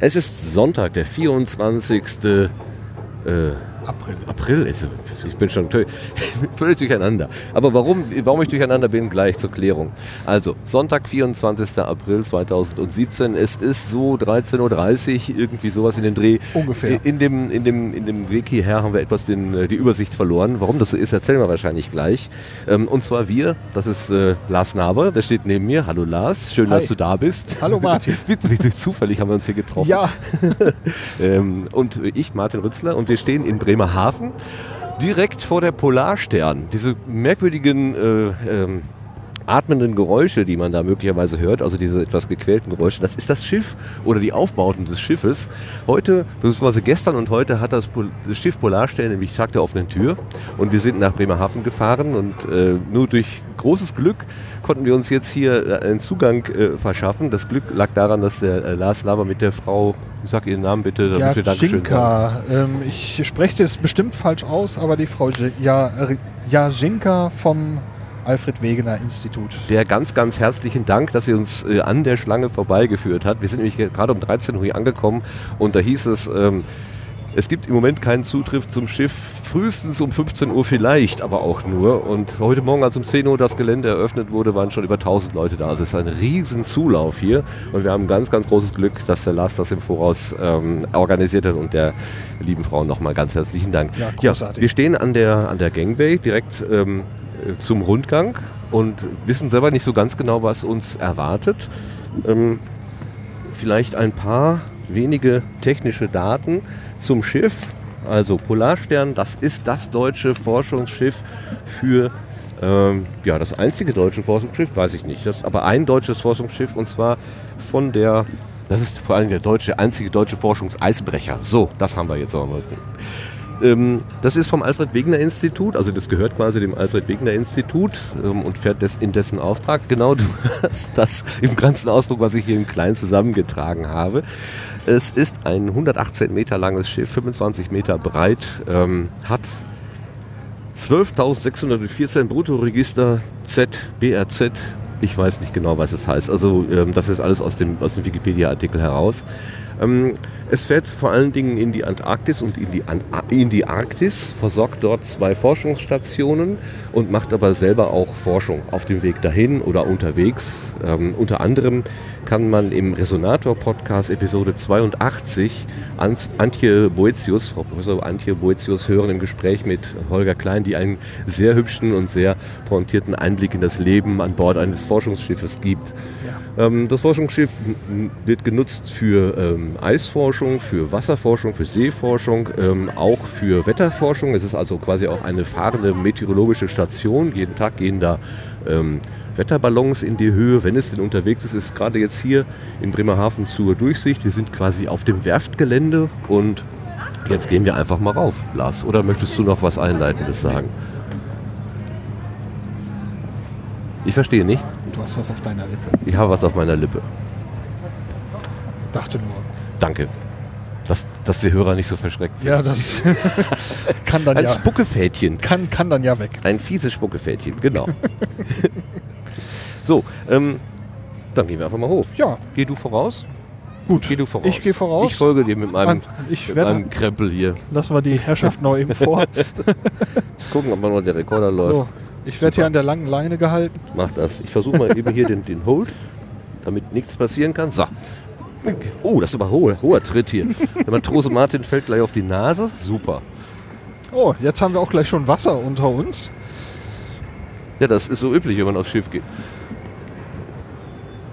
Es ist Sonntag, der 24. Äh, April. April ist, ich bin schon völlig durcheinander. Aber warum, warum ich durcheinander bin, gleich zur Klärung. Also, Sonntag, 24. April 2017. Es ist so 13.30 Uhr, irgendwie sowas in den Dreh. Ungefähr. In dem, in dem, in dem Weg hierher haben wir etwas den, äh, die Übersicht verloren. Warum das so ist, erzählen wir wahrscheinlich gleich. Ähm, und zwar wir, das ist äh, Lars Naber, der steht neben mir. Hallo Lars, schön, Hi. dass du da bist. Hallo Martin. Wie, zufällig haben wir uns hier getroffen. Ja, Ähm, und ich, Martin Rützler, und wir stehen in Bremerhaven, direkt vor der Polarstern. Diese merkwürdigen äh, ähm, atmenden Geräusche, die man da möglicherweise hört, also diese etwas gequälten Geräusche, das ist das Schiff oder die Aufbauten des Schiffes. Heute, beziehungsweise gestern und heute hat das, Pol das Schiff Polarstern nämlich Tag der offenen Tür und wir sind nach Bremerhaven gefahren und äh, nur durch großes Glück konnten wir uns jetzt hier äh, einen Zugang äh, verschaffen. Das Glück lag daran, dass der äh, Lars Laber mit der Frau, sag ihren Namen bitte, damit wir Dankeschön sagen. Ähm, ich spreche das bestimmt falsch aus, aber die Frau Ja- vom Alfred Wegener Institut. Der ganz, ganz herzlichen Dank, dass sie uns äh, an der Schlange vorbeigeführt hat. Wir sind nämlich gerade um 13 Uhr hier angekommen und da hieß es, ähm, es gibt im Moment keinen Zutritt zum Schiff, frühestens um 15 Uhr vielleicht, aber auch nur. Und heute Morgen, als um 10 Uhr das Gelände eröffnet wurde, waren schon über 1000 Leute da. Also es ist ein riesen Zulauf hier und wir haben ganz, ganz großes Glück, dass der Lars das im Voraus ähm, organisiert hat und der lieben Frau nochmal ganz herzlichen Dank. Ja, großartig. wir stehen an der, an der Gangway direkt ähm, äh, zum Rundgang und wissen selber nicht so ganz genau, was uns erwartet. Ähm, vielleicht ein paar wenige technische Daten zum Schiff. Also Polarstern, das ist das deutsche Forschungsschiff für ähm, ja, das einzige deutsche Forschungsschiff, weiß ich nicht. Das aber ein deutsches Forschungsschiff und zwar von der, das ist vor allem der deutsche, einzige deutsche Forschungseisbrecher. So, das haben wir jetzt auch mal. Ähm, das ist vom Alfred Wegener Institut, also das gehört quasi dem Alfred Wegener Institut ähm, und fährt des, in dessen Auftrag. Genau, du hast das im ganzen Ausdruck, was ich hier im Kleinen zusammengetragen habe. Es ist ein 118 Meter langes Schiff, 25 Meter breit, ähm, hat 12.614 Bruttoregister Z, BRZ. Ich weiß nicht genau, was es heißt. Also ähm, das ist alles aus dem, aus dem Wikipedia-Artikel heraus. Ähm, es fährt vor allen Dingen in die Antarktis und in die, An in die Arktis, versorgt dort zwei Forschungsstationen und macht aber selber auch Forschung auf dem Weg dahin oder unterwegs. Ähm, unter anderem kann man im Resonator-Podcast Episode 82 Ans- Antje Boetius, Frau Professor Antje Boetius hören im Gespräch mit Holger Klein, die einen sehr hübschen und sehr pointierten Einblick in das Leben an Bord eines Forschungsschiffes gibt. Ähm, das Forschungsschiff wird genutzt für ähm, Eisforschung, für Wasserforschung, für Seeforschung, ähm, auch für Wetterforschung. Es ist also quasi auch eine fahrende meteorologische Station. Jeden Tag gehen da ähm, Wetterballons in die Höhe, wenn es denn unterwegs ist. Ist gerade jetzt hier in Bremerhaven zur Durchsicht. Wir sind quasi auf dem Werftgelände und jetzt gehen wir einfach mal rauf, Lars. Oder möchtest du noch was Einleitendes sagen? Ich verstehe nicht. Du hast was auf deiner Lippe. Ich habe was auf meiner Lippe. Dachte nur. Danke. Dass, dass die Hörer nicht so verschreckt sind. Ja, das kann dann Ein ja, Spuckefädchen. kann, kann dann ja weg. Ein fieses Spuckefädchen, genau. so, ähm, dann gehen wir einfach mal hoch. Ja, Geh du voraus? gut. Geh du voraus. Ich gehe voraus. Ich folge dir mit meinem, Ich mit meinem Krempel hier. lassen wir die Herrschaft noch eben vor. Gucken, ob mal noch der Rekorder läuft. So, ich werde hier an der langen Leine gehalten. Mach das. Ich versuche mal eben hier den, den Hold, damit nichts passieren kann. So. Oh, das ist aber hoher, hoher Tritt hier. Der Matrose Martin fällt gleich auf die Nase. Super. Oh, jetzt haben wir auch gleich schon Wasser unter uns. Ja, das ist so üblich, wenn man aufs Schiff geht.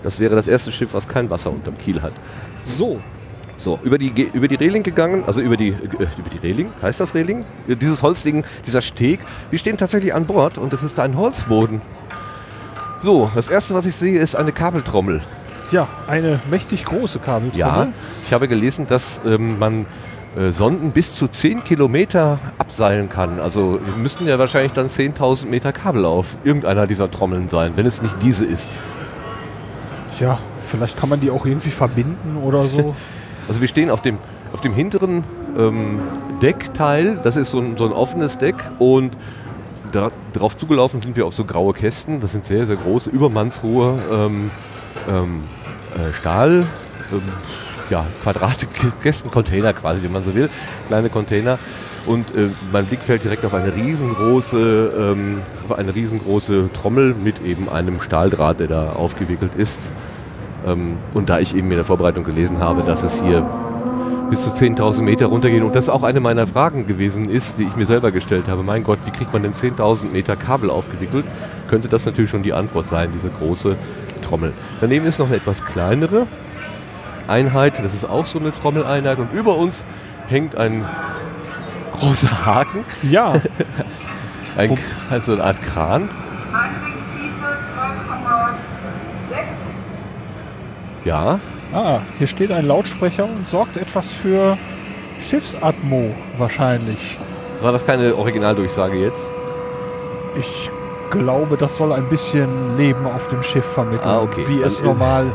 Das wäre das erste Schiff, was kein Wasser unterm Kiel hat. So, So, über die, über die Reling gegangen, also über die, äh, über die Reling, heißt das Reling? Dieses Holzding, dieser Steg. Wir stehen tatsächlich an Bord und es ist ein Holzboden. So, das erste, was ich sehe, ist eine Kabeltrommel. ja, eine mächtig große Kabeltrommel. Ja, ich habe gelesen, dass ähm, man Sonden bis zu 10 Kilometer abseilen kann. Also müssten ja wahrscheinlich dann 10.000 Meter Kabel auf irgendeiner dieser Trommeln sein, wenn es nicht diese ist. Ja, vielleicht kann man die auch irgendwie verbinden oder so. Also wir stehen auf dem, auf dem hinteren ähm, Deckteil, das ist so ein, so ein offenes Deck und da, drauf zugelaufen sind wir auf so graue Kästen, das sind sehr, sehr große, übermannshohe ähm, ähm, äh, Stahl, ähm, ja, Quadrate, Gästencontainer quasi, wenn man so will, kleine Container. Und äh, mein Blick fällt direkt auf eine riesengroße, ähm, auf eine riesengroße Trommel mit eben einem Stahldraht, der da aufgewickelt ist. Ähm, und da ich eben in der Vorbereitung gelesen habe, dass es hier bis zu 10.000 Meter runtergehen und das auch eine meiner Fragen gewesen ist, die ich mir selber gestellt habe. Mein Gott, wie kriegt man denn 10.000 Meter Kabel aufgewickelt? Könnte das natürlich schon die Antwort sein, diese große Trommel. Daneben ist noch eine etwas kleinere Einheit, das ist auch so eine Trommeleinheit und über uns hängt ein großer Haken. Ja. ein, also eine Art Kran. Ja. Ah, hier steht ein Lautsprecher und sorgt etwas für Schiffsatmo wahrscheinlich. War das keine Originaldurchsage jetzt? Ich glaube, das soll ein bisschen Leben auf dem Schiff vermitteln, ah, okay. wie es normal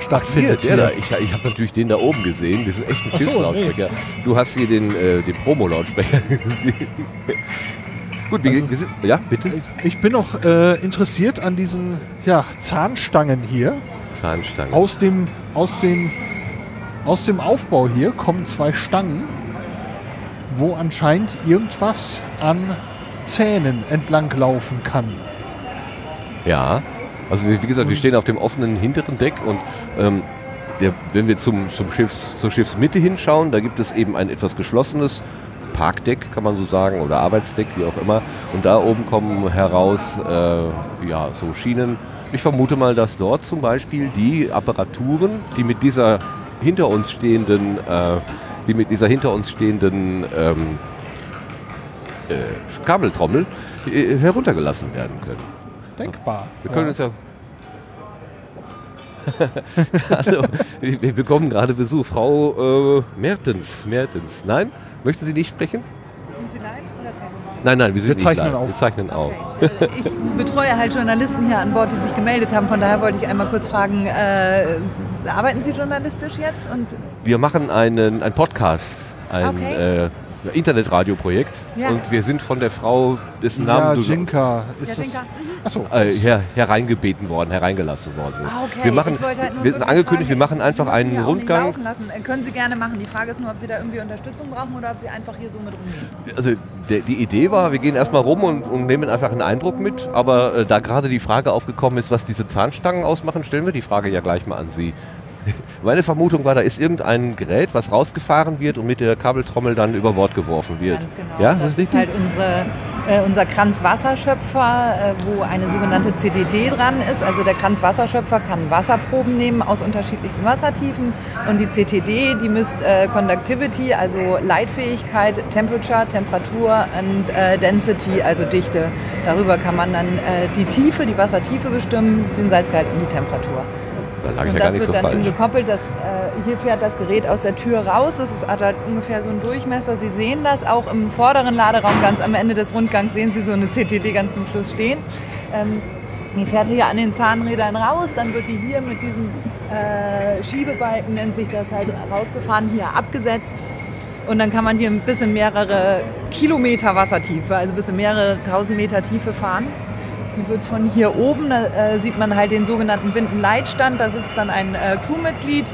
stattfindet. Hier, der da. Ich, ich habe natürlich den da oben gesehen. Das ist echt ein Schiffslautsprecher. So, nee. Du hast hier den, äh, den Promo-Lautsprecher gesehen. Gut, wir, also, wir sind, ja, bitte. Ich bin noch äh, interessiert an diesen ja, Zahnstangen hier. Zahnstangen. Aus dem, aus, dem, aus dem Aufbau hier kommen zwei Stangen, wo anscheinend irgendwas an Zähnen entlang laufen kann. Ja, also wie gesagt, wir stehen auf dem offenen hinteren Deck und ähm, der, wenn wir zum, zum Schiffs, zur Schiffsmitte hinschauen, da gibt es eben ein etwas geschlossenes Parkdeck, kann man so sagen, oder Arbeitsdeck, wie auch immer. Und da oben kommen heraus äh, ja, so Schienen. Ich vermute mal, dass dort zum Beispiel die Apparaturen, die mit dieser hinter uns stehenden, äh, die mit dieser hinter uns stehenden ähm, äh, Kabeltrommel äh, heruntergelassen werden können. Denkbar. Wir können ja. uns ja Hallo, wir bekommen gerade Besuch. Frau äh, Mertens, Mertens. Nein? Möchten Sie nicht sprechen? Sind Sie live oder zeichnen Nein, nein, wir, wir zeichnen auf. Wir zeichnen auf. Okay. Äh, ich betreue halt Journalisten hier an Bord, die sich gemeldet haben. Von daher wollte ich einmal kurz fragen, äh, arbeiten Sie journalistisch jetzt? Und wir machen einen, einen Podcast, ein okay. äh, Internetradioprojekt ja. und wir sind von der Frau, dessen Namen ja, du Jinka. Ist ja, Jinka. Achso, äh, her, hereingebeten worden, hereingelassen worden. Ah, okay. Wir machen, halt wir sind angekündigt, fragen, wir machen einfach einen Rundgang. Äh, können Sie gerne machen. Die Frage ist nur, ob Sie da irgendwie Unterstützung brauchen oder ob Sie einfach hier so mit rumgehen. Also der, die Idee war, wir gehen erstmal rum und, und, nehmen einfach einen Eindruck mit. Aber äh, da gerade die Frage aufgekommen ist, was diese Zahnstangen ausmachen, stellen wir die Frage ja gleich mal an Sie. Meine Vermutung war, da ist irgendein Gerät, was rausgefahren wird und mit der Kabeltrommel dann über Bord geworfen wird. Ganz genau. Ja, das, das ist, ist halt unsere, äh, unser Kranzwasserschöpfer, äh, wo eine sogenannte CDD dran ist. Also der Kranzwasserschöpfer kann Wasserproben nehmen aus unterschiedlichsten Wassertiefen und die CTD, die misst äh, Conductivity, also Leitfähigkeit, Temperature, Temperatur und äh, Density, also Dichte. Darüber kann man dann äh, die Tiefe, die Wassertiefe bestimmen, den Salzgehalt und die Temperatur. Da lag und ja das wird so dann falsch. gekoppelt, dass, äh, hier fährt das Gerät aus der Tür raus. Das ist, hat halt ungefähr so einen Durchmesser. Sie sehen das auch im vorderen Laderaum, ganz am Ende des Rundgangs sehen Sie so eine CTD ganz zum Schluss stehen. Ähm, die fährt hier an den Zahnrädern raus, dann wird die hier mit diesem äh, Schiebebalken, nennt sich das halt, rausgefahren, hier abgesetzt. Und dann kann man hier bis in mehrere Kilometer Wassertiefe, also bis in mehrere tausend Meter Tiefe fahren. Die wird von hier oben, da äh, sieht man halt den sogenannten Windenleitstand. Da sitzt dann ein äh, Crewmitglied,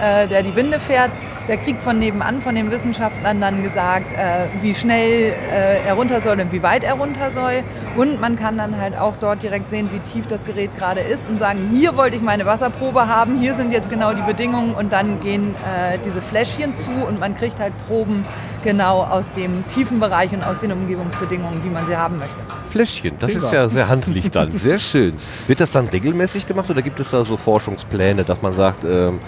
äh, der die Winde fährt. Der kriegt von nebenan von den Wissenschaftlern dann gesagt, äh, wie schnell äh, er runter soll und wie weit er runter soll. Und man kann dann halt auch dort direkt sehen, wie tief das Gerät gerade ist und sagen, hier wollte ich meine Wasserprobe haben, hier sind jetzt genau die Bedingungen und dann gehen äh, diese Fläschchen zu und man kriegt halt Proben genau aus dem tiefen Bereich und aus den Umgebungsbedingungen, wie man sie haben möchte. Fläschchen, das Prima. ist ja sehr handlich dann. Sehr schön. Wird das dann regelmäßig gemacht oder gibt es da so Forschungspläne, dass man sagt, ähm,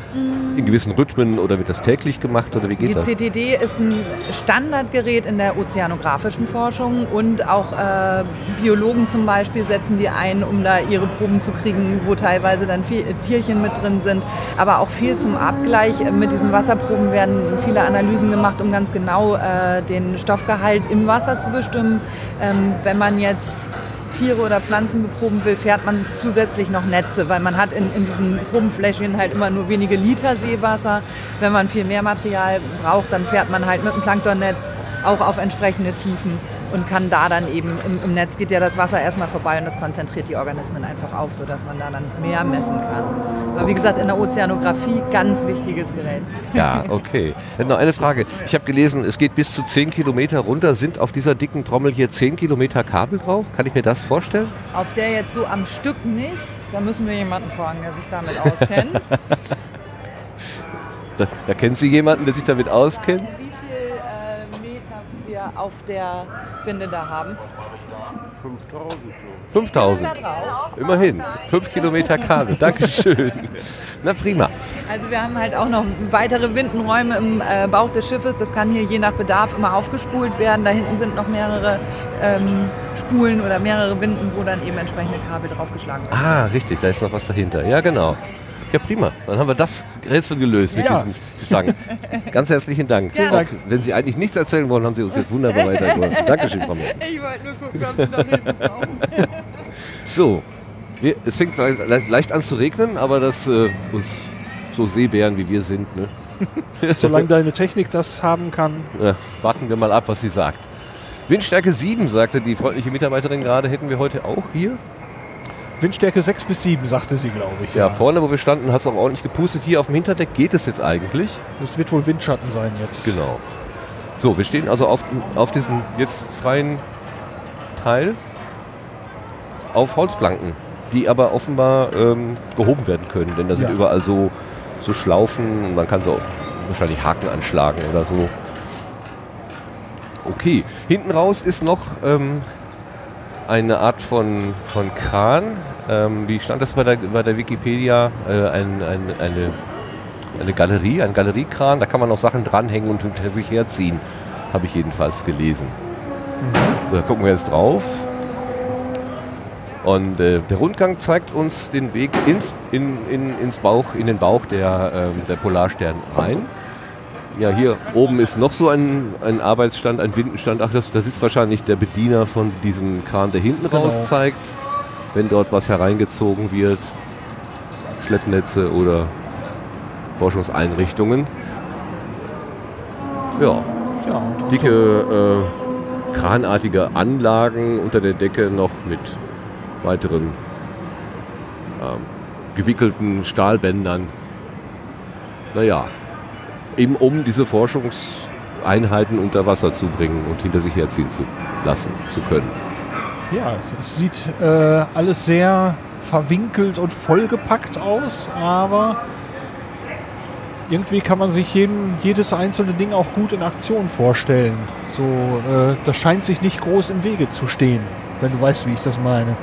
in gewissen Rhythmen oder wird das täglich gemacht oder wie geht die das? Die CTD ist ein Standardgerät in der ozeanografischen Forschung und auch äh, Biologen zum Beispiel setzen die ein, um da ihre Proben zu kriegen, wo teilweise dann viel, Tierchen mit drin sind, aber auch viel zum Abgleich. Mit diesen Wasserproben werden viele Analysen gemacht, um ganz genau äh, den Stoffgehalt im Wasser zu bestimmen. Ähm, wenn man jetzt Tiere oder Pflanzen beproben will, fährt man zusätzlich noch Netze, weil man hat in, in diesen Probenfläschchen halt immer nur wenige Liter Seewasser. Wenn man viel mehr Material braucht, dann fährt man halt mit dem Planktonnetz auch auf entsprechende Tiefen. Und kann da dann eben, im, im, Netz geht ja das Wasser erstmal vorbei und das konzentriert die Organismen einfach auf, sodass man da dann mehr messen kann. Aber wie gesagt, in der Ozeanographie ganz wichtiges Gerät. Ja, okay. Noch eine Frage. Ich habe gelesen, es geht bis zu 10 Kilometer runter. Sind auf dieser dicken Trommel hier 10 Kilometer Kabel drauf? Kann ich mir das vorstellen? Auf der jetzt so am Stück nicht. Da müssen wir jemanden fragen, der sich damit auskennt. da, da kennen Sie jemanden, der sich damit auskennt? Auf der Winde da haben? 5000. 5000. Immerhin. 5 Kilometer Kabel. Dankeschön. Na prima. Also wir haben halt auch noch weitere Windenräume im äh, Bauch des Schiffes. Das kann hier je nach Bedarf immer aufgespult werden. Da hinten sind noch mehrere ähm, Spulen oder mehrere Winden, wo dann eben entsprechende Kabel draufgeschlagen werden. Ah, richtig. Da ist noch was dahinter. Ja, genau. Ja, prima. Dann haben wir das Rätsel gelöst mit ja. diesen Stangen. Ganz herzlichen Dank. Vielen Dank. Wenn Sie eigentlich nichts erzählen wollen, haben Sie uns jetzt wunderbar weitergeholfen. Dankeschön, Frau Mertens. Ich wollte nur gucken, ob Sie noch Hilfe brauchen. so, wir, es fängt leicht an zu regnen, aber das äh, uns so Seebären wie wir sind. Ne? Solange deine Technik das haben kann. Ja, warten wir mal ab, was sie sagt. Windstärke 7, sagte die freundliche Mitarbeiterin gerade, hätten wir heute auch hier. Windstärke 6 bis 7, sagte sie, glaube ich. Ja, ja, vorne, wo wir standen, hat es auch ordentlich gepustet. Hier auf dem Hinterdeck geht es jetzt eigentlich. Es wird wohl Windschatten sein jetzt. Genau. So, wir stehen also auf, auf diesem jetzt freien Teil auf Holzplanken, die aber offenbar ähm, gehoben werden können, denn da sind ja. überall so, so Schlaufen. Man kann so wahrscheinlich Haken anschlagen oder so. Okay, hinten raus ist noch ähm, eine Art von, von Kran. Ähm, wie stand das bei der, bei der Wikipedia? Äh, ein, ein, eine, eine Galerie, ein Galeriekran. Da kann man auch Sachen dranhängen und hinter sich herziehen. Habe ich jedenfalls gelesen. Mhm. Da gucken wir jetzt drauf. Und äh, der Rundgang zeigt uns den Weg ins, in, in, ins Bauch, in den Bauch der, äh, der Polarstern rein. Ja, hier oben ist noch so ein, ein Arbeitsstand, ein Windenstand. Ach, das, da sitzt wahrscheinlich der Bediener von diesem Kran, der hinten genau. raus zeigt, wenn dort was hereingezogen wird. Schleppnetze oder Forschungseinrichtungen. Ja, ja dicke, äh, kranartige Anlagen unter der Decke noch mit weiteren ähm, gewickelten Stahlbändern. Naja, eben um diese Forschungseinheiten unter Wasser zu bringen und hinter sich herziehen zu lassen zu können. Ja, es sieht äh, alles sehr verwinkelt und vollgepackt aus, aber irgendwie kann man sich jeden, jedes einzelne Ding auch gut in Aktion vorstellen. So, äh, das scheint sich nicht groß im Wege zu stehen, wenn du weißt, wie ich das meine.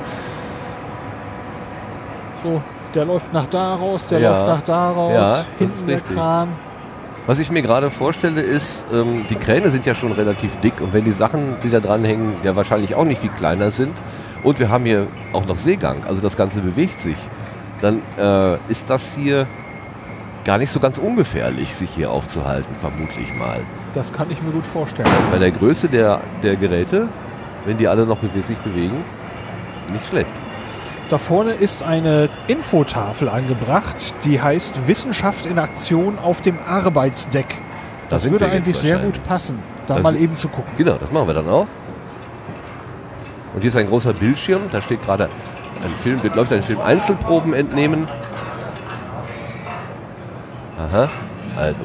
So, der läuft nach da raus, der ja. läuft nach da raus, ja, hinten der Kran. Was ich mir gerade vorstelle ist, ähm, die Kräne sind ja schon relativ dick und wenn die Sachen, die da dranhängen, ja wahrscheinlich auch nicht viel kleiner sind und wir haben hier auch noch Seegang, also das Ganze bewegt sich, dann äh, ist das hier gar nicht so ganz ungefährlich, sich hier aufzuhalten, vermutlich mal. Das kann ich mir gut vorstellen. Bei der Größe der, der Geräte, wenn die alle noch sich bewegen, nicht schlecht. Da vorne ist eine Infotafel angebracht, die heißt Wissenschaft in Aktion auf dem Arbeitsdeck. Das da würde eigentlich sehr gut passen, da das mal eben zu gucken. Genau, das machen wir dann auch. Und hier ist ein großer Bildschirm, da steht gerade ein Film, wird läuft ein Film Einzelproben entnehmen. Aha, also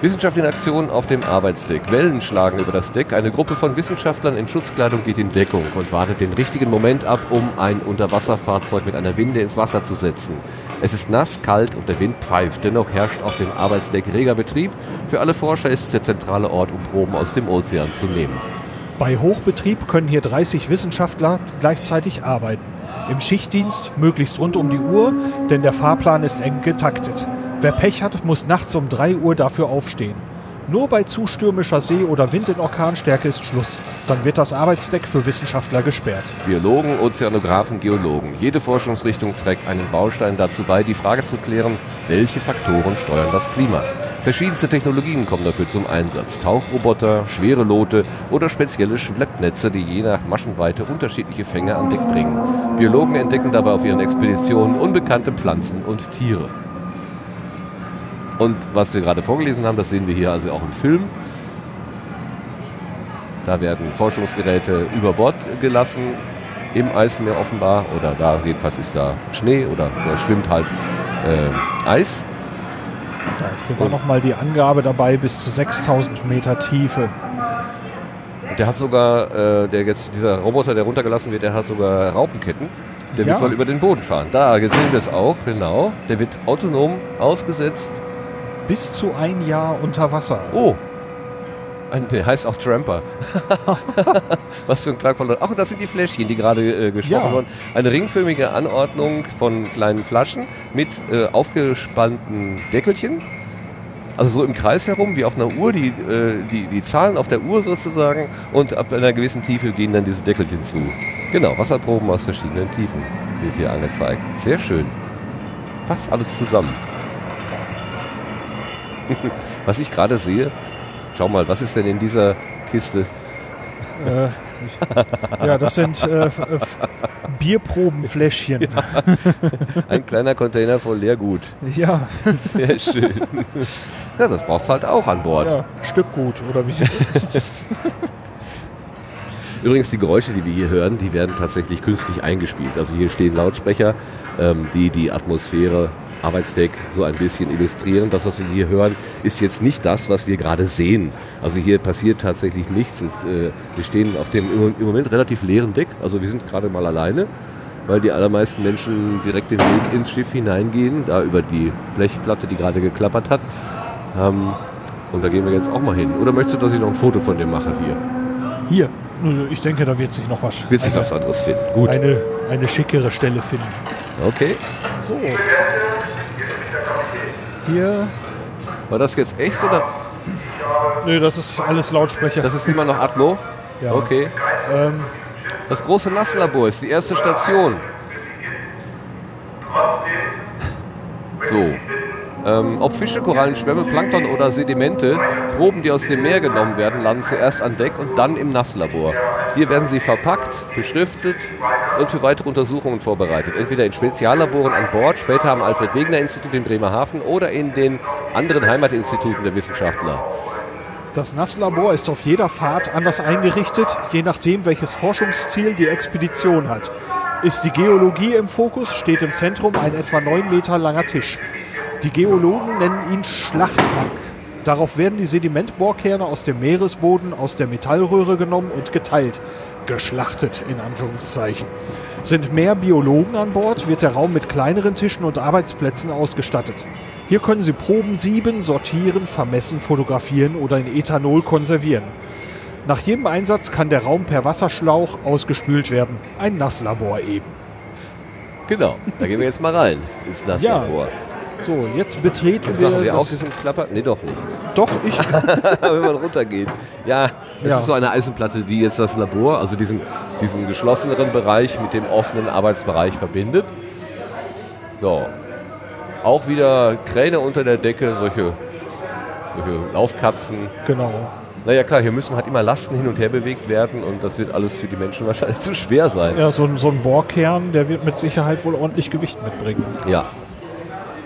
Wissenschaft in Aktion auf dem Arbeitsdeck. Wellen schlagen über das Deck. Eine Gruppe von Wissenschaftlern in Schutzkleidung geht in Deckung und wartet den richtigen Moment ab, um ein Unterwasserfahrzeug mit einer Winde ins Wasser zu setzen. Es ist nass, kalt und der Wind pfeift. Dennoch herrscht auf dem Arbeitsdeck reger Betrieb. Für alle Forscher ist es der zentrale Ort, um Proben aus dem Ozean zu nehmen. Bei Hochbetrieb können hier 30 Wissenschaftler gleichzeitig arbeiten. Im Schichtdienst möglichst rund um die Uhr, denn der Fahrplan ist eng getaktet. Wer Pech hat, muss nachts um 3 Uhr dafür aufstehen. Nur bei zu stürmischer See oder Wind in Orkanstärke ist Schluss. Dann wird das Arbeitsdeck für Wissenschaftler gesperrt. Biologen, Ozeanographen, Geologen. Jede Forschungsrichtung trägt einen Baustein dazu bei, die Frage zu klären, welche Faktoren steuern das Klima. Verschiedenste Technologien kommen dafür zum Einsatz. Tauchroboter, schwere Loote oder spezielle Schleppnetze, die je nach Maschenweite unterschiedliche Fänge an Deck bringen. Biologen entdecken dabei auf ihren Expeditionen unbekannte Pflanzen und Tiere. Und was wir gerade vorgelesen haben, das sehen wir hier also auch im Film. Da werden Forschungsgeräte über Bord gelassen, im Eismeer offenbar, oder da jedenfalls ist da Schnee oder, oder schwimmt halt äh, Eis. Ja, hier war nochmal die Angabe dabei bis zu 6000 Meter Tiefe. Und der hat sogar, äh, der jetzt, dieser Roboter, der runtergelassen wird, der hat sogar Raupenketten. Der Ja. wird wohl über den Boden fahren. Da sehen wir es auch, genau. Der wird autonom ausgesetzt. Bis zu ein Jahr unter Wasser. Oh, der heißt auch Tramper. Was für ein klangvoller. Ach, und das sind die Fläschchen, die gerade äh, gesprochen Ja. wurden. Eine ringförmige Anordnung von kleinen Flaschen mit äh, aufgespannten Deckelchen. Also so im Kreis herum, wie auf einer Uhr, die, äh, die, die Zahlen auf der Uhr sozusagen. Und ab einer gewissen Tiefe gehen dann diese Deckelchen zu. Genau, Wasserproben aus verschiedenen Tiefen wird hier angezeigt. Sehr schön. Passt alles zusammen. Was ich gerade sehe, schau mal, was ist denn in dieser Kiste? Äh, ich, ja, das sind äh, Bierprobenfläschchen. Ein kleiner Container voll Leergut. Ja, Sehr schön. Ja, das brauchst du halt auch an Bord. ja, Stückgut oder wie. Übrigens, die Geräusche, die wir hier hören, die werden tatsächlich künstlich eingespielt. Also hier stehen Lautsprecher, ähm, die die Atmosphäre, Arbeitsdeck so ein bisschen illustrieren. Das, was wir hier hören, ist jetzt nicht das, was wir gerade sehen. Also hier passiert tatsächlich nichts. Es, äh, wir stehen auf dem im Moment relativ leeren Deck. Also wir sind gerade mal alleine, weil die allermeisten Menschen direkt den Weg ins Schiff hineingehen, da über die Blechplatte, die gerade geklappert hat. Ähm, und da gehen wir jetzt auch mal hin. Oder möchtest du, dass ich noch ein Foto von dir mache hier? Hier, ich denke, da wird sich noch was. Wird sich was anderes finden. Gut. Eine, eine schickere Stelle finden. Okay. So. Hier. War das jetzt echt oder? Nö, das ist alles Lautsprecher. Das ist immer noch Atmo? ja. Okay. Ähm, Das große Nasslabor ist die erste Station. So. Ähm, ob Fische, Korallen, Schwämme, Plankton oder Sedimente, Proben, die aus dem Meer genommen werden, landen zuerst an Deck und dann im Nasslabor. Hier werden sie verpackt, beschriftet und für weitere Untersuchungen vorbereitet. Entweder in Speziallaboren an Bord, später am Alfred-Wegener-Institut in Bremerhaven oder in den anderen Heimatinstituten der Wissenschaftler. Das Nasslabor ist auf jeder Fahrt anders eingerichtet, je nachdem, welches Forschungsziel die Expedition hat. Ist die Geologie im Fokus, steht im Zentrum ein etwa 9 Meter langer Tisch. Die Geologen nennen ihn Schlachtbank. Darauf werden die Sedimentbohrkerne aus dem Meeresboden aus der Metallröhre genommen und geteilt. Geschlachtet in Anführungszeichen. Sind mehr Biologen an Bord, wird der Raum mit kleineren Tischen und Arbeitsplätzen ausgestattet. Hier können Sie Proben sieben, sortieren, vermessen, fotografieren oder in Ethanol konservieren. Nach jedem Einsatz kann der Raum per Wasserschlauch ausgespült werden. Ein Nasslabor eben. Genau, da gehen wir jetzt mal rein ins Nasslabor. So, jetzt betreten Jetzt wir, machen wir auch diesen Klapper. Nee, doch nicht. Doch, ich. wenn man runtergeht. Ja, das Ja. ist so eine Eisenplatte, die jetzt das Labor, also diesen, diesen geschlosseneren Bereich mit dem offenen Arbeitsbereich verbindet. So. Auch wieder Kräne unter der Decke, solche, solche Laufkatzen. genau. Naja klar, hier müssen halt immer Lasten hin und her bewegt werden und das wird alles für die Menschen wahrscheinlich zu schwer sein. Ja, so, ein- so ein Bohrkern, der wird mit Sicherheit wohl ordentlich Gewicht mitbringen. Ja.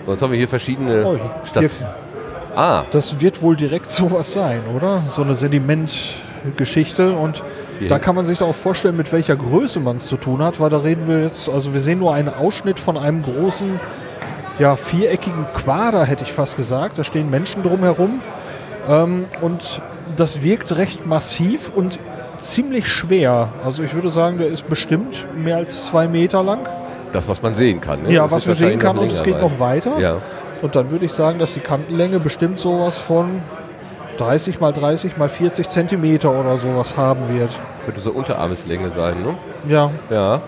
So, jetzt haben wir hier verschiedene Oh, Stationen. Ah, Das wird wohl direkt sowas sein, oder? So eine Sedimentgeschichte und Hier. da kann man sich auch vorstellen, mit welcher Größe man es zu tun hat, weil da reden wir jetzt, also wir sehen nur einen Ausschnitt von einem großen, ja, viereckigen Quader, hätte ich fast gesagt. Da stehen Menschen drumherum ähm, und das wirkt recht massiv und ziemlich schwer. Also ich würde sagen, der ist bestimmt mehr als zwei Meter lang. Das, was man sehen kann. Ne? Ja, Das was wir wird sehen kann und es geht noch weiter. Ja. Und dann würde ich sagen, dass die Kantenlänge bestimmt sowas von 30 mal 30 mal 40 Zentimeter oder sowas haben wird. Könnte so Unterarmeslänge sein, ne? Ja, Ja,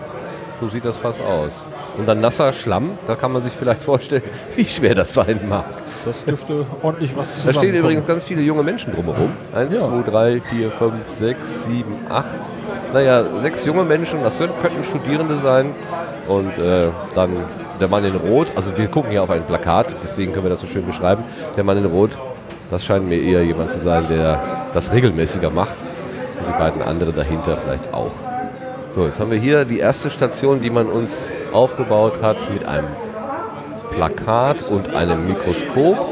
so sieht das fast aus. Und dann nasser Schlamm, da kann man sich vielleicht vorstellen, wie schwer das sein mag. Das dürfte ordentlich was Da zusammenkommen. stehen übrigens ganz viele junge Menschen drumherum. Eins, Ja. zwei, drei, vier, fünf, sechs, sieben, acht. Naja, sechs junge Menschen, das könnten könnten Studierende sein. Und äh, dann der Mann in Rot, also wir gucken hier auf ein Plakat, deswegen können wir das so schön beschreiben. Der Mann in Rot, das scheint mir eher jemand zu sein, der das regelmäßiger macht. Und die beiden anderen dahinter vielleicht auch. So, jetzt haben wir hier die erste Station, die man uns aufgebaut hat mit einem Plakat und einem Mikroskop.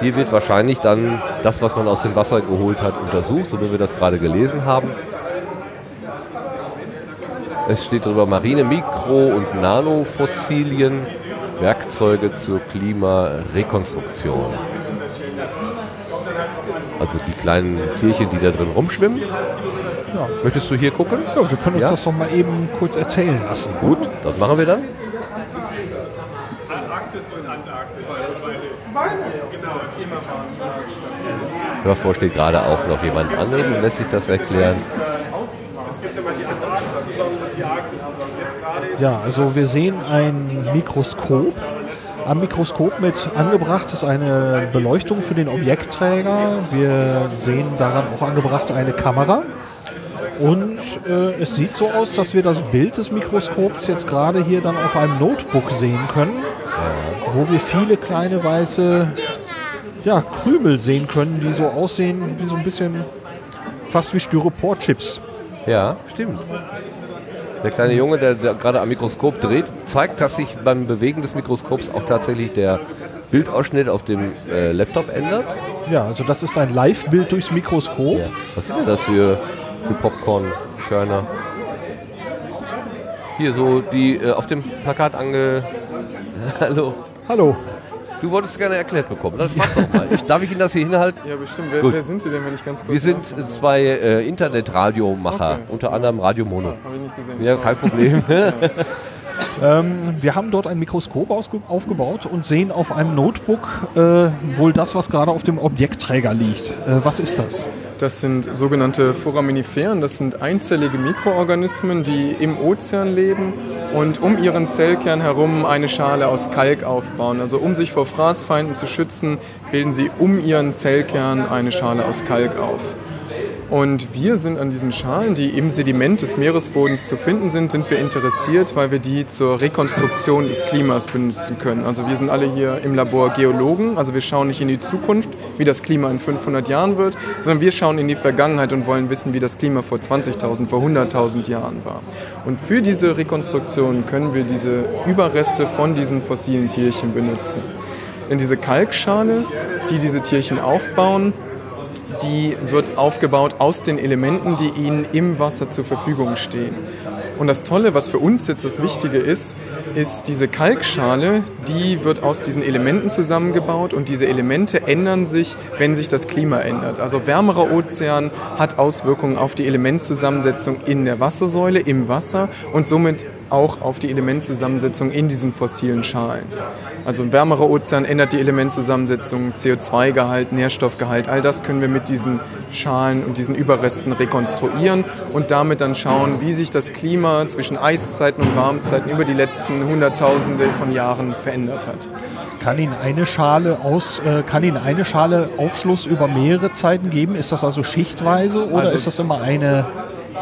Hier wird wahrscheinlich dann das, was man aus dem Wasser geholt hat, untersucht, so wie wir das gerade gelesen haben. Es steht darüber Marine, Mikro- und Nanofossilien, Werkzeuge zur Klimarekonstruktion. Also die kleinen Tierchen, die da drin rumschwimmen. Ja. Möchtest du hier gucken? Ja, wir können uns Ja? das doch mal eben kurz erzählen lassen. Gut, das machen wir dann. Davor steht gerade auch noch jemand anderes und lässt sich das erklären. Ja, also wir sehen ein Mikroskop. Am Mikroskop mit angebracht ist eine Beleuchtung für den Objektträger. Wir sehen daran auch angebracht eine Kamera. Und äh, es sieht so aus, dass wir das Bild des Mikroskops jetzt gerade hier dann auf einem Notebook sehen können, wo wir viele kleine weiße ja, Krümel sehen können, die so aussehen wie so ein bisschen fast wie Styropor-Chips. Ja, stimmt. Der kleine Junge, der, der gerade am Mikroskop dreht, zeigt, dass sich beim Bewegen des Mikroskops auch tatsächlich der Bildausschnitt auf dem äh, Laptop ändert. Ja, also das ist ein Live-Bild durchs Mikroskop. Ja. Was sind denn das für, für Popcorn-Körner? Hier so die äh, auf dem Plakat ange... Hallo. Hallo. Du wolltest gerne erklärt bekommen. Dann frag doch mal. Ich, darf ich Ihnen das hier hinhalten? Ja, bestimmt. Wer, wer sind Sie denn, wenn ich ganz kurz Wir sind zwei äh, Internetradiomacher, Okay. unter anderem Radio Mono. Habe ich nicht gesehen. Ja, kein Problem. Ähm, wir haben dort ein Mikroskop aufgebaut und sehen auf einem Notebook äh, wohl das, was gerade auf dem Objektträger liegt. Äh, was ist das? Das sind sogenannte Foraminiferen. Das sind einzellige Mikroorganismen, die im Ozean leben und um ihren Zellkern herum eine Schale aus Kalk aufbauen. Also um sich vor Fraßfeinden zu schützen, bilden sie um ihren Zellkern eine Schale aus Kalk auf. Und wir sind an diesen Schalen, die im Sediment des Meeresbodens zu finden sind, sind wir interessiert, weil wir die zur Rekonstruktion des Klimas benutzen können. Also wir sind alle hier im Labor Geologen, also wir schauen nicht in die Zukunft, wie das Klima in 500 Jahren wird, sondern wir schauen in die Vergangenheit und wollen wissen, wie das Klima vor 20.000, vor 100.000 Jahren war. Und für diese Rekonstruktion können wir diese Überreste von diesen fossilen Tierchen benutzen. Denn diese Kalkschale, die diese Tierchen aufbauen, die wird aufgebaut aus den Elementen, die ihnen im Wasser zur Verfügung stehen. Und das Tolle, was für uns jetzt das Wichtige ist, ist diese Kalkschale, die wird aus diesen Elementen zusammengebaut und diese Elemente ändern sich, wenn sich das Klima ändert. Also wärmerer Ozean hat Auswirkungen auf die Elementzusammensetzung in der Wassersäule, im Wasser und somit auch auf die Elementzusammensetzung in diesen fossilen Schalen. Also ein wärmerer Ozean ändert die Elementzusammensetzung, CO2-Gehalt, Nährstoffgehalt, all das können wir mit diesen Schalen und diesen Überresten rekonstruieren und damit dann schauen, wie sich das Klima zwischen Eiszeiten und Warmzeiten über die letzten Hunderttausende von Jahren verändert hat. Kann Ihnen eine Schale aus, äh, kann Ihnen eine Schale Aufschluss über mehrere Zeiten geben? Ist das also schichtweise oder Also- ist das immer eine,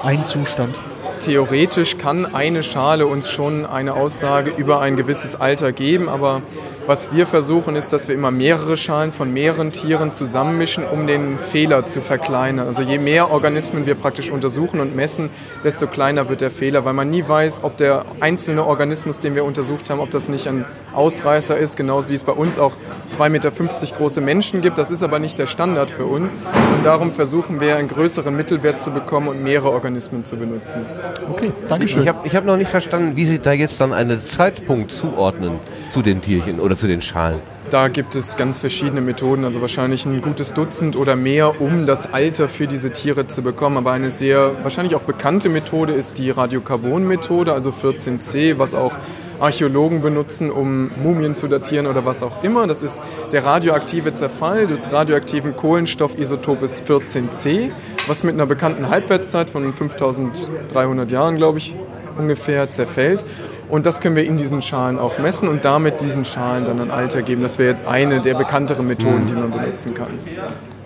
ein Zustand? Theoretisch kann eine Schale uns schon eine Aussage über ein gewisses Alter geben, aber was wir versuchen ist, dass wir immer mehrere Schalen von mehreren Tieren zusammenmischen, um den Fehler zu verkleinern. Also je mehr Organismen wir praktisch untersuchen und messen, desto kleiner wird der Fehler, weil man nie weiß, ob der einzelne Organismus, den wir untersucht haben, ob das nicht ein Ausreißer ist, genauso wie es bei uns auch 2,50 Meter große Menschen gibt. Das ist aber nicht der Standard für uns und darum versuchen wir einen größeren Mittelwert zu bekommen und mehrere Organismen zu benutzen. Okay, Dankeschön. Ich habe ich hab noch nicht verstanden, wie Sie da jetzt dann einen Zeitpunkt zuordnen zu den Tierchen oder zu den Schalen. Da gibt es ganz verschiedene Methoden, also wahrscheinlich ein gutes Dutzend oder mehr, um das Alter für diese Tiere zu bekommen. Aber eine sehr wahrscheinlich auch bekannte Methode ist die Radiokarbon-Methode, also 14c, was auch Archäologen benutzen, um Mumien zu datieren oder was auch immer. Das ist der radioaktive Zerfall des radioaktiven Kohlenstoffisotopes 14c, was mit einer bekannten Halbwertszeit von 5300 Jahren, glaube ich, ungefähr zerfällt. Und das können wir in diesen Schalen auch messen und damit diesen Schalen dann ein Alter geben. Das wäre jetzt eine der bekannteren Methoden, die man benutzen kann.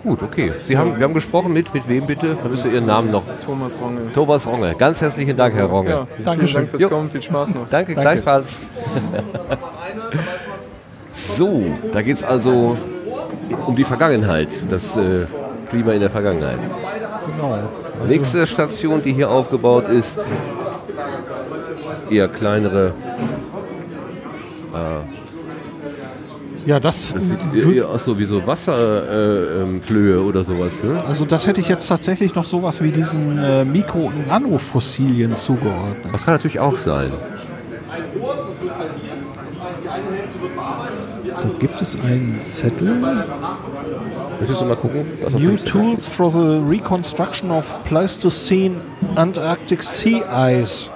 Gut, okay. Sie haben, wir haben gesprochen mit, mit wem bitte? Da müsst ihr Ihren Namen noch. Thomas Rongel. Thomas Ronge. Ganz herzlichen Dank, Herr Ronge. Ja, Dankeschön. vielen Dank fürs Jo. Kommen, viel Spaß noch. Danke, gleichfalls. so, da geht es also um die Vergangenheit, das äh, Klima in der Vergangenheit. Genau. Nächste Station, die hier aufgebaut ist, eher kleinere. Äh, Ja, das, Das sieht eher aus so wie so Wasserflöhe äh, ähm, oder sowas. Ne? also das hätte ich jetzt tatsächlich noch sowas wie diesen äh, Mikro- und Nanofossilien zugeordnet. Das kann natürlich auch sein. Da gibt es einen Zettel. Möchtest du mal gucken? New Tools for the Reconstruction of Pleistocene Antarctic Sea Ice.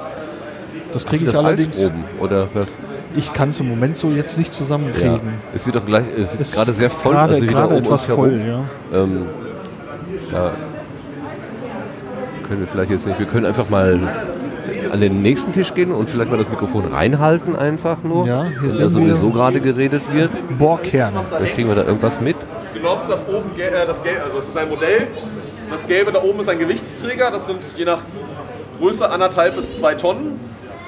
Das kriege ich das allerdings. Eisproben oder was? Ich kann es im Moment so jetzt nicht Ja. zusammenkriegen. Es wird doch gleich es wird Ist gerade sehr voll. Gerade, also gerade etwas herum. voll, ja. Ähm, da können wir vielleicht jetzt nicht. Wir können einfach mal an den nächsten Tisch gehen und vielleicht mal das Mikrofon reinhalten einfach nur. Ja, hier wenn da sowieso gerade geredet wird. Bohrkerne. Dann kriegen wir da irgendwas mit. genommen, das oben, äh, das Gelbe, also es ist ein Modell. Das Gelbe da oben ist ein Gewichtsträger, das sind je nach Größe anderthalb bis zwei Tonnen.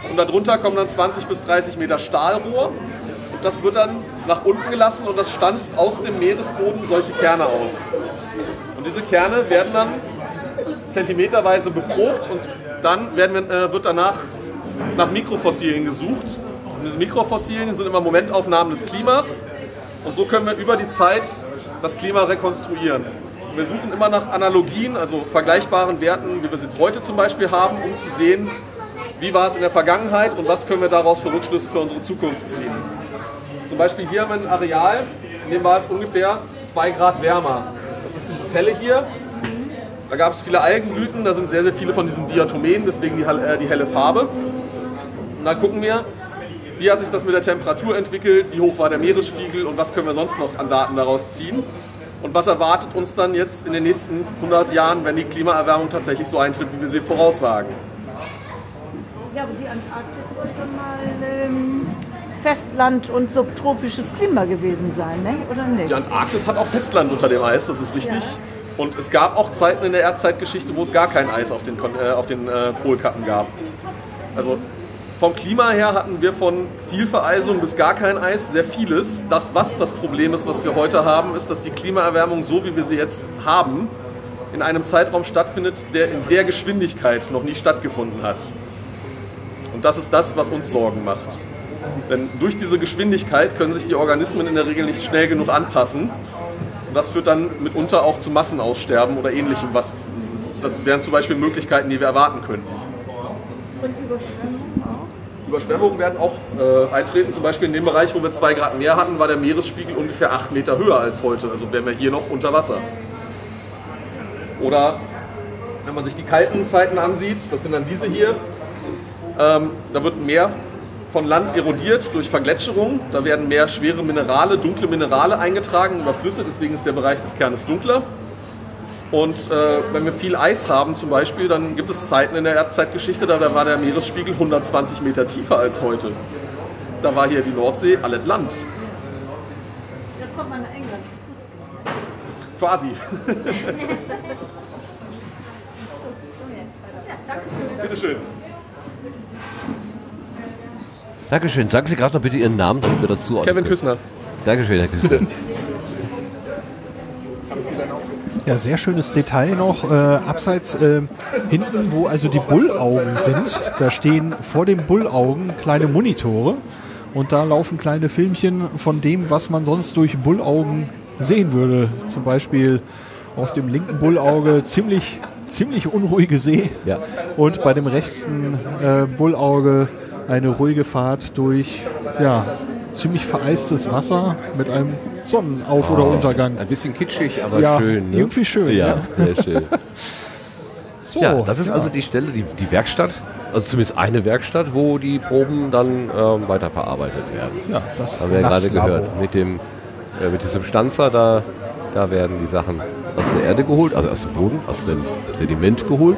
Und darunter kommen dann 20 bis 30 Meter Stahlrohr. Und das wird dann nach unten gelassen und das stanzt aus dem Meeresboden solche Kerne aus. Und diese Kerne werden dann zentimeterweise beprobt und dann wir, äh, wird danach nach Mikrofossilien gesucht. Und diese Mikrofossilien sind immer Momentaufnahmen des Klimas. Und so können wir über die Zeit das Klima rekonstruieren. Und wir suchen immer nach Analogien, also vergleichbaren Werten, wie wir sie heute zum Beispiel haben, um zu sehen, wie war es in der Vergangenheit und was können wir daraus für Rückschlüsse für unsere Zukunft ziehen. Zum Beispiel hier haben wir ein Areal, in dem war es ungefähr 2 Grad wärmer. Das ist dieses helle hier. Da gab es viele Algenblüten, da sind sehr, sehr viele von diesen Diatomeen, deswegen die, äh, die helle Farbe. Und dann gucken wir, wie hat sich das mit der Temperatur entwickelt, wie hoch war der Meeresspiegel und was können wir sonst noch an Daten daraus ziehen. Und was erwartet uns dann jetzt in den nächsten 100 Jahren, wenn die Klimaerwärmung tatsächlich so eintritt, wie wir sie voraussagen. Ja, aber die Antarktis sollte mal ähm, Festland und subtropisches Klima gewesen sein, ne? oder nicht? Die Antarktis hat auch Festland unter dem Eis, das ist richtig. Und es gab auch Zeiten in der Erdzeitgeschichte, wo es gar kein Eis auf den, Kon- äh, auf den äh, Polkappen gab. Also vom Klima her hatten wir von viel Vereisung bis gar kein Eis sehr vieles. Das, was das Problem ist, was wir heute haben, ist, dass die Klimaerwärmung, so wie wir sie jetzt haben, in einem Zeitraum stattfindet, der in der Geschwindigkeit noch nie stattgefunden hat. Und das ist das, was uns Sorgen macht. Denn durch diese Geschwindigkeit können sich die Organismen in der Regel nicht schnell genug anpassen. Und das führt dann mitunter auch zu Massenaussterben oder ähnlichem. Was, das wären zum Beispiel Möglichkeiten, die wir erwarten könnten. Und Überschwemmung auch? Überschwemmungen werden auch äh, eintreten. Zum Beispiel in dem Bereich, wo wir zwei Grad mehr hatten, war der Meeresspiegel ungefähr acht Meter höher als heute. Also wären wir hier noch unter Wasser. Oder wenn man sich die kalten Zeiten ansieht, das sind dann diese hier, ähm, da wird mehr von Land erodiert durch Vergletscherung. Da werden mehr schwere Minerale, dunkle Minerale eingetragen über Flüsse, deswegen ist der Bereich des Kernes dunkler. Und äh, wenn wir viel Eis haben zum Beispiel, dann gibt es Zeiten in der Erdzeitgeschichte, da, da war der Meeresspiegel 120 Meter tiefer als heute. Da war hier die Nordsee alles Land, Da kommt man nach England zu Fuß. quasi. Bitteschön. Dankeschön. Sagen Sie gerade noch bitte Ihren Namen, damit wir das zuordnen Kevin können. Küssner. Dankeschön, Herr Küssner. Ja, sehr schönes Detail noch. Äh, abseits äh, hinten, wo also die Bullaugen sind, da stehen vor den Bullaugen kleine Monitore und da laufen kleine Filmchen von dem, was man sonst durch Bullaugen sehen würde. Zum Beispiel auf dem linken Bullauge ziemlich, ziemlich unruhige See Ja. und bei dem rechten äh, Bullauge eine ruhige Fahrt durch ja, ziemlich vereistes Wasser mit einem Sonnenauf- oder Untergang. Ein bisschen kitschig, aber Ja, schön. Ne? irgendwie schön, Ja, ja. sehr schön. So, Ja, das ist also die Stelle, die, die Werkstatt, also zumindest eine Werkstatt, wo die Proben dann ähm, weiterverarbeitet werden. ja, das Haben wir ja gerade gehört. Mit, dem, äh, mit diesem Stanzer, da, da werden die Sachen aus der Erde geholt, also aus dem Boden, aus dem Sediment geholt.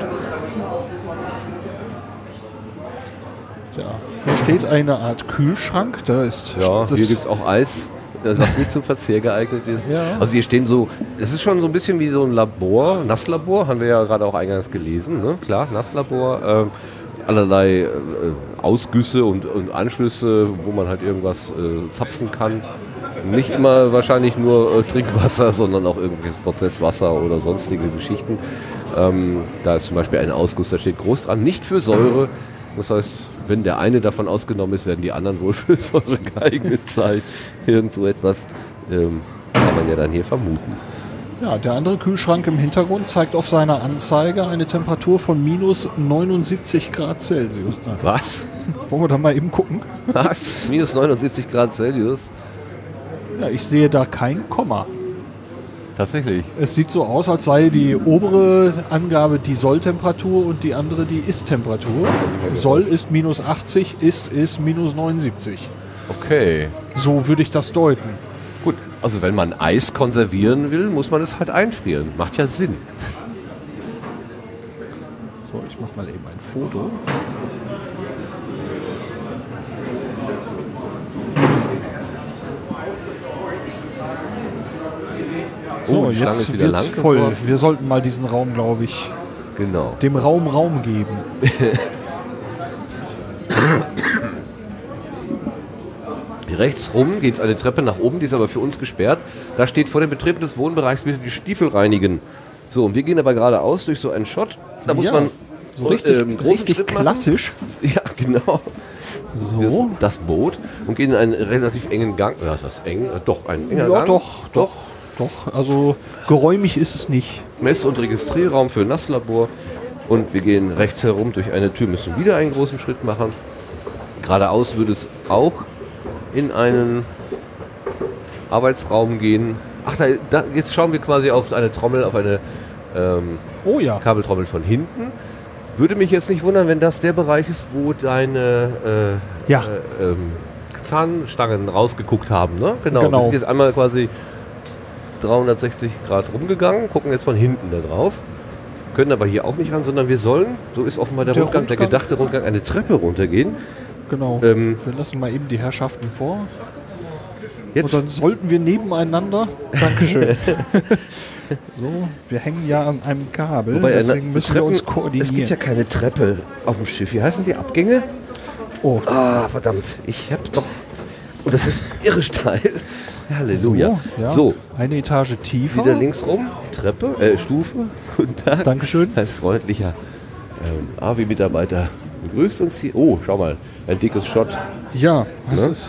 Ja. Hier steht eine Art Kühlschrank, da ist Ja, hier gibt es auch Eis, äh, was nicht zum Verzehr geeignet ist. Ja. Also hier stehen so, es ist schon so ein bisschen wie so ein Labor, Nasslabor, haben wir ja gerade auch eingangs gelesen, ne? klar, Nasslabor. ähm, allerlei äh, Ausgüsse und, und Anschlüsse, wo man halt irgendwas äh, zapfen kann. Nicht immer wahrscheinlich nur äh, Trinkwasser, sondern auch irgendwelches Prozesswasser oder sonstige Geschichten. Ähm, da ist zum Beispiel ein Ausguss, da steht groß dran, nicht für Säure, Das heißt, wenn der eine davon ausgenommen ist, werden die anderen wohl für Säure geeignet sein. Irgend so etwas ähm, kann man ja dann hier vermuten. Ja, der andere Kühlschrank im Hintergrund zeigt auf seiner Anzeige eine Temperatur von minus 79 Grad Celsius. Was? Wollen wir da mal eben gucken? Was? Minus 79 Grad Celsius? Ja, ich sehe da kein Komma. Tatsächlich. Es sieht so aus, als sei die obere Angabe die Solltemperatur und die andere die Ist-Temperatur. Soll ist minus 80, Ist ist minus 79. Okay. So würde ich das deuten. Gut, also wenn man Eis konservieren will, muss man es halt einfrieren. Macht ja Sinn. So, ich mache mal eben ein Foto. So, Oh, die Schlange jetzt ist wieder lang voll. geworden. Wir sollten mal diesen Raum, glaube ich, Genau. dem Raum Raum geben. Rechts rum geht es eine Treppe nach oben, die ist aber für uns gesperrt. Da steht vor dem Betreten des Wohnbereichs bitte die Stiefel reinigen. So, und wir gehen aber geradeaus durch so einen Schott. Da muss Ja, man So richtig, ähm, richtig Schritt machen. klassisch. Ja, genau. So. Das, das Boot und gehen in einen relativ engen Gang. Ja, ist das eng? Doch, ein enger Ja, Gang. doch, doch, doch. Also geräumig ist es nicht. Mess- und Registrierraum für Nasslabor. Und wir gehen rechts herum durch eine Tür, müssen wieder einen großen Schritt machen. Geradeaus würde es auch in einen Arbeitsraum gehen. Ach, da, da, jetzt schauen wir quasi auf eine Trommel, auf eine ähm, Oh ja. Kabeltrommel von hinten. Würde mich jetzt nicht wundern, wenn das der Bereich ist, wo deine äh, Ja. äh, ähm, Zahnstangen rausgeguckt haben. Ne? Genau. Genau. Wir sind jetzt einmal quasi 360 Grad rumgegangen, gucken jetzt von hinten da drauf. Können aber hier auch nicht ran, sondern wir sollen, so ist offenbar der, Der Rundgang, der Rundgang. gedachte Rundgang, eine Treppe runtergehen. Genau. Ähm, wir lassen mal eben die Herrschaften vor. Jetzt, Und dann sollten wir nebeneinander. Dankeschön. so, wir hängen ja an einem Kabel, wobei, äh, deswegen müssen wir uns es gibt koordinieren. ja keine Treppe auf dem Schiff. Wie heißen die Abgänge? oh, Ah, verdammt. Ich hab doch. Und das ist irre steil. Halleluja. so, ja. So, eine Etage tiefer. wieder links rum. Treppe, äh, Stufe. Guten Tag. Dankeschön. Ein freundlicher ähm, AWI-Mitarbeiter begrüßt uns hier. Oh, schau mal. Ein dickes Shot. Ja, Ne? ist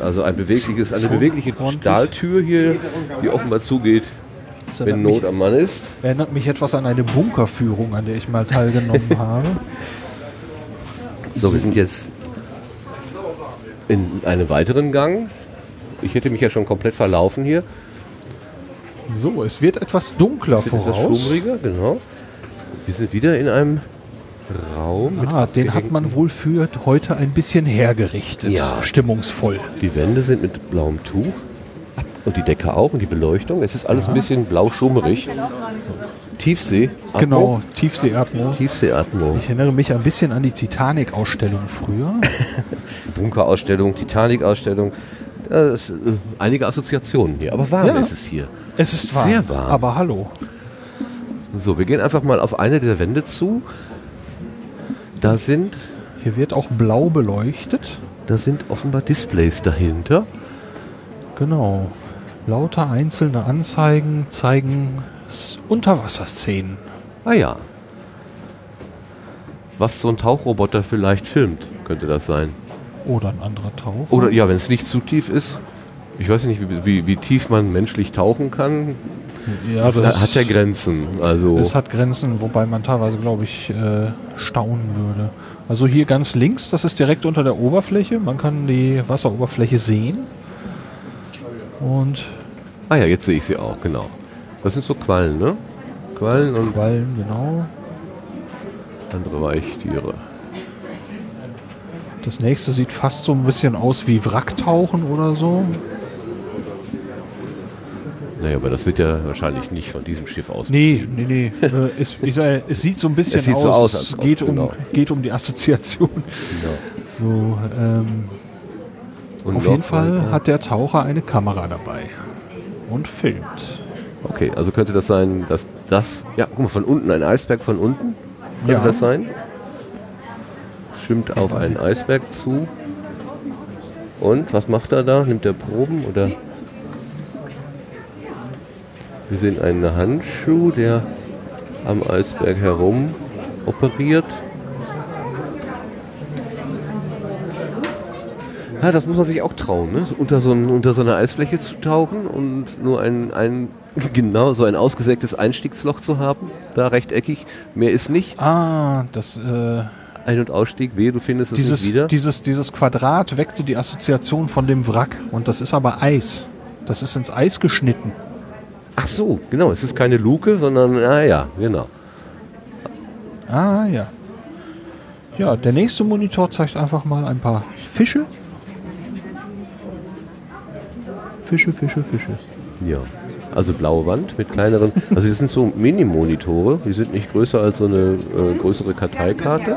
Also ein bewegliches, eine bewegliche. Stahltür hier, die offenbar zugeht, wenn Not mich, am Mann ist. erinnert mich etwas an eine Bunkerführung, an der ich mal teilgenommen habe. So, wir sind jetzt in einem weiteren Gang. Ich hätte mich ja schon komplett verlaufen hier. So, es wird etwas dunkler Es wird etwas voraus. schummriger, genau. Wir sind wieder in einem Raum. Ah, den hat man wohl für heute ein bisschen hergerichtet. Ja. Stimmungsvoll. Die Wände sind mit blauem Tuch. Und die Decke auch und die Beleuchtung. Es ist alles ein bisschen blau-schummerig. Tiefsee. Atmo. Genau, Tiefseeatmo. Tiefseeatmo. Ich erinnere mich ein bisschen an die Titanic-Ausstellung früher. Bunkerausstellung, Titanic-Ausstellung. Das ist, äh, einige Assoziationen hier. Aber warm Ja. ist es hier. Es ist warm, Sehr warm. aber hallo. So, wir gehen einfach mal auf eine dieser Wände zu. Da sind, Hier wird auch blau beleuchtet. da sind offenbar Displays dahinter. Genau. Lauter einzelne Anzeigen zeigen Unterwasserszenen. Ah ja. Was so ein Tauchroboter vielleicht filmt, könnte das sein. Oder ein anderer Tauch. Oder ja, wenn es nicht zu tief ist. Ich weiß nicht, wie, wie, wie tief man menschlich tauchen kann. ja, Das hat ja Grenzen. Also Es hat Grenzen, wobei man teilweise, glaube ich, äh, staunen würde. Also hier ganz links, das ist direkt unter der Oberfläche. Man kann die Wasseroberfläche sehen. Und ah ja, jetzt sehe ich sie auch, genau. Das sind so Quallen, ne? Quallen und Quallen, genau. andere Weichtiere. Das nächste sieht fast so ein bisschen aus wie Wracktauchen oder so. Naja, aber das wird ja wahrscheinlich nicht von diesem Schiff aus. Nee, nee, nee. äh, es, ich sage, es sieht so ein bisschen Es sieht aus. so aus, als geht, um, genau. geht um die Assoziation. Genau. So, ähm, auf jeden Fall weiter. hat der Taucher eine Kamera dabei und filmt. Okay, also könnte das sein, dass das. Ja, guck mal, von unten ein Eisberg von unten. Könnte Ja. das sein? Schwimmt auf einen Eisberg zu. Und was macht er da? Nimmt er Proben oder? Wir sehen einen Handschuh, der am Eisberg herum operiert. Ja, das muss man sich auch trauen, ne? unter, so ein, unter so einer Eisfläche zu tauchen und nur ein, ein genau so ein ausgesägtes Einstiegsloch zu haben, da rechteckig, mehr ist nicht. Ah, das äh, Ein- und Ausstieg, wehe, du findest es dieses, nicht wieder. dieses, dieses Quadrat weckte die Assoziation von dem Wrack. Und das ist aber Eis. Das ist ins Eis geschnitten. Ach so, genau, es ist keine Luke, sondern, ah ja, genau. Ah ja. Ja, der nächste Monitor zeigt einfach mal ein paar Fische. Fische, Fische, Fische. Ja. Also blaue Wand mit kleineren, also das sind so Mini-Monitore, die sind nicht größer als so eine äh, größere Karteikarte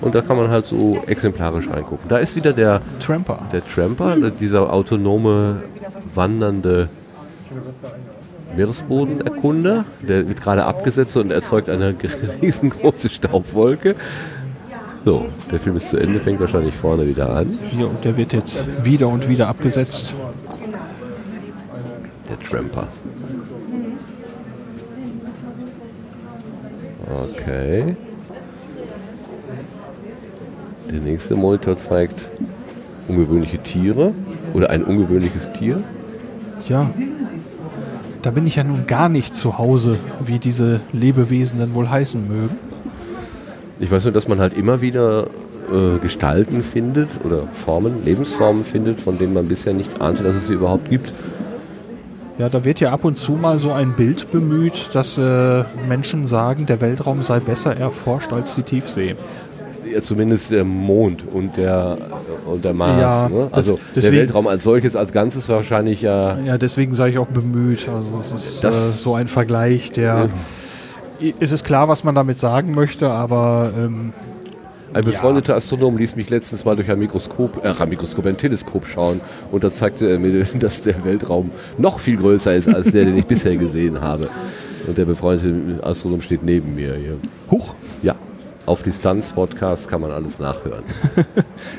und da kann man halt so exemplarisch reingucken. Da ist wieder der, Tramper. der Tramper, dieser autonome, wandernde Meeresbodenerkunder, der wird gerade abgesetzt und erzeugt eine riesengroße Staubwolke. So, der Film ist zu Ende, fängt wahrscheinlich vorne wieder an. Hier, und der wird jetzt wieder und wieder abgesetzt. Der Tramper. Okay. Der nächste Monitor zeigt ungewöhnliche Tiere oder ein ungewöhnliches Tier. Ja. Da bin ich ja nun gar nicht zu Hause, wie diese Lebewesen denn wohl heißen mögen. Ich weiß nur, dass man halt immer wieder äh, Gestalten findet oder Formen, Lebensformen findet, von denen man bisher nicht ahnte, dass es sie überhaupt gibt. Ja, da wird ja ab und zu mal so ein Bild bemüht, dass äh, Menschen sagen, der Weltraum sei besser erforscht als die Tiefsee. Ja, zumindest der Mond und der, und der Mars. Ja, ne? das- Also deswegen- der Weltraum als solches, als Ganzes wahrscheinlich ja. Ja, deswegen sage ich auch bemüht. Also es ist Das- äh, so ein Vergleich, der... Es ist klar, was man damit sagen möchte, aber ähm, Ein befreundeter Astronom ließ mich letztens mal durch ein Mikroskop, äh, ein Mikroskop, ein Teleskop schauen und da zeigte er mir, dass der Weltraum noch viel größer ist als der, den ich bisher gesehen habe. Und der befreundete Astronom steht neben mir hier. huch. Ja, auf Distanz-Podcast kann man alles nachhören.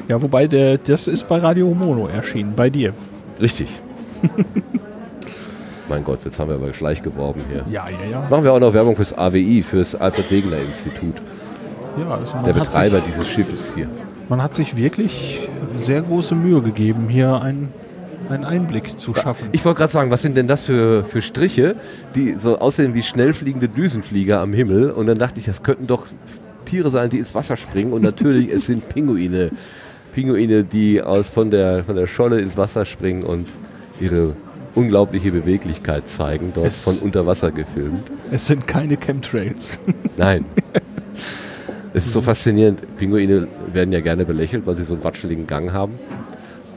Ja, wobei der, das ist bei Radio Mono erschienen, bei dir. Richtig. mein Gott, jetzt haben wir aber Schleich geworben hier. Ja, ja, ja. Machen wir auch noch Werbung fürs AWI, fürs Alfred Wegener Institut. Ja also Der Betreiber sich, dieses Schiffes hier. man hat sich wirklich sehr große Mühe gegeben, hier einen, einen Einblick zu schaffen. Ich wollte gerade sagen, was sind denn das für, für Striche, die so aussehen wie schnell fliegende Düsenflieger am Himmel? Und dann dachte ich, das könnten doch Tiere sein, die ins Wasser springen. Und natürlich, es sind Pinguine. Pinguine, die aus, von, der, von der Scholle ins Wasser springen und ihre unglaubliche Beweglichkeit zeigen, dort Es- von unter Wasser gefilmt. Es sind keine Chemtrails. Nein. Es ist so faszinierend. Pinguine werden ja gerne belächelt, weil sie so einen watscheligen Gang haben.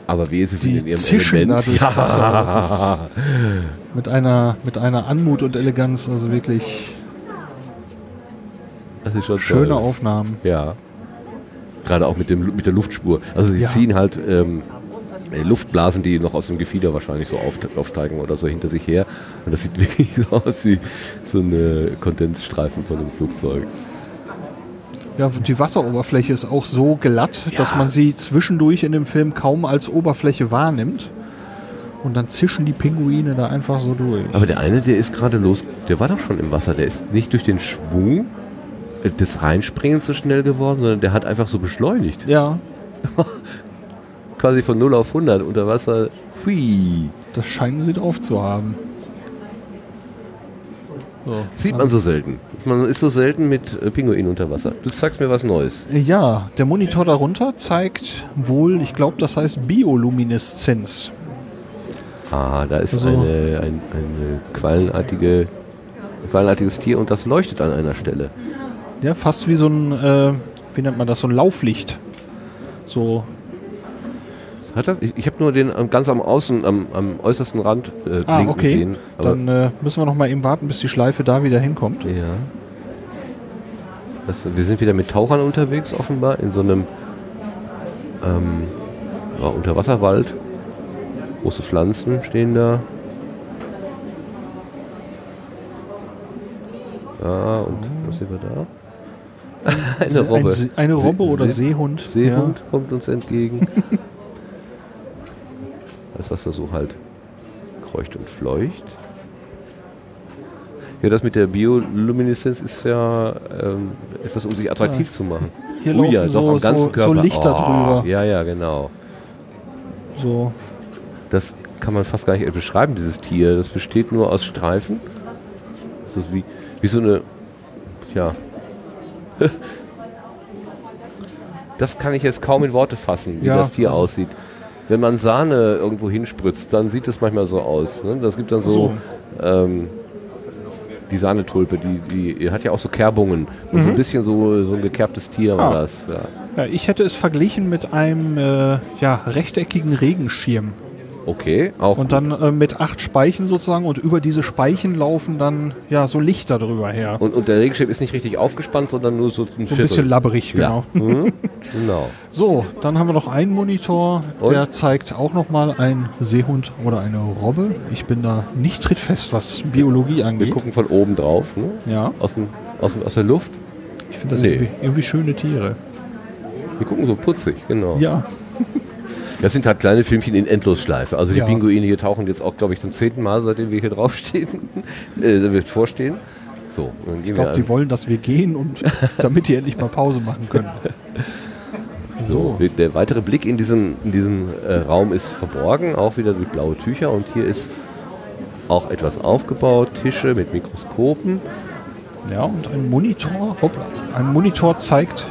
Aber wie ist es Die in ihrem zischen Element? durchs Wasser, mit, einer, mit einer Anmut und Eleganz, also wirklich das ist schon schöne toll. Aufnahmen. Ja. Gerade auch mit, dem, mit der Luftspur. Also sie Ja. ziehen halt ähm, äh, Luftblasen, die noch aus dem Gefieder wahrscheinlich so auf, aufsteigen oder so hinter sich her. Und das sieht wirklich so aus wie so eine Kondensstreifen von einem Flugzeug. Ja, die Wasseroberfläche ist auch so glatt, dass man sie zwischendurch in dem Film kaum als Oberfläche wahrnimmt. Und dann zischen die Pinguine da einfach so durch. Aber der eine, der ist gerade los, der war doch schon im Wasser. Der ist nicht durch den Schwung des Reinspringens so schnell geworden, sondern der hat einfach so beschleunigt. Ja, Quasi von 0 auf 100 unter Wasser. Hui. das scheinen sie drauf zu haben. So. Sieht man so selten. Man ist so selten mit äh, Pinguinen unter Wasser. Du zeigst mir was Neues. Ja, der Monitor darunter zeigt wohl, ich glaube, das heißt Biolumineszenz. Ah, da ist Also- eine, ein, eine quallenartige, ein quallenartiges Tier und das leuchtet an einer Stelle. Ja, fast wie so ein, äh, wie nennt man das, so ein Lauflicht. So, Hat das? Ich, ich habe nur den am- ganz am Außen, am, am äußersten Rand äh, ah, okay. sehen. Aber, Dann äh, müssen wir noch mal eben warten, bis die Schleife da wieder hinkommt. ja. Das, wir sind wieder mit Tauchern unterwegs, offenbar, in so einem ähm, ja, Unterwasserwald. Große Pflanzen stehen da. Ja, und was sehen wir da? Eine Robbe. Ein eine Robbe oder Se- Seehund. Seehund kommt uns entgegen. das, was da so halt kreucht und fleucht. Ja, das mit der Biolumineszenz ist ja ähm, etwas, um sich attraktiv zu machen. Hier laufen ja, doch, so, am ganzen so, so Körper. Lichter Oh, drüber. Ja, ja, genau. So, Das kann man fast gar nicht beschreiben, dieses Tier. Das besteht nur aus Streifen. Das ist wie, wie so eine. Tja. Das kann ich jetzt kaum in Worte fassen, wie Ja, das Tier also- aussieht. Wenn man Sahne irgendwo hinspritzt, dann sieht es manchmal so aus. Ne? Das gibt dann so, ähm, die Sahnetulpe, die, die hat ja auch so Kerbungen. Und so ein bisschen so, so ein gekerbtes Tier war Mhm. Ah. das. Ja. ja, ich hätte es verglichen mit einem äh, ja, rechteckigen Regenschirm. Okay, auch Und dann äh, mit acht Speichen sozusagen und über diese Speichen laufen dann ja so Lichter drüber her. Und, und der Regenschirm ist nicht richtig aufgespannt, sondern nur so ein so ein bisschen labberig, genau. Ja. Mhm. genau. So, dann haben wir noch einen Monitor, der zeigt auch nochmal ein Seehund oder eine Robbe. Ich bin da nicht trittfest, was Biologie Wir angeht. gucken von oben drauf, ne? Ja, aus, dem, aus, aus der Luft. ich finde das Nee. irgendwie, irgendwie schöne Tiere. Wir gucken so putzig, genau. Ja, Das sind halt kleine Filmchen in Endlosschleife. Also die Ja. Pinguine hier tauchen jetzt auch, glaube ich, zum zehnten Mal, seitdem wir hier draufstehen, äh, vorstehen. So, ich glaube, die an. wollen, dass wir gehen und damit die endlich mal Pause machen können. So, der weitere Blick in diesem, in diesem äh, Raum ist verborgen, auch wieder durch blaue Tücher. Und hier ist auch etwas aufgebaut, Tische mit Mikroskopen. Ja, und ein Monitor, hoppla, ein Monitor zeigt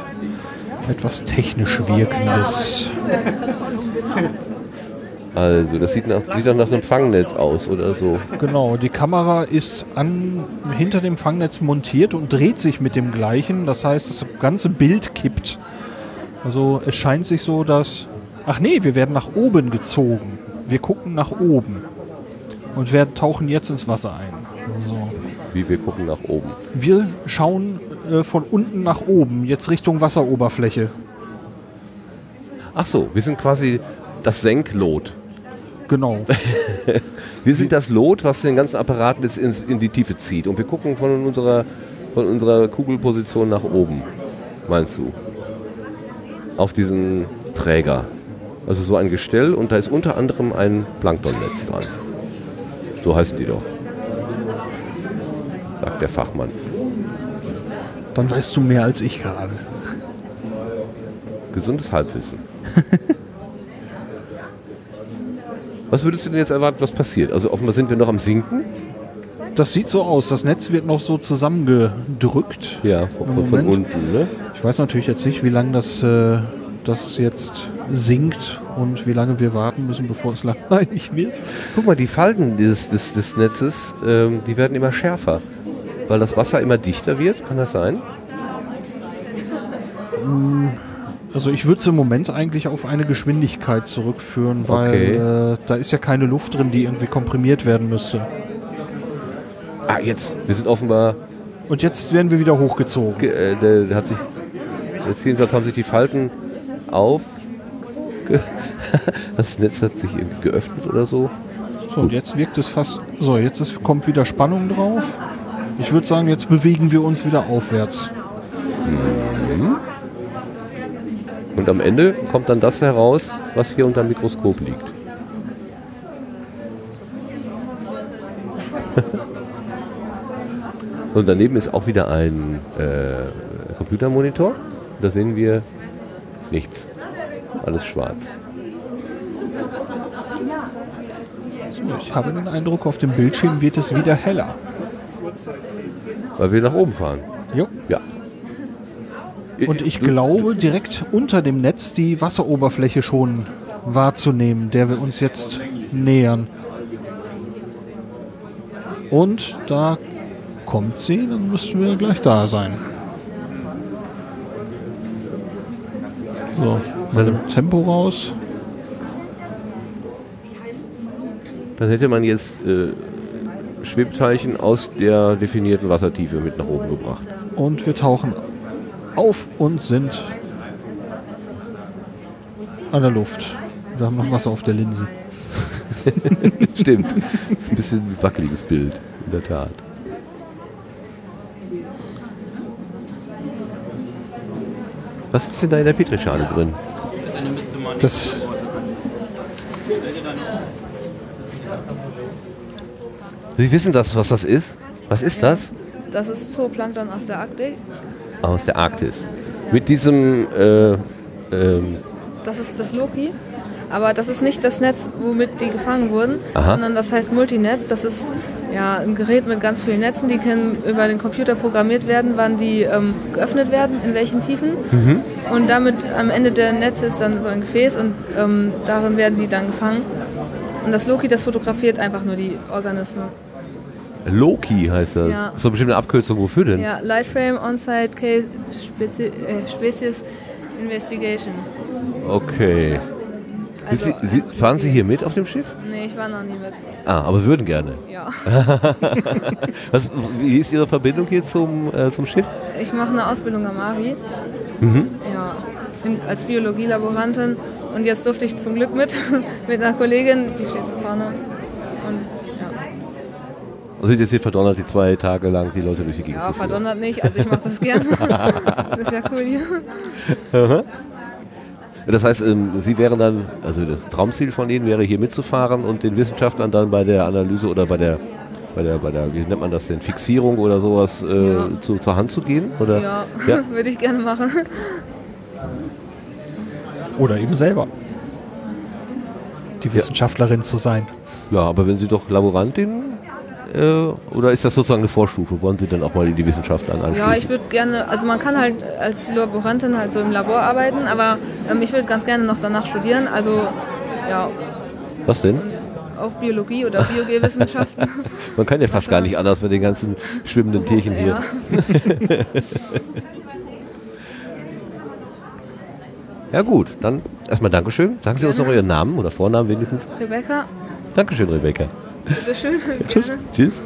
etwas technisch Wirkendes. Also, das sieht, nach, sieht doch nach einem Fangnetz aus oder so. Genau, die Kamera ist an, hinter dem Fangnetz montiert und dreht sich mit dem gleichen. Das heißt, das ganze Bild kippt. Also es scheint sich so, dass... Ach nee, wir werden nach oben gezogen. Wir gucken nach oben. Und werden, tauchen jetzt ins Wasser ein. So. Wie wir gucken nach oben. Wir schauen äh, von unten nach oben, jetzt Richtung Wasseroberfläche. Ach so, wir sind quasi das Senklot. Genau. Wir sind das Lot, was den ganzen Apparat jetzt in die Tiefe zieht. Und wir gucken von unserer, von unserer Kugelposition nach oben, meinst du? Auf diesen Träger. Also so ein Gestell und da ist unter anderem ein Planktonnetz dran. So heißen die doch. Sagt der Fachmann. Dann weißt du mehr als ich gerade. Gesundes Halbwissen. was würdest du denn jetzt erwarten, was passiert? Also offenbar sind wir noch am Sinken. Das sieht so aus. Das Netz wird noch so zusammengedrückt. Ja, von, von, unten. Ne? Ich weiß natürlich jetzt nicht, wie lange das, äh, das jetzt sinkt und wie lange wir warten müssen, bevor es langweilig wird. Guck mal, die Falten des, des, des Netzes, ähm, die werden immer schärfer. Weil das Wasser immer dichter wird, kann das sein? Also ich würde es im Moment eigentlich auf eine Geschwindigkeit zurückführen, weil Okay. äh, da ist ja keine Luft drin, die irgendwie komprimiert werden müsste. Ah, jetzt. Wir sind offenbar, Und jetzt werden wir wieder hochgezogen. ge- äh, der, hat sich, jetzt jedenfalls haben sich die Falten auf. Das Netz hat sich irgendwie geöffnet oder so. So, und jetzt wirkt es fast. So, jetzt ist, kommt wieder Spannung drauf. Ich würde sagen, jetzt bewegen wir uns wieder aufwärts. Und am Ende kommt dann das heraus, was hier unter dem Mikroskop liegt. Und daneben ist auch wieder ein äh, Computermonitor. Da sehen wir nichts. Alles schwarz. Ich habe den Eindruck, auf dem Bildschirm wird es wieder heller. Weil wir nach oben fahren. Jo. Ja. Und ich glaube, direkt unter dem Netz die Wasseroberfläche schon wahrzunehmen, der wir uns jetzt nähern. Und da kommt sie, dann müssten wir gleich da sein. So, mal im Tempo raus. Dann hätte man jetzt äh, Schwebteilchen aus der definierten Wassertiefe mit nach oben gebracht. Und wir tauchen auf und sind an der Luft. Wir haben noch Wasser auf der Linse. Stimmt. Das ist ein bisschen ein wackeliges Bild, in der Tat. Was ist denn da in der Petrischale drin? Das Sie wissen das, was das ist? Was ist das? Das ist Zooplankton aus der Arktik. Aus der Arktis. Mit diesem, äh, ähm, Das ist das Loki. Aber das ist nicht das Netz, womit die gefangen wurden, Aha. sondern das heißt Multinetz. Das ist ja, ein Gerät mit ganz vielen Netzen, die können über den Computer programmiert werden, wann die ähm, geöffnet werden, in welchen Tiefen. Und damit am Ende der Netze ist dann so ein Gefäß und ähm, darin werden die dann gefangen. Und das Loki, das fotografiert einfach nur die Organismen. Loki heißt das. Ja. Bestimmt eine Abkürzung, wofür denn? Ja, Lightframe On-Site Case Spezi äh, Species Investigation. Okay. Also, Sie, Sie, fahren Sie hier mit auf dem Schiff? Nee, ich war noch nie mit. Ah, aber Sie würden gerne. Ja. Was, wie ist Ihre Verbindung hier zum, äh, zum Schiff? Ich mache eine Ausbildung am AVI. Mhm. Ja, bin als Biologielaborantin und jetzt durfte ich zum Glück mit, mit einer Kollegin, die steht da vorne. Und ja, Und sind jetzt hier verdonnert, die zwei Tage lang die Leute durch die Gegend ja zu führen? verdonnert nicht, also ich mache das gerne. das ist ja cool hier. Das heißt, ähm, Sie wären dann, also das Traumziel von Ihnen wäre hier mitzufahren und den Wissenschaftlern dann bei der Analyse oder bei der, bei der, bei der wie nennt man das denn, Fixierung oder sowas äh, Ja. zu, zur Hand zu gehen? Oder? Ja, Ja. würde ich gerne machen. Oder eben selber. Die Wissenschaftlerin zu sein. Ja, aber wenn Sie doch Laborantin äh, oder ist das sozusagen eine Vorstufe? Wollen Sie dann auch mal in die Wissenschaft anschließen? Ja, ich würde gerne, also man kann halt als Laborantin halt so im Labor arbeiten, aber ähm, ich würde ganz gerne noch danach studieren, also ja, Was denn? auch Biologie oder Biogeowissenschaften. Man kann ja fast gar nicht anders mit den ganzen schwimmenden Tierchen hier. ja. Ja gut, dann erstmal Dankeschön. Sagen Sie uns noch Ihren Namen oder Vornamen wenigstens. Rebecca, Dankeschön, Rebecca. Bitteschön. Tschüss. Gerne. Tschüss.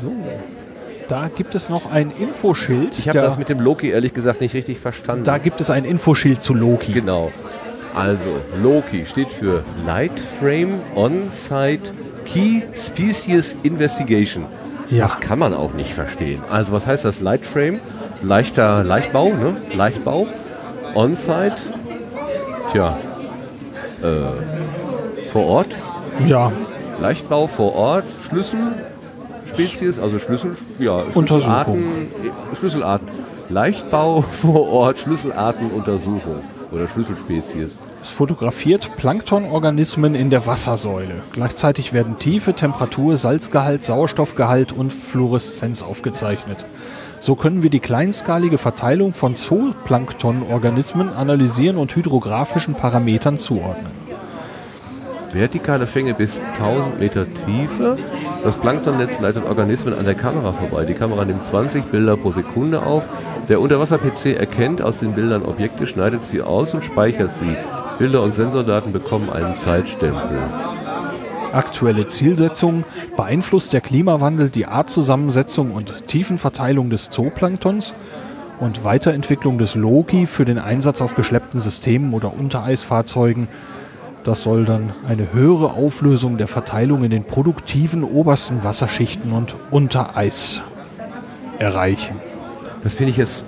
So. Da gibt es noch ein Infoschild. Ich habe Da- das mit dem Loki ehrlich gesagt nicht richtig verstanden. Da gibt es ein Infoschild zu Loki. Genau. Also, Loki steht für Light Frame On-Site Key Species Investigation. Ja. Das kann man auch nicht verstehen. Also, was heißt das Light Frame? Leichter Leichtbau, ne? Leichtbau. On-Site. Tja. Äh, vor Ort. Ja, Leichtbau vor Ort. Schlüssel. Spezies, also Schlüssel, ja, Untersuchung. Schlüsselarten, Schlüsselarten. Leichtbau vor Ort, Schlüsselartenuntersuchung oder Schlüsselspezies. es fotografiert Planktonorganismen in der Wassersäule. Gleichzeitig werden Tiefe, Temperatur, Salzgehalt, Sauerstoffgehalt und Fluoreszenz aufgezeichnet. So können wir die kleinskalige Verteilung von Zooplanktonorganismen analysieren und hydrographischen Parametern zuordnen. Vertikale Fänge bis 1000 Meter Tiefe. Das Planktonnetz leitet Organismen an der Kamera vorbei. Die Kamera nimmt 20 Bilder pro Sekunde auf. Der Unterwasser-PC erkennt aus den Bildern Objekte, schneidet sie aus und speichert sie. Bilder und Sensordaten bekommen einen Zeitstempel. Aktuelle Zielsetzung beeinflusst der Klimawandel die Artzusammensetzung und Tiefenverteilung des Zooplanktons und Weiterentwicklung des Loki für den Einsatz auf geschleppten Systemen oder Untereisfahrzeugen. Das soll dann eine höhere Auflösung der Verteilung in den produktiven obersten Wasserschichten und Untereis erreichen. Das finde ich jetzt,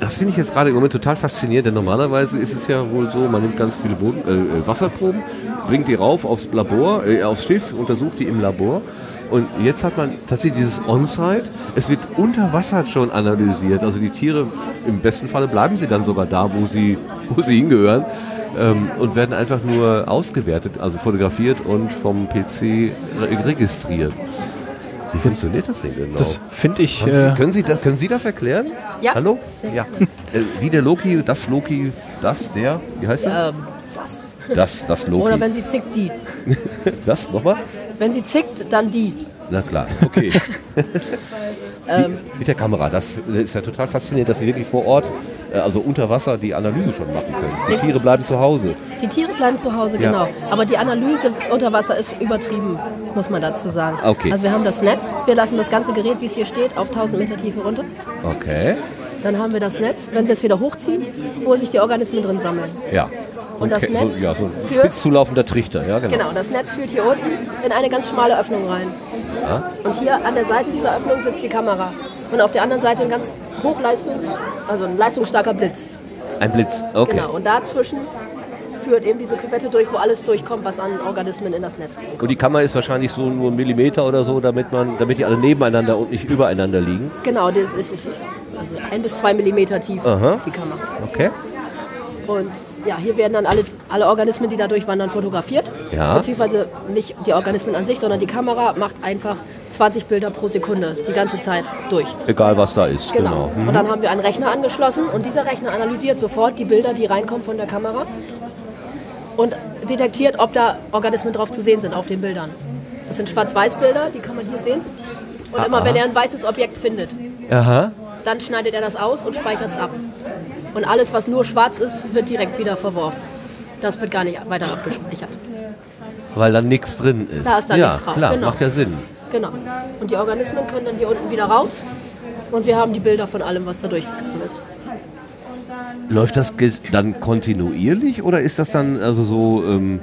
das finde ich jetzt gerade im Moment total faszinierend, denn normalerweise ist es ja wohl so, man nimmt ganz viele Boden, äh, äh, Wasserproben, bringt die rauf aufs Labor, äh, aufs Schiff, untersucht die im Labor. Und jetzt hat man tatsächlich dieses On-Site. Es wird unter Wasser schon analysiert. Also die Tiere, im besten Falle bleiben sie dann sogar da, wo sie, wo sie hingehören. Ähm, und werden einfach nur ausgewertet, also fotografiert und vom PC re registriert. Wie funktioniert das denn genau? Das finde ich, äh, Sie, können, Sie das, können Sie das erklären? Ja, Hallo? sehr Ja. Äh, wie der Loki, das Loki, das, der, wie heißt das? Ähm, das. Das, Loki. Oder wenn sie zickt, die. das, nochmal? Wenn sie zickt, dann die. Na klar, okay. Ähm, Mit der Kamera, das ist ja total faszinierend, dass Sie wirklich vor Ort, äh, also unter Wasser, die Analyse schon machen können. Die. Tiere bleiben zu Hause. die Tiere bleiben zu Hause, Ja. genau. Aber die Analyse unter Wasser ist übertrieben, muss man dazu sagen. Okay. Also wir haben das Netz, wir lassen das ganze Gerät, wie es hier steht, auf 1000 Meter Tiefe runter. Okay, Dann haben wir das Netz, wenn wir es wieder hochziehen, wo sich die Organismen drin sammeln. ja. Und das okay. Netz So, ja, so ein für- spitz zulaufender Trichter, ja genau. Genau, das Netz führt hier unten in eine ganz schmale Öffnung rein. Ja. Und hier an der Seite dieser Öffnung sitzt die Kamera. Und auf der anderen Seite ein ganz hochleistungs-, also ein leistungsstarker Blitz. Ein Blitz, okay. Genau, und dazwischen führt eben diese Küvette durch, wo alles durchkommt, was an Organismen in das Netz reinkommt. Und die Kammer ist wahrscheinlich so nur ein Millimeter oder so, damit man, damit die alle nebeneinander und nicht übereinander liegen. Genau, das ist, also ein bis zwei Millimeter tief, Aha. die Kamera. Okay. Und ja, hier werden dann alle, alle Organismen, die da durchwandern, fotografiert. Ja. Beziehungsweise nicht die Organismen an sich, sondern die Kamera macht einfach 20 Bilder pro Sekunde die ganze Zeit durch. Egal was da ist. Genau. Genau. Und dann haben wir einen Rechner angeschlossen und dieser Rechner analysiert sofort die Bilder, die reinkommen von der Kamera und detektiert, ob da Organismen drauf zu sehen sind auf den Bildern. Das sind Schwarz-Weiß-Bilder, die kann man hier sehen. Und immer wenn er ein weißes Objekt findet, Aha. dann schneidet er das aus und speichert es ab. Und alles, was nur schwarz ist, wird direkt wieder verworfen. Das wird gar nicht weiter abgespeichert. Weil dann nichts drin ist. Da ist dann ja, nichts drauf, klar, genau. macht ja Sinn. Genau. Und die Organismen können dann hier unten wieder raus. Und wir haben die Bilder von allem, was da durchgegangen ist. Läuft das dann kontinuierlich oder ist das dann also so, ähm,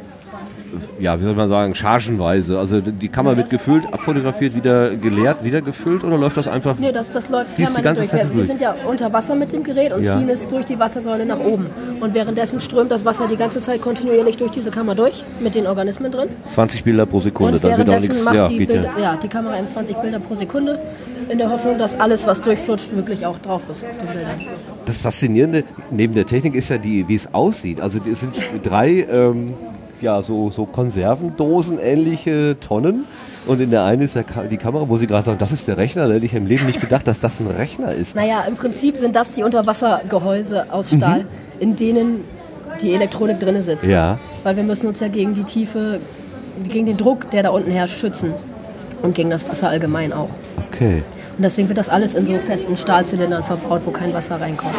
ja, wie soll man sagen, chargenweise? Also die Kamera wird gefüllt, abfotografiert, wieder geleert, wieder gefüllt oder läuft das einfach? Nee, das, das läuft Fließt die permanent ganze durch. Zeit Wir, wir durch? sind ja unter Wasser mit dem Gerät und Ja. ziehen es durch die Wassersäule nach oben. Und währenddessen strömt das Wasser die ganze Zeit kontinuierlich durch diese Kammer durch, mit den Organismen drin. 20 Bilder pro Sekunde, und dann wird auch währenddessen nichts, macht ja, die, geht Bilder, ja. ja, die Kamera eben 20 Bilder pro Sekunde, in der Hoffnung, dass alles, was durchflutscht, wirklich auch drauf ist auf den Bildern. Das Faszinierende neben der Technik ist ja, die, wie es aussieht. Also es sind drei ähm, ja, so, so Konservendosen ähnliche Tonnen. Und in der einen ist der Ka die Kamera, wo Sie gerade sagen, das ist der Rechner. Da hätte ich im Leben nicht gedacht, dass das ein Rechner ist. Naja, im Prinzip sind das die Unterwassergehäuse aus Stahl, in denen die Elektronik drin sitzt. Mhm. Ja. Weil wir müssen uns ja gegen die Tiefe, gegen den Druck, der da unten herrscht, schützen. Und gegen das Wasser allgemein auch. Okay. Und deswegen wird das alles in so festen Stahlzylindern verbraut, wo kein Wasser reinkommt.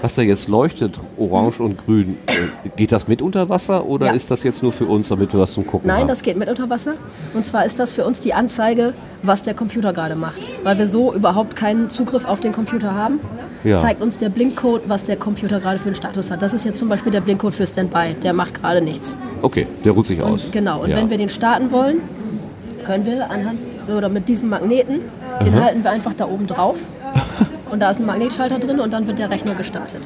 Was da jetzt leuchtet, orange und grün, äh, geht das mit unter Wasser oder Ja. ist das jetzt nur für uns, damit wir was zum Gucken Nein, haben? das geht mit unter Wasser. Und zwar ist das für uns die Anzeige, was der Computer gerade macht. Weil wir so überhaupt keinen Zugriff auf den Computer haben, Ja. zeigt uns der Blinkcode, was der Computer gerade für einen Status hat. Das ist jetzt zum Beispiel der Blinkcode für Standby. Der macht gerade nichts. Okay, der ruht sich aus. Genau, und ja. wenn wir den starten wollen, können wir anhand oder mit diesem Magneten, den halten wir einfach da oben drauf. Und da ist ein Magnetschalter drin und dann wird der Rechner gestartet.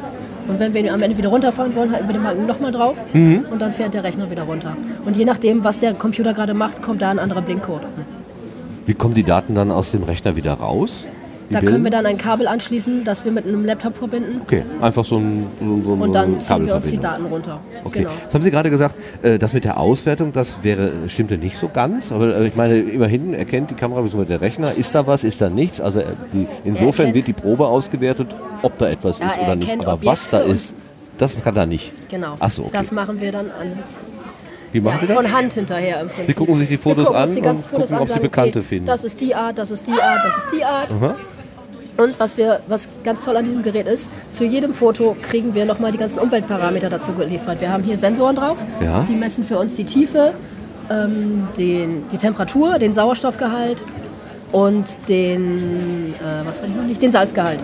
Und wenn wir ihn am Ende wieder runterfahren wollen, halten wir den Magnet nochmal drauf Mhm. und dann fährt der Rechner wieder runter. Und je nachdem, was der Computer gerade macht, kommt da ein anderer Blinkcode. Wie kommen die Daten dann aus dem Rechner wieder raus? Die Da Bilder? können wir dann ein Kabel anschließen, das wir mit einem Laptop verbinden Okay, einfach so ein, so, so und dann ziehen wir uns die Daten runter. Okay. Genau. Jetzt haben Sie gerade gesagt, äh, das mit der Auswertung, das wäre, stimmte nicht so ganz. Aber äh, ich meine, immerhin erkennt die Kamera bzw. der Rechner, ist da was, ist da nichts. Also äh, die, insofern erkennt- wird die Probe ausgewertet, ob da etwas Ja, ist er oder nicht. Aber was da Objekte ist, das kann da nicht. Genau. Ach so, okay. Das machen wir dann an, Wie machen ja, Sie das? von Hand hinterher im Prinzip. Sie gucken sich die Fotos an und Fotos gucken, an, ob Sie Bekannte okay, finden. Das ist die Art, das ist die Art, das ist die Art. Aha. Und was, wir, was ganz toll an diesem Gerät ist, zu jedem Foto kriegen wir nochmal die ganzen Umweltparameter dazu geliefert. Wir haben hier Sensoren drauf, Ja. die messen für uns die Tiefe, ähm, den, die Temperatur, den Sauerstoffgehalt und den, äh, was hatte ich noch nicht, den Salzgehalt.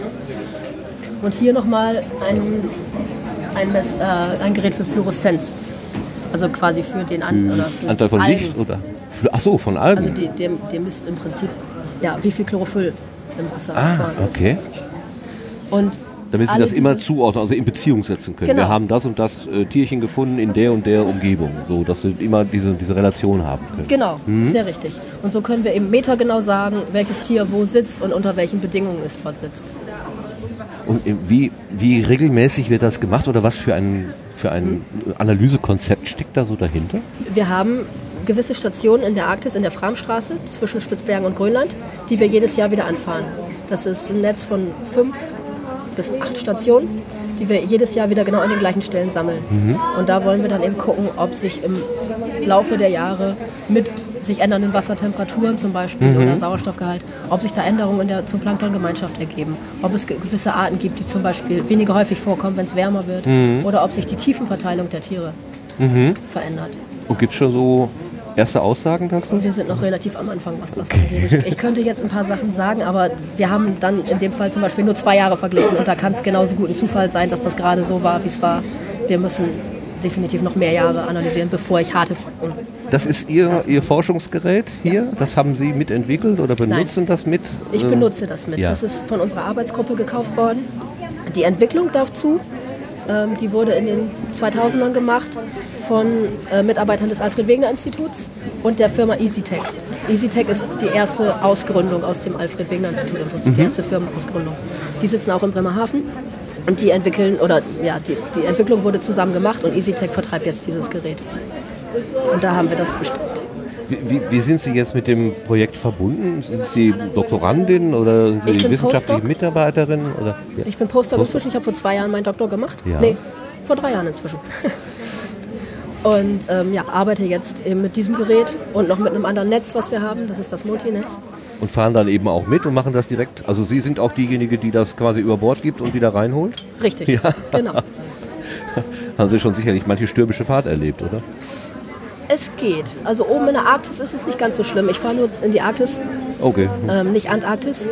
Und hier nochmal ein, ein, Mess, äh, ein Gerät für Fluoreszenz. Also quasi für den An oder für Hm. Anteil von Algen. Licht oder? Ach so, von Algen. Also die, der, der misst im Prinzip, ja, wie viel Chlorophyll im Wasser ah, okay. Und Damit Sie das immer zuordnen, also in Beziehung setzen können. Genau. Wir haben das und das äh, Tierchen gefunden in der und der Umgebung, so dass Sie immer diese, diese Relation haben können. Genau, Mhm. sehr richtig. Und so können wir eben metergenau sagen, welches Tier wo sitzt und unter welchen Bedingungen es dort sitzt. Und äh, wie, wie regelmäßig wird das gemacht oder was für ein, für ein Analysekonzept steckt da so dahinter? Wir haben gewisse Stationen in der Arktis, in der Framstraße zwischen Spitzbergen und Grönland, die wir jedes Jahr wieder anfahren. Das ist ein Netz von fünf bis acht Stationen, die wir jedes Jahr wieder genau an den gleichen Stellen sammeln. Und da wollen wir dann eben gucken, ob sich im Laufe der Jahre mit sich ändernden Wassertemperaturen zum Beispiel oder Sauerstoffgehalt, ob sich da Änderungen in der Zooplanktongemeinschaft ergeben, ob es ge- gewisse Arten gibt, die zum Beispiel weniger häufig vorkommen, wenn es wärmer wird, oder ob sich die Tiefenverteilung der Tiere verändert. Und gibt es schon so erste Aussagen dazu? Wir sind noch relativ am Anfang, was das angeht. Ich, ich könnte jetzt ein paar Sachen sagen, aber wir haben dann in dem Fall zum Beispiel nur zwei Jahre verglichen und da kann es genauso gut ein Zufall sein, dass das gerade so war, wie es war. Wir müssen definitiv noch mehr Jahre analysieren, bevor ich harte Fakten. Das ist Ihr, Ihr Forschungsgerät hier? Das haben Sie mitentwickelt oder benutzen das mit? Ich Äh, benutze das mit. ja. Das ist von unserer Arbeitsgruppe gekauft worden. Die Entwicklung dazu, ähm, die wurde in den 2000ern gemacht von äh, Mitarbeitern des Alfred Wegener Instituts und der Firma EasyTech. EasyTech ist die erste Ausgründung aus dem Alfred Wegener Institut, im Prinzip die erste Firmenausgründung. Die sitzen auch in Bremerhaven und die entwickeln, oder ja, die, die Entwicklung wurde zusammen gemacht und EasyTech vertreibt jetzt dieses Gerät. Und da haben wir das bestellt. Wie, wie, sind Sie jetzt mit dem Projekt verbunden? Sind Sie Doktorandin oder sind Sie wissenschaftliche Postdoc. Mitarbeiterin? Oder? Ja. Ich bin Postdoc Postdoc. inzwischen, ich habe vor zwei Jahren meinen Doktor gemacht. Ja. Nee, vor drei Jahren inzwischen. Und ähm, ja, arbeite jetzt eben mit diesem Gerät und noch mit einem anderen Netz, was wir haben. Das ist das Multinetz. Und fahren dann eben auch mit und machen das direkt. Also Sie sind auch diejenige, die das quasi über Bord gibt und wieder reinholt? Richtig, Ja. genau. Haben Sie schon sicherlich manche stürmische Fahrt erlebt, oder? Es geht. Also oben in der Arktis ist es nicht ganz so schlimm. Ich fahre nur in die Arktis, Okay. ähm, nicht Antarktis.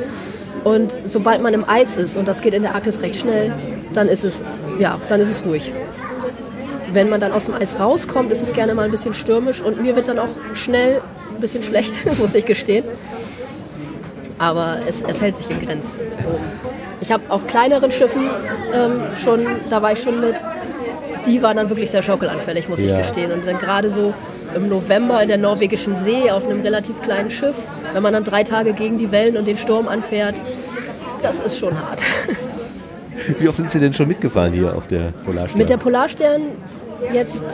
Und sobald man im Eis ist, und das geht in der Arktis recht schnell, dann ist es, ja, dann ist es ruhig. Wenn man dann aus dem Eis rauskommt, ist es gerne mal ein bisschen stürmisch und mir wird dann auch schnell ein bisschen schlecht, muss ich gestehen. Aber es, es hält sich in Grenzen. Ich habe auf kleineren Schiffen ähm, schon, da war ich schon mit, die waren dann wirklich sehr schaukelanfällig, muss ich Ja. gestehen. Und dann gerade so im November in der norwegischen See auf einem relativ kleinen Schiff, wenn man dann drei Tage gegen die Wellen und den Sturm anfährt, das ist schon hart. Wie oft sind Sie denn schon mitgefahren hier auf der Polarstern? Mit der Polarstern jetzt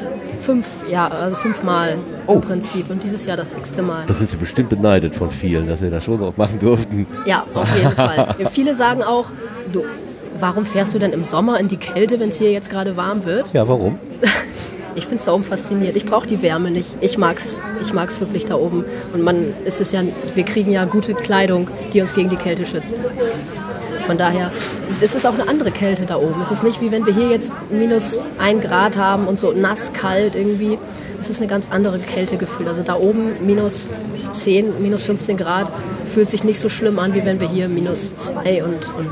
fünf, ja, also fünfmal Oh. im Prinzip und dieses Jahr das x-te Mal. da sind Sie bestimmt beneidet von vielen, dass Sie das schon noch machen durften. Ja, auf jeden Fall. Viele sagen auch, du, warum fährst du denn im Sommer in die Kälte, wenn es hier jetzt gerade warm wird? Ja, warum? Ich finde es da oben faszinierend. Ich brauche die Wärme nicht. Ich mag's, ich mag's wirklich da oben. Und man ist es ja, wir kriegen ja gute Kleidung, die uns gegen die Kälte schützt. Von daher, es ist auch eine andere Kälte da oben. Es ist nicht wie wenn wir hier jetzt minus ein Grad haben und so nass, kalt irgendwie. Es ist eine ganz andere Kältegefühl. Also da oben minus 10, minus 15 Grad fühlt sich nicht so schlimm an, wie wenn wir hier minus 2 und, und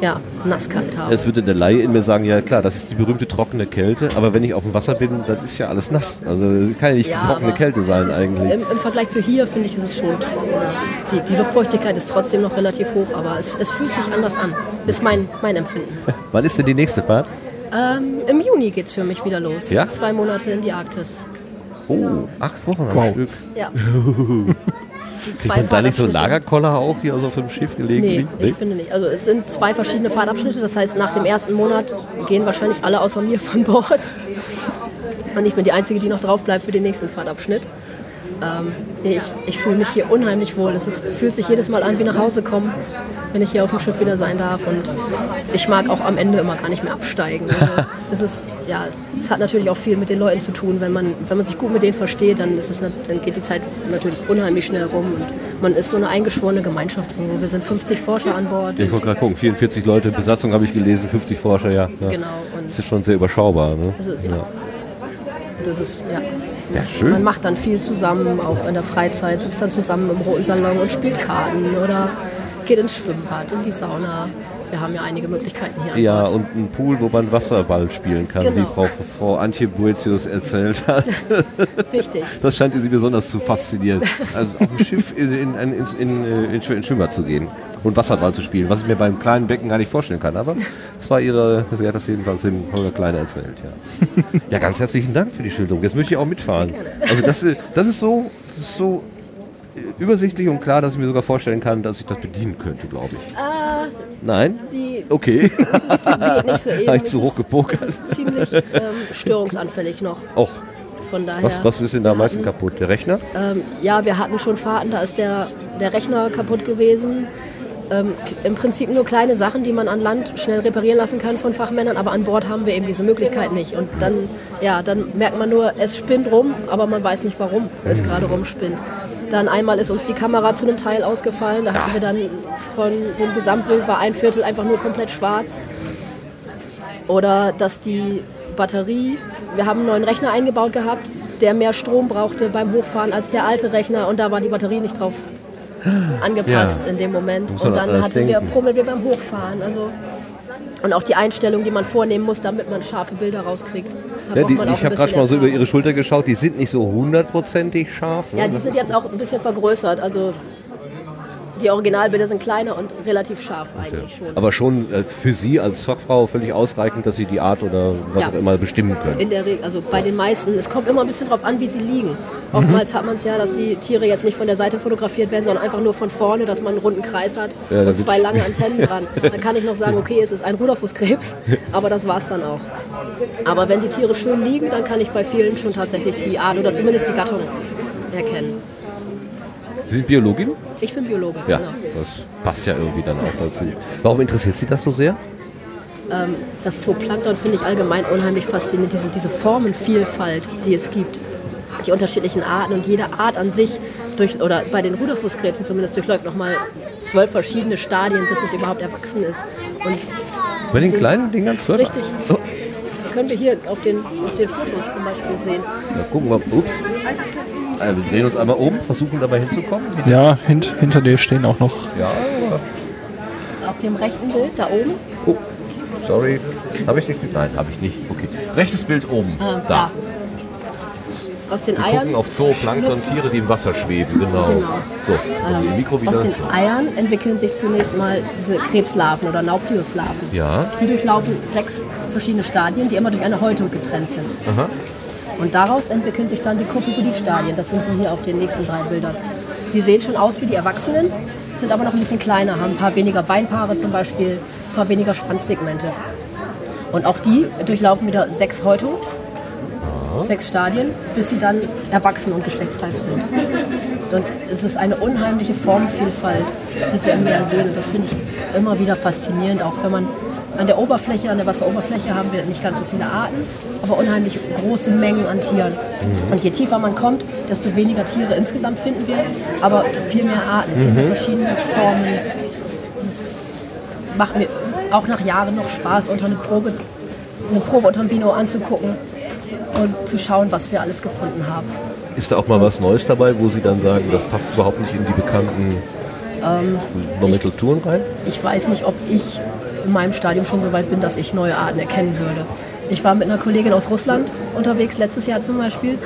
ja, nasskalt haben. Jetzt würde der Laie in mir sagen, ja klar, das ist die berühmte trockene Kälte, aber wenn ich auf dem Wasser bin, dann ist ja alles nass. Also kann ja nicht die trockene Kälte sein es ist, eigentlich. Im, Im Vergleich zu hier finde ich, ist es schon trockener. Die, die Luftfeuchtigkeit ist trotzdem noch relativ hoch, aber es, es fühlt sich anders an. Ist mein, mein Empfinden. Wann ist denn die nächste Fahrt? Ähm, Im Juni geht es für mich wieder los. Ja? Zwei Monate in die Arktis. Oh, acht Wochen am Wow. Stück. Ja. Kriegt man da nicht so Lagerkoller auch hier so auf dem Schiff gelegen? Nee, ich finde nicht. Also es sind zwei verschiedene Fahrtabschnitte. Das heißt, nach dem ersten Monat gehen wahrscheinlich alle außer mir von Bord. Und ich bin die Einzige, die noch drauf bleibt für den nächsten Fahrtabschnitt. Ähm, ich ich fühle mich hier unheimlich wohl. Es ist, fühlt sich jedes Mal an wie nach Hause kommen, wenn ich hier auf dem Schiff wieder sein darf. Und ich mag auch am Ende immer gar nicht mehr absteigen. Also es, ist, ja, es hat natürlich auch viel mit den Leuten zu tun. Wenn man, wenn man sich gut mit denen versteht, dann, ist es, dann geht die Zeit natürlich unheimlich schnell rum. Und man ist so eine eingeschworene Gemeinschaft. irgendwo. Wir sind 50 Forscher an Bord. Ich wollte gerade gucken, 44 Leute Besatzung habe ich gelesen, 50 Forscher, ja. ja. Genau. Und Das ist schon sehr überschaubar. Ne? Also, ja. Das ist, ja. Ja, schön. Man macht dann viel zusammen, auch in der Freizeit, sitzt dann zusammen im roten Salon und spielt Karten oder geht ins Schwimmbad, in die Sauna. Wir haben ja einige Möglichkeiten hier Ja, und ein Pool, wo man Wasserball spielen kann, Genau. wie Frau, Frau Antje Boetius erzählt hat. Richtig. Das scheint sie besonders zu faszinieren. Also auf dem Schiff in, in, in, in, in, in Schw- in Schwimmbad zu gehen und Wasserball zu spielen, was ich mir beim kleinen Becken gar nicht vorstellen kann. Aber es war ihre, sie hat das jedenfalls dem Holger Kleine erzählt. Ja. ja, ganz herzlichen Dank für die Schilderung. Jetzt möchte ich auch mitfahren. Also das, äh, das ist so, das ist so äh, übersichtlich und klar, dass ich mir sogar vorstellen kann, dass ich das bedienen könnte, glaube ich. Ah, Nein? die Okay. geht nicht so eben. Habe ich zu hoch ist- gepokert. Es ist ziemlich ähm, störungsanfällig noch. Och, Von daher. was, was ist denn da am meisten kaputt? Der Rechner? Ähm, ja, wir hatten schon Fahrten, da ist der, der Rechner kaputt gewesen. Ähm, Im Prinzip nur kleine Sachen, die man an Land schnell reparieren lassen kann von Fachmännern, aber an Bord haben wir eben diese Möglichkeit nicht. Und dann, ja, dann merkt man nur, es spinnt rum, aber man weiß nicht, warum es gerade rumspinnt. Dann einmal ist uns die Kamera zu einem Teil ausgefallen, da hatten wir dann von dem Gesamtbild war ein Viertel einfach nur komplett schwarz. Oder dass die Batterie, wir haben einen neuen Rechner eingebaut gehabt, der mehr Strom brauchte beim Hochfahren als der alte Rechner und da war die Batterie nicht drauf angepasst Ja. in dem Moment. Und dann hatten wir denken. Probleme beim Hochfahren. Also und auch die Einstellung, die man vornehmen muss, damit man scharfe Bilder rauskriegt. Ja, die, ich habe gerade schon mal so über ihre Schulter geschaut, die sind nicht so hundertprozentig scharf. ne? Ja, die Das sind jetzt auch ein bisschen vergrößert. Also Die Originalbilder sind kleiner und relativ scharf eigentlich schon. Aber schon äh, für Sie als Fachfrau völlig ausreichend, dass Sie die Art oder was Ja. auch immer bestimmen können. In der Regel, also bei den meisten, es kommt immer ein bisschen drauf an, wie sie liegen. Oftmals hat man es ja, dass die Tiere jetzt nicht von der Seite fotografiert werden, sondern einfach nur von vorne, dass man einen runden Kreis hat Ja, und zwei lange Antennen dran. Dann kann ich noch sagen, okay, es ist ein Ruderfußkrebs, aber das war es dann auch. Aber wenn die Tiere schön liegen, dann kann ich bei vielen schon tatsächlich die Art oder zumindest die Gattung erkennen. Sie sind Biologin? Ich bin Biologe, Ja, genau. das passt ja irgendwie dann auch dazu. Warum interessiert Sie das so sehr? Ähm, das Zooplankton finde ich allgemein unheimlich faszinierend, diese, diese Formenvielfalt, die es gibt. Die unterschiedlichen Arten und jede Art an sich, durch, oder bei den Ruderfußkrebsen zumindest, durchläuft nochmal zwölf verschiedene Stadien, bis es überhaupt erwachsen ist. Und Bei den kleinen Dingern zwölf? Richtig. Oh, können wir hier auf den, auf den Fotos zum Beispiel sehen. na, gucken wir. Ups. Äh, wir drehen uns einmal um, versuchen dabei hinzukommen. Ja, hint, hinter dir stehen auch noch. Ja, Auf dem rechten Bild, da oben, oh, sorry. Habe ich nicht? Nein, habe ich nicht. Okay. Rechtes Bild oben. ähm, da. da. Aus den Wir Eiern. gucken auf Zooplankton, Tiere, die im Wasser schweben. Genau. Genau. So, also im Mikro wieder. Aus den Eiern entwickeln sich zunächst mal diese Krebslarven oder Naupliuslarven. Ja. Die durchlaufen sechs verschiedene Stadien, die immer durch eine Häutung getrennt sind. Aha. Und daraus entwickeln sich dann die Kopipodie-Stadien. Das sind die hier auf den nächsten drei Bildern. Die sehen schon aus wie die Erwachsenen, sind aber noch ein bisschen kleiner, haben ein paar weniger Beinpaare zum Beispiel, ein paar weniger Schwanzsegmente. Und auch die durchlaufen wieder sechs Häutungen, sechs Stadien, bis sie dann erwachsen und geschlechtsreif sind. Und es ist eine unheimliche Formenvielfalt, die wir im Meer sehen. Und das finde ich immer wieder faszinierend, auch wenn man an der Oberfläche, an der Wasseroberfläche haben wir nicht ganz so viele Arten, aber unheimlich große Mengen an Tieren. Und je tiefer man kommt, desto weniger Tiere insgesamt finden wir, aber viel mehr Arten, viel mehr verschiedene Formen. Das macht mir auch nach Jahren noch Spaß, unter eine Probe, eine Probe unter dem Bino anzugucken und zu schauen, was wir alles gefunden haben. Ist da auch mal was Neues dabei, wo Sie dann sagen, das passt überhaupt nicht in die bekannten Ähm, Nomenklaturen rein? Ich weiß nicht, ob ich in meinem Stadium schon so weit bin, dass ich neue Arten erkennen würde. Ich war mit einer Kollegin aus Russland unterwegs, letztes Jahr zum Beispiel.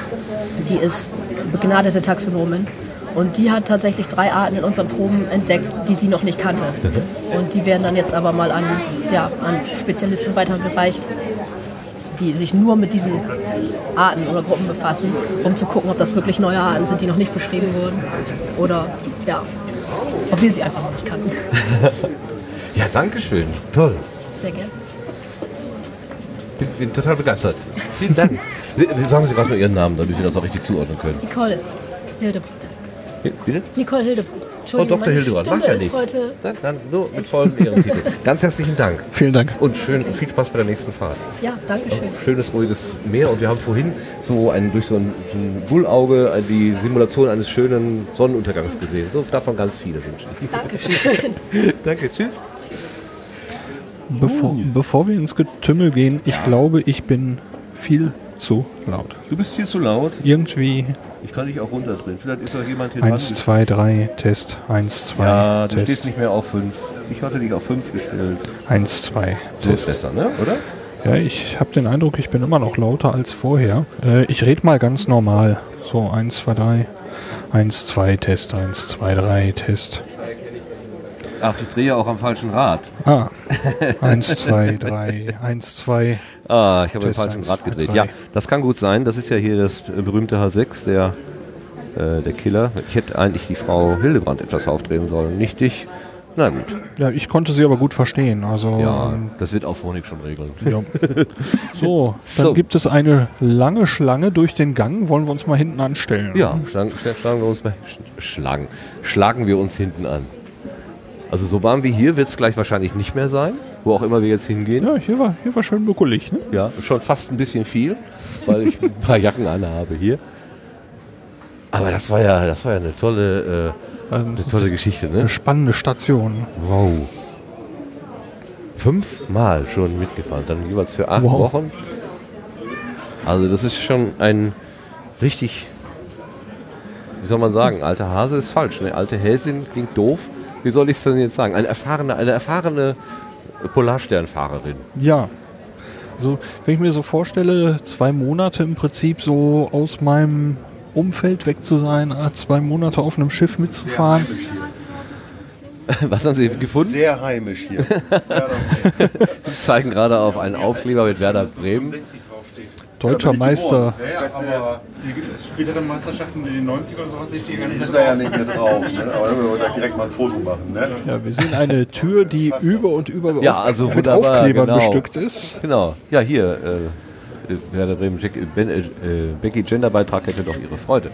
Die ist begnadete Taxonomin. Und die hat tatsächlich drei Arten in unseren Proben entdeckt, die sie noch nicht kannte. Und die werden dann jetzt aber mal an, ja, an Spezialisten weitergereicht, die sich nur mit diesen Arten oder Gruppen befassen, um zu gucken, ob das wirklich neue Arten sind, die noch nicht beschrieben wurden. Oder ja, ob wir sie einfach noch nicht kannten. Ja, danke schön. Toll. Sehr gerne. Bin, bin total begeistert. Vielen Dank. Sagen Sie gerade mal Ihren Namen, damit wir das auch richtig zuordnen können. Nicole Hildebrand. Bitte? Nicole Hildebrand. Frau Entschuldigung, Dr. Hildebrand, macht ja nichts. heute. Nein, nein, nur mit vollem Ehrentitel. Ganz herzlichen Dank. Vielen Dank. Und schön, viel Spaß bei der nächsten Fahrt. Ja, danke schön. Schönes, ruhiges Meer. Und wir haben vorhin so ein, durch so ein, ein Bullauge äh, die Simulation eines schönen Sonnenuntergangs gesehen. So, davon ganz viele wünschen. Danke schön. Danke, tschüss. Bevor, bevor wir ins Getümmel gehen, ich glaube, ich bin viel zu laut. Du bist viel zu laut. Irgendwie Ich kann dich auch runterdrehen. Vielleicht ist auch jemand hier dran. 1, 2, 3, Test, 1, 2, Ja, du Test, stehst nicht mehr auf 5. Ich hatte dich auf 5 gestellt. 1, 2, So ist Test. besser, ne? Oder? Ja, ich habe den Eindruck, ich bin immer noch lauter als vorher. Äh, ich rede mal ganz normal. So, 1, 2, 3, 1, 2, Test, 1, 2, 3, Test. Ach, ich drehe auch am falschen Rad. Ah, 1, 2, 3, 1, 2. Ah, ich habe Test falschen eins, Rad zwei, gedreht. drei. Ja, das kann gut sein. Das ist ja hier das äh, berühmte H6, der, äh, der Killer. Ich hätte eigentlich die Frau Hildebrand etwas aufdrehen sollen, nicht dich. Na gut, Ja, ich konnte sie aber gut verstehen. Also, ja, ähm, das wird auch Phonik schon regeln. ja. So, dann So. gibt es eine lange Schlange durch den Gang. Wollen wir uns mal hinten anstellen? Ja, schlagen, schlagen wir uns mal, sch- schlagen, schlagen wir uns hinten an. Also so warm wie hier wird es gleich wahrscheinlich nicht mehr sein, wo auch immer wir jetzt hingehen. Ja, hier war, hier war schön buckelig. Ne? Ja, schon fast ein bisschen viel, weil ich ein paar Jacken anhabe hier. Aber das war ja, das war ja eine tolle, äh, Also, eine tolle Geschichte, eine ne? spannende Station. Wow. Fünfmal schon mitgefahren, dann jeweils für acht Wow. Wochen. Also das ist schon ein richtig, wie soll man sagen, alter Hase ist falsch, ne? Alte Häsin klingt doof. Wie soll ich es denn jetzt sagen? Eine erfahrene, eine erfahrene Polarsternfahrerin. Ja. So, wenn ich mir so vorstelle, zwei Monate im Prinzip so aus meinem Umfeld weg zu sein, äh, zwei Monate auf einem Schiff mitzufahren. Was haben Sie gefunden? Sehr heimisch hier. Wir zeigen gerade auf einen Aufkleber mit Werder Bremen. Deutscher Meister. Ja, aber die späteren Meisterschaften in den 90 oder sowas, ich die gar nicht sind mehr da ja drauf. nicht mehr drauf. Ne? Aber wir wollen direkt mal ein Foto machen. Ne? Ja, wir sehen eine Tür, die über und über Ja, also mit wunderbar, Aufklebern genau. bestückt ist. Genau. Ja, hier. Äh, Werder Bremen, Jack, ben, äh, Becky Genderbeitrag hätte doch ihre Freude.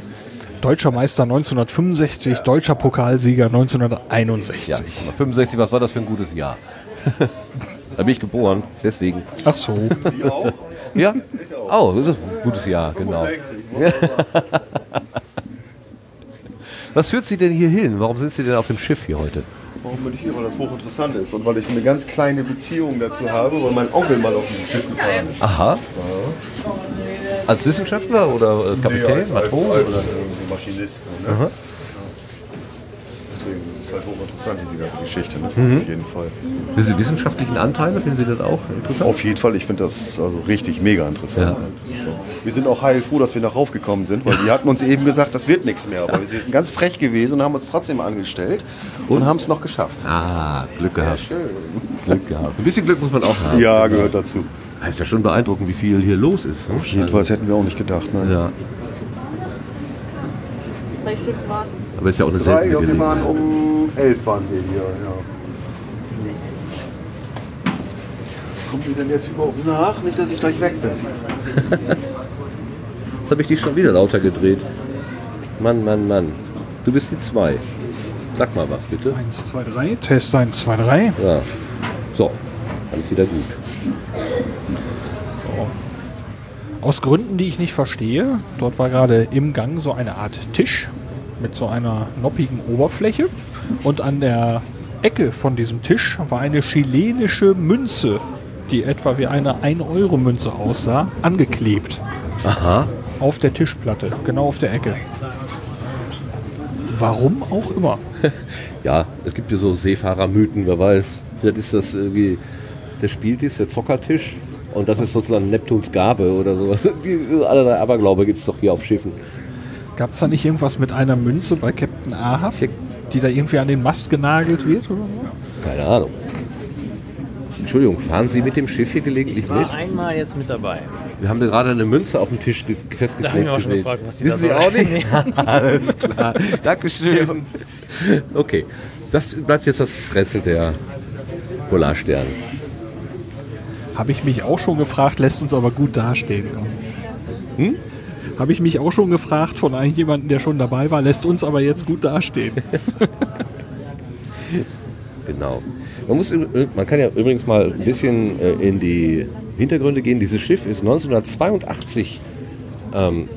Deutscher Meister 1965, deutscher Pokalsieger 1961. Ja, 65, was war das für ein gutes Jahr? da bin ich geboren, deswegen. Ach so. Sie auch? Ja? Oh, das ist ein gutes Jahr, genau. 65. wunderbar. Was führt Sie denn hier hin? Warum sind Sie denn auf dem Schiff hier heute? Warum bin ich hier? Weil das hochinteressant ist und weil ich eine ganz kleine Beziehung dazu habe, weil mein Onkel mal auf diesem Schiff gefahren ist. Aha. Als Wissenschaftler oder äh, Kapitän, Nee, als, als, Matron? als oder? äh, Maschinist. So, ne? Deswegen ist es halt hochinteressant, diese ganze Geschichte. Ne? Mhm. Auf jeden Fall. Diese wissenschaftlichen Anteile, finden Sie das auch interessant? Auf jeden Fall, ich finde das also richtig mega interessant. Ja. Ist so. Wir sind auch heilfroh, dass wir noch raufgekommen sind, weil die hatten uns eben gesagt, das wird nichts mehr. Aber wir sind ganz frech gewesen und haben uns trotzdem angestellt und, haben es noch geschafft. Ah, Glück gehabt. Schön. Glück gehabt. Ein bisschen Glück muss man auch haben. Ja, gehört dazu. Das ist ja schon beeindruckend, wie viel hier los ist. ne? Auf jeden Fall, das hätten wir auch nicht gedacht. Ne? Ja, Drei Stunden warten. aber ist ja auch eine Drei, seltene Gelegenheit. waren um elf waren wir hier. Ja. Kommt ihr denn jetzt überhaupt nach? Nicht, dass ich gleich weg bin. Jetzt habe ich dich schon wieder lauter gedreht. Mann, Mann, Mann. Du bist die zwei. Sag mal was, bitte. 1, 2, 3. Test 1, 2, 3. Ja. So, alles wieder gut. Aus Gründen, die ich nicht verstehe, dort war gerade im Gang so eine Art Tisch mit so einer noppigen Oberfläche und an der Ecke von diesem Tisch war eine chilenische Münze, die etwa wie eine 1-Euro-Münze aussah, angeklebt. Aha. Auf der Tischplatte, genau auf der Ecke. Warum auch immer. Ja, es gibt ja so Seefahrermythen, wer weiß. Vielleicht ist das irgendwie der Spieltisch, der Zockertisch. Und das ist sozusagen Neptuns Gabe oder sowas. Allerlei Aberglaube gibt es doch hier auf Schiffen. Gab es da nicht irgendwas mit einer Münze bei Captain Ahab, die da irgendwie an den Mast genagelt wird? Oder so? Keine Ahnung. Entschuldigung, fahren Sie mit dem Schiff hier gelegentlich Ich mit? war einmal jetzt mit dabei. Wir haben da gerade eine Münze auf dem Tisch ge- festgeklebt Da hab ich mich auch schon gefragt, was die Wissen da Sie auch nicht? Alles klar. Dankeschön. Okay, das bleibt jetzt das Rätsel der Polarstern. Habe ich mich auch schon gefragt, lässt uns aber gut dastehen. Hm? Habe ich mich auch schon gefragt von einem jemandem, der schon dabei war, lässt uns aber jetzt gut dastehen. Genau. Man, muss, man kann ja übrigens mal ein bisschen äh, in die Hintergründe gehen. Dieses Schiff ist 1982 ähm,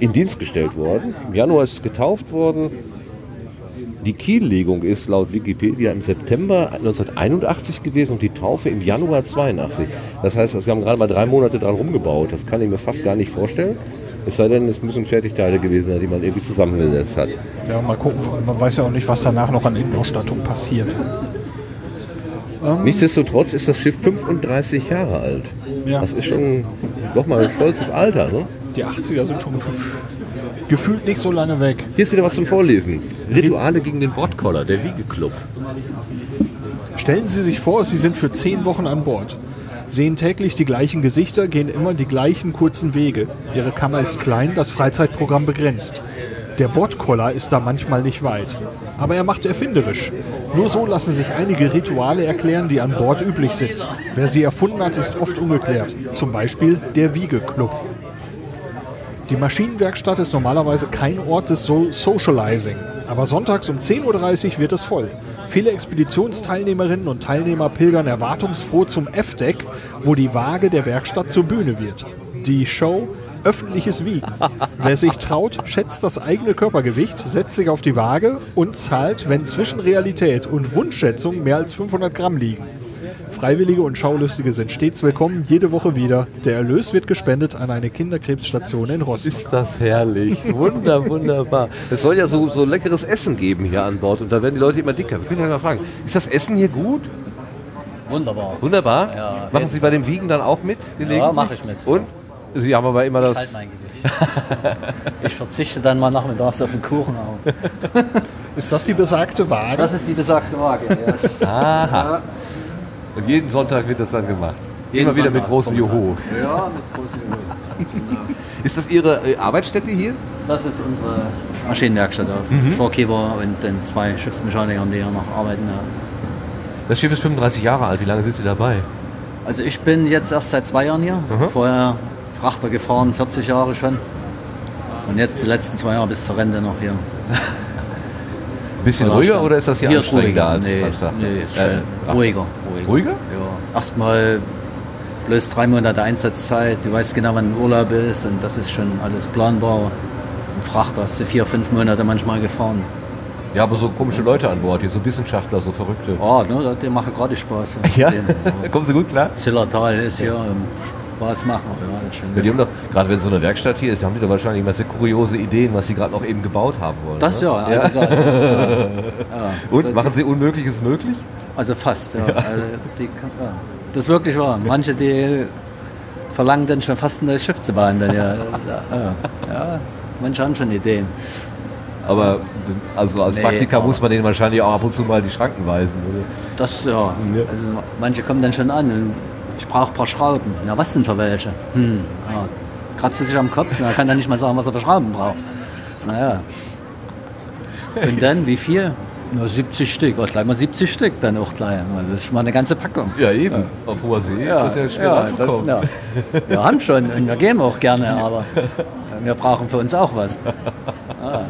in Dienst gestellt worden. Im Januar ist es getauft worden. Die Kiellegung ist laut Wikipedia im September 1981 gewesen und die Taufe im Januar 82. Das heißt, sie haben gerade mal drei Monate dran rumgebaut. Das kann ich mir fast gar nicht vorstellen. Es sei denn, es müssen Fertigteile gewesen sein, die man irgendwie zusammengesetzt hat. Ja, mal gucken. Man weiß ja auch nicht, was danach noch an Innenausstattung passiert. Nichtsdestotrotz ist das Schiff 35 Jahre alt. Ja. Das ist schon nochmal ein stolzes Alter. Ne? Die 80er sind schon gefühlt nicht so lange weg. Hier ist wieder was zum Vorlesen. Rituale gegen den Bordkoller, der Wiegeclub. Stellen Sie sich vor, Sie sind für zehn Wochen an Bord. Sehen täglich die gleichen Gesichter, gehen immer die gleichen kurzen Wege. Ihre Kammer ist klein, das Freizeitprogramm begrenzt. Der Bordkoller ist da manchmal nicht weit. Aber er macht erfinderisch. Nur so lassen sich einige Rituale erklären, die an Bord üblich sind. Wer sie erfunden hat, ist oft ungeklärt. Zum Beispiel der Wiegeclub. Die Maschinenwerkstatt ist normalerweise kein Ort des so Socializing. Aber sonntags um 10.30 Uhr wird es voll. Viele Expeditionsteilnehmerinnen und Teilnehmer pilgern erwartungsfroh zum F-Deck, wo die Waage der Werkstatt zur Bühne wird. Die Show öffentliches Wiegen. Wer sich traut, schätzt das eigene Körpergewicht, setzt sich auf die Waage und zahlt, wenn zwischen Realität und Wunschschätzung mehr als 500 Gramm liegen. Freiwillige und Schaulustige sind stets willkommen, jede Woche wieder. Der Erlös wird gespendet an eine Kinderkrebsstation in Rostock. Ist das herrlich. Wunder, wunderbar. Es soll ja so, so leckeres Essen geben hier an Bord und da werden die Leute immer dicker. Wir können ja mal fragen, ist das Essen hier gut? Wunderbar. Wunderbar. Ja, Machen Sie bei dem Wiegen dann auch mit? Ja, mache ich mit. Und? Sie haben aber immer Ich das... halt mein Gewicht. ich verzichte dann mal nachmittags auf den Kuchen auch. Ist das die besagte Waage? Das ist die besagte Waage, yes. Aha. Und jeden Sonntag wird das dann gemacht. Jeden Immer wieder mit Sonntag großem Vormittag. Juhu. Ja, mit großem Juhu. Ist das Ihre äh, Arbeitsstätte hier? Das ist unsere Maschinenwerkstatt auf Mhm. Und den zwei Schiffsmechanikern, die hier noch arbeiten. Ja. Das Schiff ist 35 Jahre alt. Wie lange sind Sie dabei? Also ich bin jetzt erst seit zwei Jahren hier. Mhm. Vorher Frachter gefahren, 40 Jahre schon. Und jetzt die letzten zwei Jahre bis zur Rente noch hier. Ein bisschen ruhiger oder ist das hier, Hier anstrengender ruhiger. als Nee, nee, ist Äh, ruhiger, ruhiger. Ruhiger? Ja. Erstmal bloß drei Monate Einsatzzeit. Du weißt genau, wann Urlaub ist und das ist schon alles planbar. Im Frachter hast du vier, fünf Monate manchmal gefahren. Ja, aber so komische Leute an Bord, hier so Wissenschaftler, so Verrückte. Oh, ne, die machen gerade Spaß. Ja? Kommen Sie gut klar? Zillertal ist hier Spaß machen. Ja, schon Ja, die haben doch, gerade wenn so eine Werkstatt hier ist, haben die doch wahrscheinlich immer sehr kuriose Ideen, was sie gerade noch eben gebaut haben wollen. Das ne? ja, also da- ja. Ja. Und machen sie Unmögliches möglich? Also fast, ja. Also die, ja. Das ist wirklich wahr. Manche, die verlangen dann schon fast ein neues Schiff zu bauen. Dann, ja. Ja. ja, manche haben schon Ideen. Aber also als Nee, Praktiker muss man denen wahrscheinlich auch ab und zu mal die Schranken weisen. Oder? Das ja. Also manche kommen dann schon an ich brauche ein paar Schrauben. Ja, was denn für welche? Hm, ja. Kratzt er sich am Kopf, na, kann er nicht mal sagen, was er für Schrauben braucht. Naja. Und dann, wie viel? Nur 70 Stück. Oh, gleich mal 70 Stück dann auch gleich. Das ist schon mal eine ganze Packung. Ja, eben. Auf hoher See ist das ja schwer ranzukommen. das- ja. Wir haben schon und wir geben auch gerne, aber wir brauchen für uns auch was. Ah.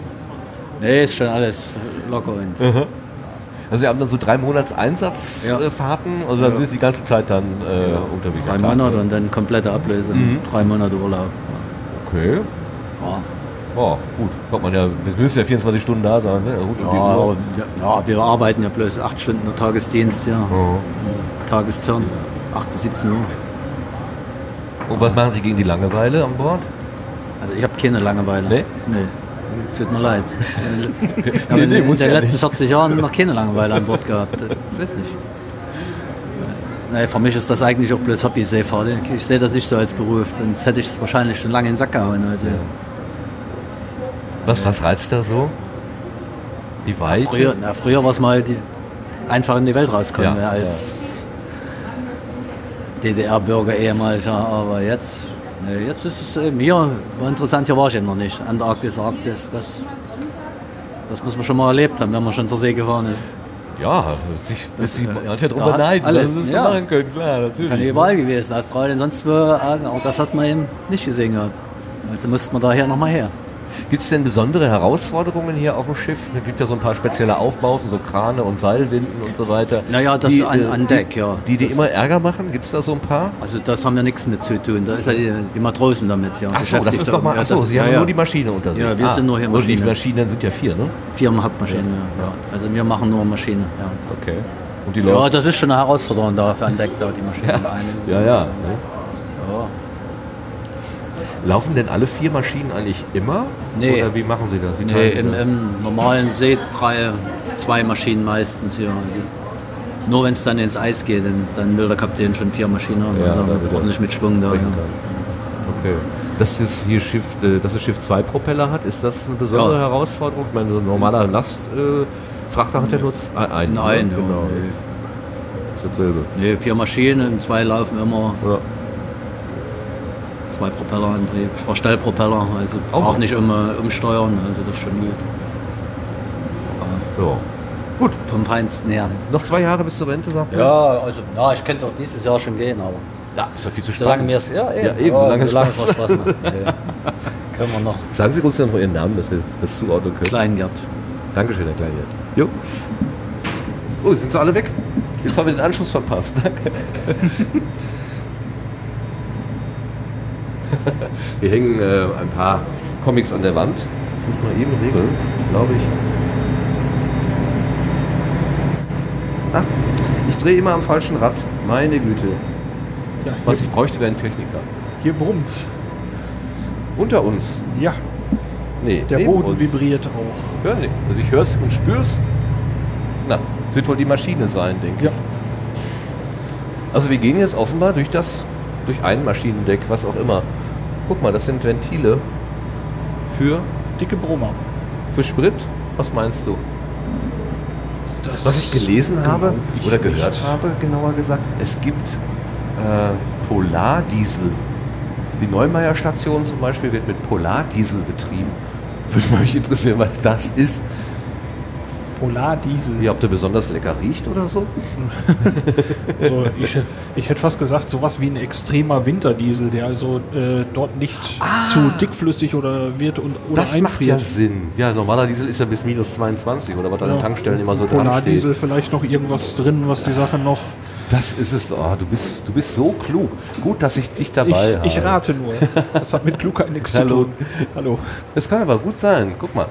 Nee, ist schon alles locker und Mhm. Also Sie haben dann so drei Monats Einsatzfahrten, also dann Ja. sind Sie die ganze Zeit dann äh, unterwegs. drei Monate und dann komplette Ablöse. Mhm. Drei Monate Urlaub. Okay. Ja. Oh, gut. Kommt man ja, wir müssen ja 24 Stunden da sein. Ne? Gut, Ja, wir- ja, arbeiten ja bloß acht Stunden der Tagesdienst, ja. Tagesturn, 8 bis 17 Uhr. Und was machen Sie gegen die Langeweile an Bord? Also ich habe keine Langeweile. Nee? Nee. Tut mir leid. Ich Nee, nee, in den ja letzten nicht. 40 Jahren noch keine Langeweile an Bord gehabt. Ich weiß nicht. Nee, für mich ist das eigentlich auch bloß Hobby-Seefahrt. Ich sehe das nicht so als Beruf, sonst hätte ich es wahrscheinlich schon lange in den Sack gehauen. Also, Was, was reizt da so? Die Weite? früher na, früher war es mal die, einfach in die Welt rauskommen Ja, ja, als DDR-Bürger ehemaliger, aber jetzt, nee, jetzt ist es eben hier, war interessant, hier war ich eben noch nicht. Antarktis, Arktis, das, das muss man schon mal erlebt haben, wenn man schon zur See gefahren ist. Ja, sich Das, Sie äh, manche da drüber hat neiden, alles, dass Sie es ja. machen können, klar, natürlich. Kann überall gewesen, Australien, sonst wo, aber das hat man eben nicht gesehen gehabt. Also musste man daher nochmal her. Gibt es denn besondere Herausforderungen hier auf dem Schiff? Es gibt ja so ein paar spezielle Aufbauten, so Krane und Seilwinden und so weiter. Naja, das an- äh, an Deck, ja. Die, die Das- immer Ärger machen? Gibt es da so ein paar? Also das haben wir nichts mit zu tun, da ist ja die, die Matrosen damit. Ja, Ach so, das ist nochmal, Ja, ach so, das- Sie haben ja, ja. nur die Maschine unter sich. Ja, wir Ah, sind nur hier Und die Maschine. Maschinen sind ja vier, ne? Vier Hauptmaschinen, ja. ja. Also wir machen nur Maschine, ja. Okay. Und die Ja, läuft? das ist schon eine Herausforderung da für an Deck, da die Maschine eine. Ja, ja. Ne? Ja. Laufen denn alle vier Maschinen eigentlich immer? Nee. Oder wie machen Sie das? Wie Nee, Sie im, das? im normalen See drei, zwei Maschinen meistens hier. Also nur wenn es dann ins Eis geht, dann, dann will der Kapitän schon vier Maschinen haben. Ja, also ordentlich mit Schwung da. Ja. Okay. Dass das hier Schiff, äh, dass das Schiff zwei Propeller hat, ist das eine besondere Ja. Herausforderung? Ich meine, so ein normaler Lastfrachter äh, hat ja nur ein- einen. Nein, ne? genau. nee. Ist dasselbe. Nee, vier Maschinen, zwei laufen immer. Ja. Zwei Propellerantrieb, Verstellpropeller, also Oh. auch nicht um, umsteuern, also das ist schon gut. Ja. Gut. Vom Feinsten her. Noch zwei Jahre bis zur Rente, sagt? Ja, also ja, ich könnte auch dieses Jahr schon gehen, aber. Ja, ist ja viel zu Solange spannend. mir es. Ja, eben, Ja, eben, solange es solange Spaß es Spaß macht. Können wir noch. Sagen Sie uns noch mal Ihren Namen, dass wir das zuordnen können. Kleingert. Dankeschön, Herr Kleingert. Jo. Oh, sind sie alle weg? Jetzt haben wir den Anschluss verpasst. Danke. Hier hängen äh, ein paar Comics an der Wand. Muss man eben regeln, glaube ich. Ach, ich drehe immer am falschen Rad. Meine Güte. Ja, Was ich bräuchte, wäre ein Techniker. hier brummt's. Unter uns. Ja, Nee, der Boden uns. vibriert auch. Hören nicht. Also ich höre es und spüre es. Na, es wird wohl die Maschine sein, denke Ja. ich. Also wir gehen jetzt offenbar durch das, durch ein Maschinendeck, was auch immer. Guck mal, das sind Ventile für, Dicke Brummer. für Sprit. Was meinst du? Das Was ich gelesen habe ich oder gehört nicht. habe, genauer gesagt, es gibt äh, Polardiesel. Die Neumeier Station zum Beispiel wird mit Polardiesel betrieben. Würde mich interessieren, was das ist. Polardiesel. Wie, ob der besonders lecker riecht oder so? Also ich, ich hätte fast gesagt, sowas wie ein extremer Winterdiesel, der also äh, dort nicht zu dickflüssig oder wird und oder Ah. das macht ja einfriert. Sinn. Ja, normaler Diesel ist ja bis minus 22 oder was an den Ja. Tankstellen immer so dran steht. Polardiesel vielleicht noch irgendwas drin, was die Sache noch. Das ist es. Oh, du, bist, du bist so klug. Gut, dass ich dich dabei habe. Ich, ich rate nur. Das hat mit Klugheit nichts zu tun. Hallo. Es kann aber gut sein. Guck mal.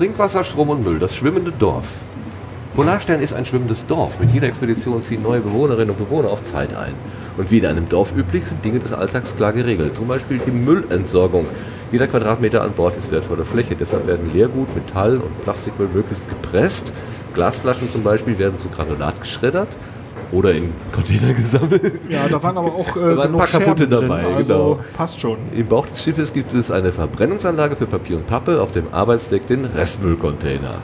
Trinkwasser, Strom und Müll, das schwimmende Dorf. Polarstern ist ein schwimmendes Dorf. Mit jeder Expedition ziehen neue Bewohnerinnen und Bewohner auf Zeit ein. Und wie in einem Dorf üblich sind Dinge des Alltags klar geregelt. Zum Beispiel die Müllentsorgung. Jeder Quadratmeter an Bord ist wertvolle Fläche. Deshalb werden Leergut, Metall und Plastikmüll möglichst gepresst. Glasflaschen zum Beispiel werden zu Granulat geschreddert oder in Container gesammelt. Ja, da waren aber auch äh, Da waren ein paar kaputte Scherben dabei, drin, also genau. passt schon. Im Bauch des Schiffes gibt es eine Verbrennungsanlage für Papier und Pappe, auf dem Arbeitsdeck den Restmüllcontainer.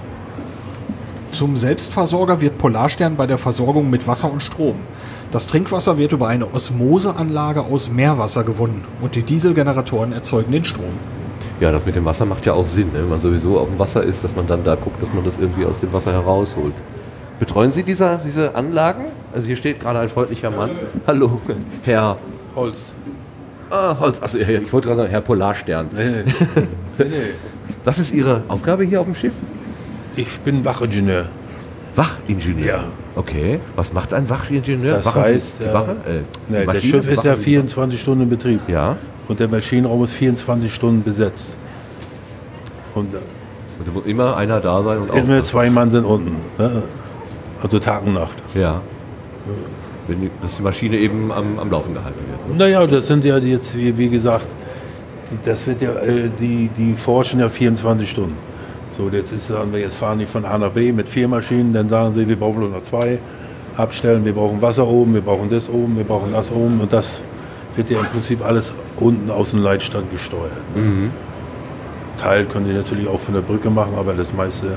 Zum Selbstversorger wird Polarstern bei der Versorgung mit Wasser und Strom. Das Trinkwasser wird über eine Osmoseanlage aus Meerwasser gewonnen und die Dieselgeneratoren erzeugen den Strom. Ja, das mit dem Wasser macht ja auch Sinn, ne? wenn man sowieso auf dem Wasser ist, dass man dann da guckt, dass man das irgendwie aus dem Wasser herausholt. Betreuen Sie dieser, diese Anlagen? Also hier steht gerade ein freundlicher Mann. Hallo, Herr Holz. Ah, Holz. Achso, ja, ich wollte gerade sagen, Herr Polarstern. Das ist Ihre Aufgabe hier auf dem Schiff? Ich bin Wachingenieur. Wachingenieur? Ja. Okay. Was macht ein Wachingenieur? Das Wachen heißt, die äh, Wache? Äh, nee, das? Schiff ist ja Wachen Sie- 24 Stunden in Betrieb. Ja. Und der Maschinenraum ist 24 Stunden besetzt. Und Und da muss immer einer da sein und immer zwei Mann sind unten. Ne? Also Tag und Nacht. Ja. Wenn die, dass die Maschine eben am, am Laufen gehalten wird. Ne? Naja, das sind ja jetzt, wie, wie gesagt, die- das wird ja, äh, die, die forschen ja 24 Stunden. So, jetzt ist, sagen wir, jetzt fahren die von A nach B mit vier Maschinen, dann sagen sie, wir brauchen nur noch zwei abstellen, wir brauchen Wasser oben, wir brauchen das oben, wir brauchen das oben und das wird ja im Prinzip alles unten aus dem Leitstand gesteuert. Ne? Mhm. Teil können die natürlich auch von der Brücke machen, aber das meiste äh.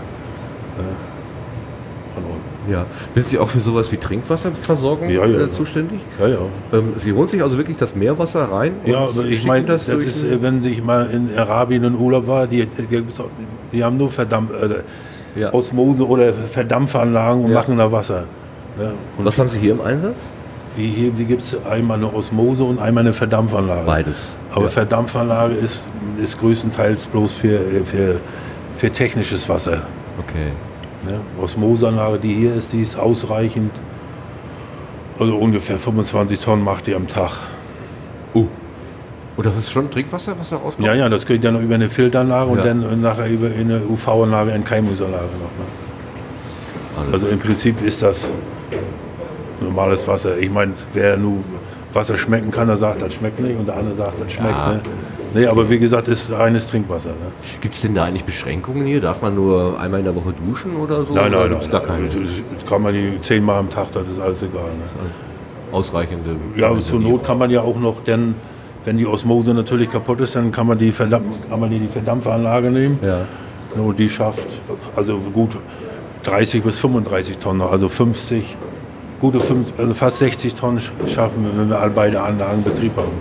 Ja. Sind Sie auch für sowas wie Trinkwasserversorgung Ja, ja. äh, zuständig? Ja, ja. Ähm, Sie holen sich also wirklich das Meerwasser rein? Ja, aber ich meine, das, durch ist, äh, wenn ich mal in Arabien in Urlaub war, die, die, die haben nur Verdampf, äh, Ja. Osmose oder Verdampfanlagen und machen da Wasser. Und Was haben Sie hier im Einsatz? wie hier wie gibt es einmal eine Osmose und einmal eine Verdampfanlage. Beides. Aber. Verdampfanlage ist, ist größtenteils bloß für, für, für technisches Wasser. Okay. Ne? Osmoseanlage, die hier ist, die ist ausreichend. Also ungefähr 25 Tonnen macht die am Tag. Uh. Und das ist schon Trinkwasser, was da rauskommt? Ja, ja, das geht ja noch über eine Filteranlage und Ja. dann nachher über eine UV-Anlage, eine Keimungsanlage noch. Ne? Also im Prinzip ist das normales Wasser. Ich meine, wer nur Wasser schmecken kann, der sagt, das schmeckt nicht und der andere sagt, das schmeckt. Ja. Ne? Nee, aber wie gesagt, ist reines Trinkwasser. Ne? Gibt es denn da eigentlich Beschränkungen hier? Darf man nur einmal in der Woche duschen oder so? nein, Oder nein, nein. gibt's gar keine Das kann man die zehnmal am Tag, das ist alles egal. Ne? ausreichende. Ja, aber zur Not kann man ja auch noch, denn wenn die Osmose natürlich kaputt ist, dann kann man die, Verdampf kann man die, die Verdampferanlage nehmen. Ja. Und die schafft also gut 30 bis 35 Tonnen, also 50, gute 50, also fast 60 Tonnen sch- schaffen wir, wenn wir beide Anlagen Betrieb haben.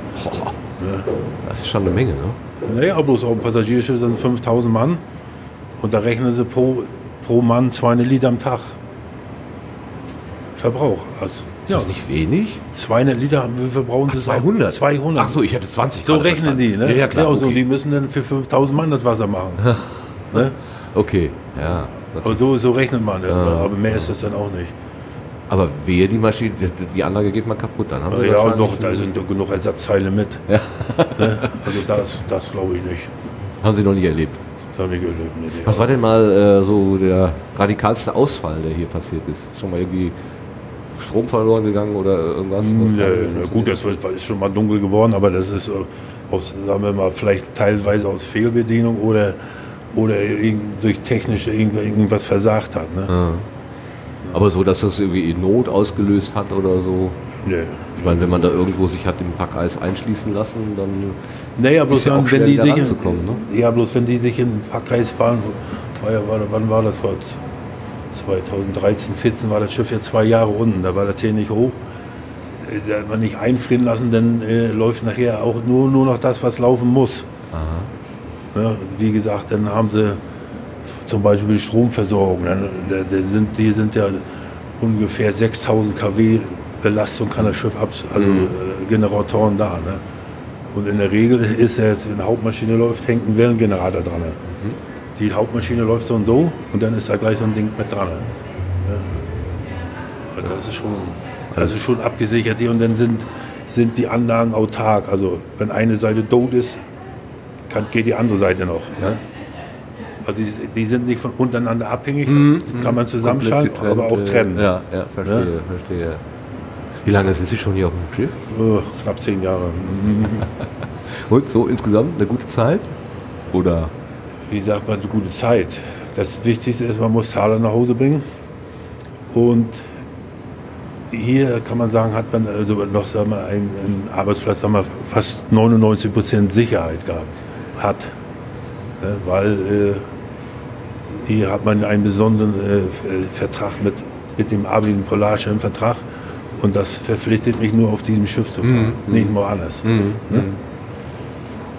Ja. das ist schon eine Menge, ne? Naja, bloß auf dem Passagierschiff sind 5000 Mann und da rechnen sie pro, pro Mann 200 Liter am Tag. Verbrauch. Also, Ist das nicht wenig? 200 Liter haben wir verbrauchen sie 200? 200. Ach so, ich hätte 20 So rechnen die, verstanden. ne? Ja, ja, klar. so, okay. die müssen dann für 5000 Mann das Wasser machen. ne? okay, ja. Aber so, so rechnet man. Ja. Aber mehr ist das dann auch nicht. Aber wehe, die Maschine, die, Anlage geht mal kaputt, dann haben wir ja, noch, da sind doch genug Ersatzteile mit. Ja. ne? Also das, das glaube ich nicht. Haben Sie noch nie erlebt. Das habe ich erlebt. Nee. Was war denn mal äh, so der radikalste Ausfall, der hier passiert ist? Schon mal irgendwie Strom verloren gegangen oder irgendwas? Ja, nicht gut, das ist schon mal dunkel geworden, aber das ist äh, aus, sagen wir mal, vielleicht teilweise aus Fehlbedienung oder, oder durch technische irgend- irgendwas versagt hat. Ne? Ja. Aber so, dass das irgendwie in Not ausgelöst hat oder so? Nee. Ich meine, wenn man da irgendwo sich hat im Packeis einschließen lassen, dann Naja, bloß ist ja auch wenn schwer die sich in, ne? ja, bloß wenn die sich in den Packkreis fahren, war ja, war, wann war das? Vor 2013, 14 war das Schiff ja zwei Jahre unten, da war das hier nicht hoch. Äh, Da hat man nicht einfrieren lassen, dann äh, läuft nachher auch nur, nur noch das, was laufen muss. Ja, wie gesagt, dann haben sie zum Beispiel die Stromversorgung. Dann, da, da sind, die sind ja ungefähr 6000 kW Belastung kann das Schiff ab, also Mhm. äh, Generatoren da. Ne? Und in der Regel ist ja jetzt, wenn eine Hauptmaschine läuft, hängt ein Wellengenerator dran. Ne? Die Hauptmaschine läuft so und so und dann ist da gleich so ein Ding mit dran. Ne? Ja. Das ist schon, das ist schon abgesichert hier und dann sind, sind die Anlagen autark. Also wenn eine Seite tot ist, kann, geht die andere Seite noch. Ne? Also die, die sind nicht von untereinander abhängig, Mhm. kann man zusammenschalten, Komplett aber auch getrennt, trennen. äh, Ja, ja, verstehe, Ja. verstehe. Wie lange sind Sie schon hier auf dem Schiff? Oh, knapp zehn Jahre. Und so insgesamt eine gute Zeit? Oder? Wie sagt man, eine gute Zeit. Das Wichtigste ist, man muss Taler nach Hause bringen. Und hier kann man sagen, hat man also noch sagen wir, einen, einen Arbeitsplatz, sagen wir, fast 99 Prozent Sicherheit gehabt. Hat. Ja, weil äh, hier hat man einen besonderen äh, äh, Vertrag mit, mit dem Abel Polarschirm Vertrag. Und das verpflichtet mich nur auf diesem Schiff zu fahren, Mhm. nicht mal anders. Mhm. Ne?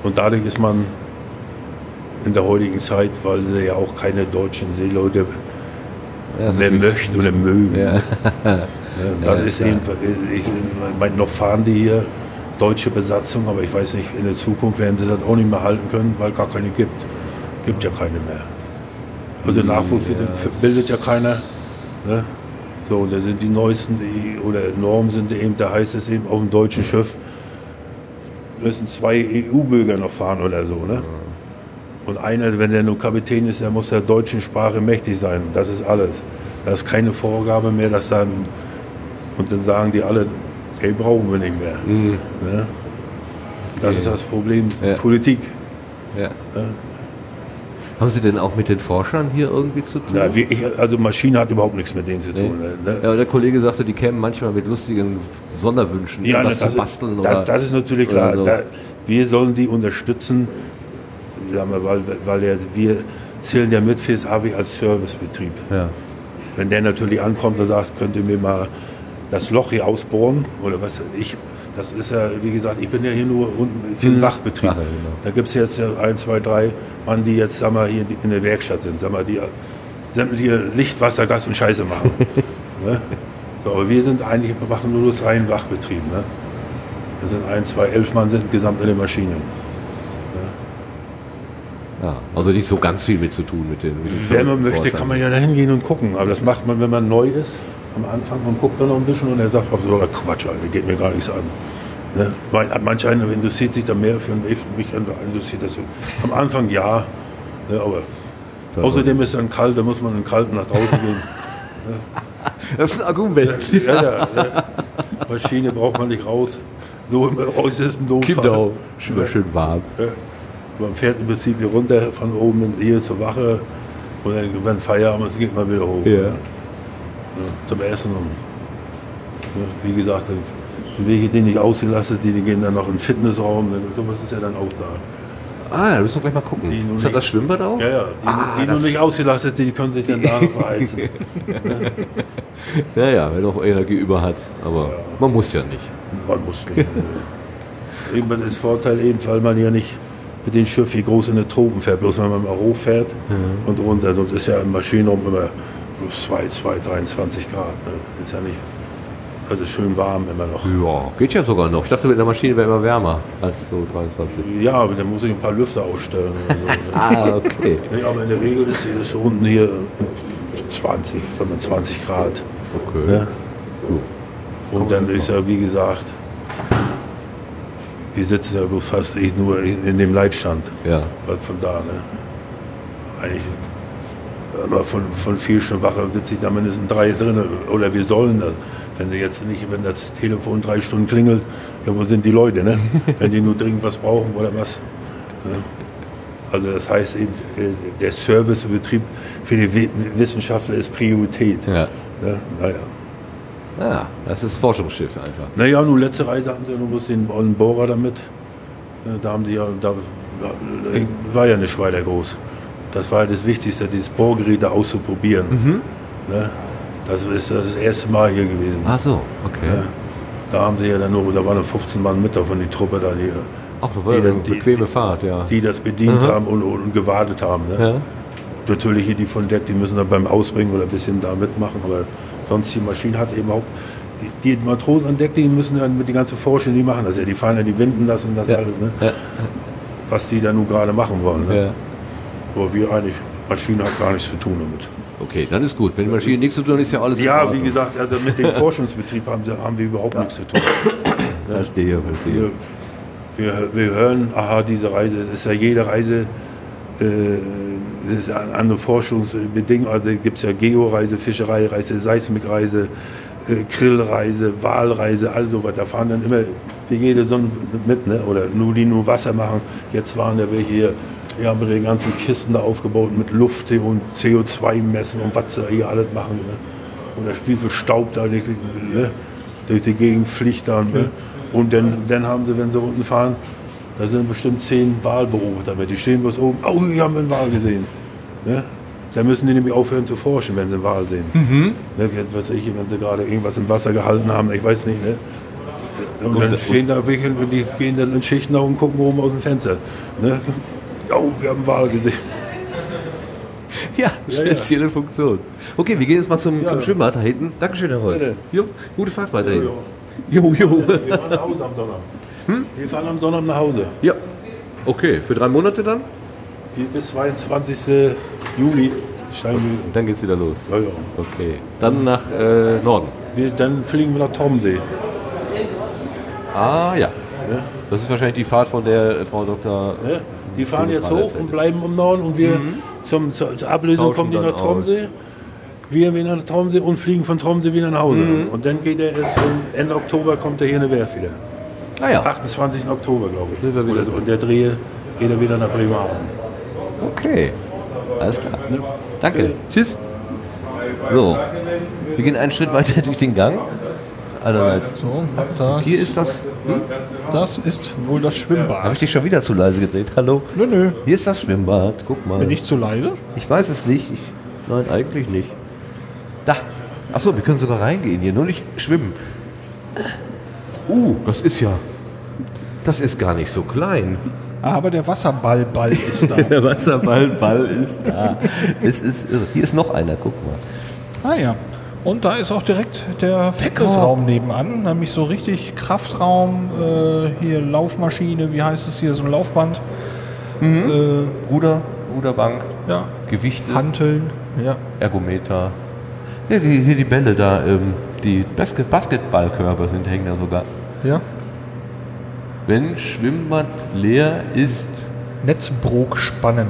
Und dadurch ist man in der heutigen Zeit, weil sie ja auch keine deutschen Seeleute Ja, mehr möchten oder mögen. Ja. Ne? Das Ja, ist klar. eben, ich meine, noch fahren die hier deutsche Besatzung, aber ich weiß nicht, in der Zukunft werden sie das auch nicht mehr halten können, weil gar keine gibt. Gibt ja keine mehr. Also Nachwuchs wird, bildet ja keiner. Ne? So, und da sind die neuesten die, oder Normen sind eben, da heißt es eben auf dem deutschen Schiff müssen zwei EU-Bürger noch fahren oder so. Ne? Und einer, wenn der nur Kapitän ist, der muss der deutschen Sprache mächtig sein. Das ist alles. Da ist keine Vorgabe mehr, dass dann und dann sagen die alle, hey, brauchen wir nicht mehr. Ne? Das ist das Problem Ja. Politik. Ja. Ja. Haben Sie denn auch mit den Forschern hier irgendwie zu tun? Ja, ich, also Maschine hat überhaupt nichts mit denen zu Nee. tun. Ne? Ja, der Kollege sagte, die kämen manchmal mit lustigen Sonderwünschen, Ja, irgendwas das, zu basteln ist, oder. das, ist natürlich klar. so. Da, wir sollen die unterstützen, wir, weil, weil ja, wir zählen ja mit fürs AWI als Servicebetrieb. Ja. Wenn der natürlich ankommt und sagt, könnt ihr mir mal das Loch hier ausbohren oder was ich. Das ist ja, wie gesagt, ich bin ja hier nur den Mhm. Wachbetrieb. Wache, genau. Da gibt es jetzt ja ein, zwei, drei Mann, die jetzt sag mal, hier in der Werkstatt sind, sag mal, die sämtliche Licht, Wasser, Gas und Scheiße machen. ne? so, aber wir sind eigentlich, wir machen nur das rein Wachbetrieb. Ne? Wir sind ein, zwei, elf Mann sind gesamt in der Maschine. Ja, also nicht so ganz viel mit zu tun mit den. Mit den Wenn man möchte, kann man ja da hingehen und gucken. Aber das macht man, wenn man neu ist, am Anfang und guckt dann noch ein bisschen und er sagt, was soll Quatsch, Alter, geht mir gar nichts an. Ne? Weil manch einer interessiert sich da mehr für mich, mich interessiert das. Am Anfang ja, ne, aber außerdem ist es dann kalt, da muss man in Kalten nach draußen gehen. Das ist ein Argument. Ja, ja, ja. Maschine braucht man nicht raus. Nur im äußersten Notfall. Genau, schön, schön warm. Man fährt im Prinzip hier runter von oben hier zur Wache und dann, wenn Feierabend ist, geht man wieder hoch. Ja. Ja, zum Essen. Und, ja, wie gesagt, die Wege, die nicht ausgelassen die, die gehen dann noch in den Fitnessraum. Sowas ist ja dann auch da. Ah, da müssen wir gleich mal gucken. Ist das nicht- das Schwimmbad auch? Ja, ja. Die, Ah, die nur das- nicht ausgelastet sind, die können sich dann da noch verheizen. Ja, ja, wenn noch Energie über hat. Aber man muss ja nicht. Man muss nicht. das ist Vorteil eben, weil man ja nicht mit dem Schiff hier groß in den Tropen fährt, bloß wenn man mal hochfährt und runter. Sonst ist ja im Maschinenraum immer 2, 2, 23 Grad. Ne? Ist ja nicht, also schön warm immer noch. Ja, geht ja sogar noch. Ich dachte, mit der Maschine wäre immer wärmer als so 23. Ja, aber dann muss ich ein paar Lüfter ausstellen. So. Ah, okay. Nee, aber in der Regel ist hier ist unten hier 20, 25 Grad. Okay. Ja. Und dann ist ja, wie gesagt, wir sitzen ja bloß fast ich nur in, in dem Leitstand. Ja. Weil von da, ne? Eigentlich, aber von, von vier Stunden Wache sitze ich da mindestens drei drin. Oder wir sollen das. Wenn jetzt nicht, wenn das Telefon drei Stunden klingelt, ja, wo sind die Leute, ne? Wenn die nur dringend was brauchen oder was. Ne? Also das heißt eben, äh, der Servicebetrieb für die Wi- Wissenschaftler ist Priorität. Ja. Ne? Naja. Ja, das ist Forschungsschiff einfach. Naja, nun letzte Reise hatten sie ja nur bloß den Bohrer damit. Äh, Da haben sie ja, da da war ja nicht weiter groß. Das war das Wichtigste, dieses Bohrgerät da auszuprobieren. Mhm. Ne? Das ist das erste Mal hier gewesen. Ach so, okay. Ja. Da haben sie ja dann nur, da waren noch 15 Mann mit davon, die Truppe da, die, Ach, das war ja die, eine bequeme Fahrt, ja. die das bedient Mhm. haben und, und, und gewartet haben. Ne? Ja. Natürlich hier die von Deck, die müssen dann beim Ausbringen oder ein bisschen da mitmachen, aber sonst die Maschine hat eben auch. Die, die Matrosen an Deck, die müssen dann mit die ganze Forschung, die machen das ja. Die fahren ja die Winden das und das Ja. alles, ne? Ja. was die da nun gerade machen wollen. Ne? Ja. Aber wir eigentlich, Maschine hat gar nichts zu tun damit. Okay, dann ist gut. Wenn die Maschine nichts zu tun hat, ist ja alles Ja, wie gesagt, also mit dem Forschungsbetrieb haben, sie, haben wir überhaupt nichts zu tun. Verstehe, verstehe. Wir, wir, wir hören, aha, diese Reise, es ist ja jede Reise, äh, es ist an andere Forschungsbedingungen, also gibt es ja Georeise, Fischereireise, Seismikreise, äh, Grillreise, Walreise, all sowas. Da fahren dann immer für jede Sonne mit, ne? oder nur die nur Wasser machen. Jetzt waren ja wir hier, wir haben die ganzen Kisten da aufgebaut mit Luft und CO2 messen und was sie hier alles machen. Ne? Oder wie viel Staub da durch, die- ne? durch die Gegend fliegt dann. Ne? Und dann, dann haben sie, wenn sie unten fahren, da sind bestimmt zehn Wahlbeobachter mit. Die stehen bloß oben, oh, hier haben wir einen Wal gesehen. Ne? Da müssen die nämlich aufhören zu forschen, wenn sie einen Wal sehen. Mhm. Ne, was ich, wenn sie gerade irgendwas im Wasser gehalten haben, ich weiß nicht. Ne? Und Und- dann stehen da welche und die gehen dann in Schichten auf und gucken oben aus dem Fenster. Ne? Oh, wir haben Wal gesehen. Ja, Ja, ja. spezielle Funktion. Okay, wir gehen jetzt mal zum, Ja. zum Schwimmbad da hinten. Dankeschön, Herr Holz. Jo, gute Fahrt weiterhin. Jo, jo. Wir fahren nach Hause am Sonnabend. Hm? Wir fahren am Sonnabend nach Hause. Ja. Okay, für drei Monate dann? Bis 22. Juli. Dann geht's wieder los. ja, ja. Okay. Dann nach äh, Norden. Wir, dann fliegen wir nach Tromsee. Ah, ja. Das ist wahrscheinlich die Fahrt, von der äh, Frau Dr. Ne? Die fahren jetzt hoch und bleiben im Norden und wir zum, zur, zur Ablösung Tauschen kommen die nach Tromsee. Wir wieder nach Tromsee und fliegen von Tromsee wieder nach Hause. Mhm. Und dann geht er erst Ende Oktober kommt er hier in der Werft wieder. Ah ja. 28. Oktober, glaube ich. Oder so. Und der Dreh geht er wieder nach Bremerhaven. Okay. Alles klar. Danke. Tschüss. So. Wir gehen einen Schritt weiter durch den Gang. Also, So, das, hier ist das. Hm? das ist wohl das Schwimmbad. Habe ich dich schon wieder zu leise gedreht? Hallo? Nö, nö. Hier ist das Schwimmbad. Guck mal. Bin ich zu leise? Ich weiß es nicht. Ich, nein, eigentlich nicht. Da. Achso, wir können sogar reingehen hier, nur nicht schwimmen. Uh, das ist ja. Das ist gar nicht so klein. Aber der Wasserballball ist da. Der Wasserballball ist da. Es ist. Hier ist noch einer, guck mal. ah ja. Und da ist auch direkt der Fitnessraum nebenan, nämlich so richtig Kraftraum, äh, hier Laufmaschine, wie heißt es hier, so ein Laufband. Äh, Ruder, Ruderbank, ja, Gewichte, Hanteln, ja. Ergometer. Ja, die, hier die Bälle da, ähm, die Basket Basketballkörper sind, hängen da sogar. Ja. Wenn Schwimmbad leer ist, Netzbrok spannen.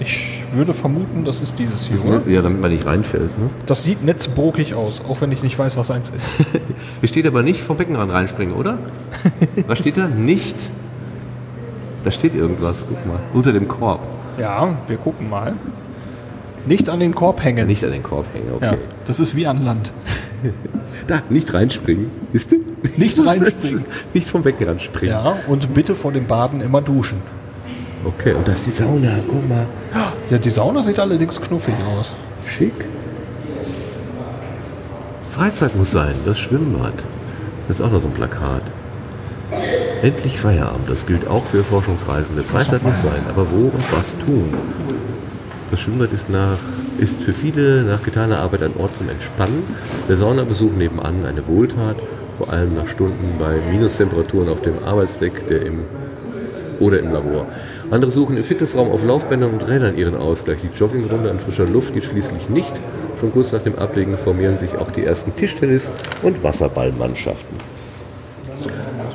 Ich würde vermuten, das ist dieses hier, ist oder? ne, ja, damit man nicht reinfällt. Ne? Das sieht netzbrokig aus, auch wenn ich nicht weiß, was eins ist. Hier steht aber nicht vom Beckenrand reinspringen, oder? Was steht da? Nicht. Da steht irgendwas, guck mal. Unter dem Korb. Ja, wir gucken mal. Nicht an den Korb hängen. Nicht an den Korb hängen, okay. Ja, das ist wie an Land. Da, nicht reinspringen. Wisst ihr? Nicht reinspringen. Nicht vom Beckenrand springen. Ja, und bitte vor dem Baden immer duschen. Okay, und das ist die Sauna, guck mal. Ja, die Sauna sieht allerdings knuffig aus. Schick. Freizeit muss sein, das Schwimmbad. Das ist auch noch so ein Plakat. Endlich Feierabend, das gilt auch für Forschungsreisende. Freizeit muss sein, aber wo und was tun? Das Schwimmbad ist, nach, ist für viele nach getaner Arbeit ein Ort zum Entspannen. Der Saunabesuch nebenan eine Wohltat, vor allem nach Stunden bei Minustemperaturen auf dem Arbeitsdeck der im, oder im Labor. Andere suchen im Fitnessraum auf Laufbändern und Rädern ihren Ausgleich. Die Joggingrunde an frischer Luft geht schließlich nicht. Schon kurz nach dem Ablegen formieren sich auch die ersten Tischtennis- und Wasserballmannschaften.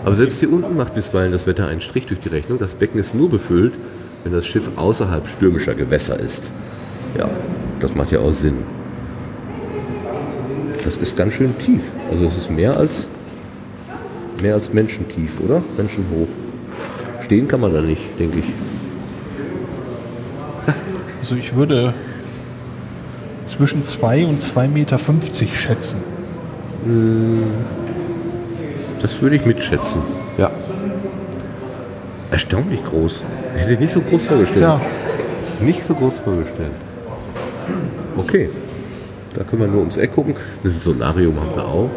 Aber selbst hier unten macht bisweilen das Wetter einen Strich durch die Rechnung. Das Becken ist nur befüllt, wenn das Schiff außerhalb stürmischer Gewässer ist. Ja, das macht ja auch Sinn. Das ist ganz schön tief. Also es ist mehr als mehr als menschentief, oder? Menschenhoch. Stehen kann man da nicht, denke ich. Also ich würde zwischen 2 und 2,50 Meter schätzen. Das würde ich mitschätzen. Ja. Erstaunlich groß. Ich hätte nicht so groß vorgestellt. Ja, nicht so groß vorgestellt. Okay. Da können wir nur ums Eck gucken. Das Solarium haben sie auch.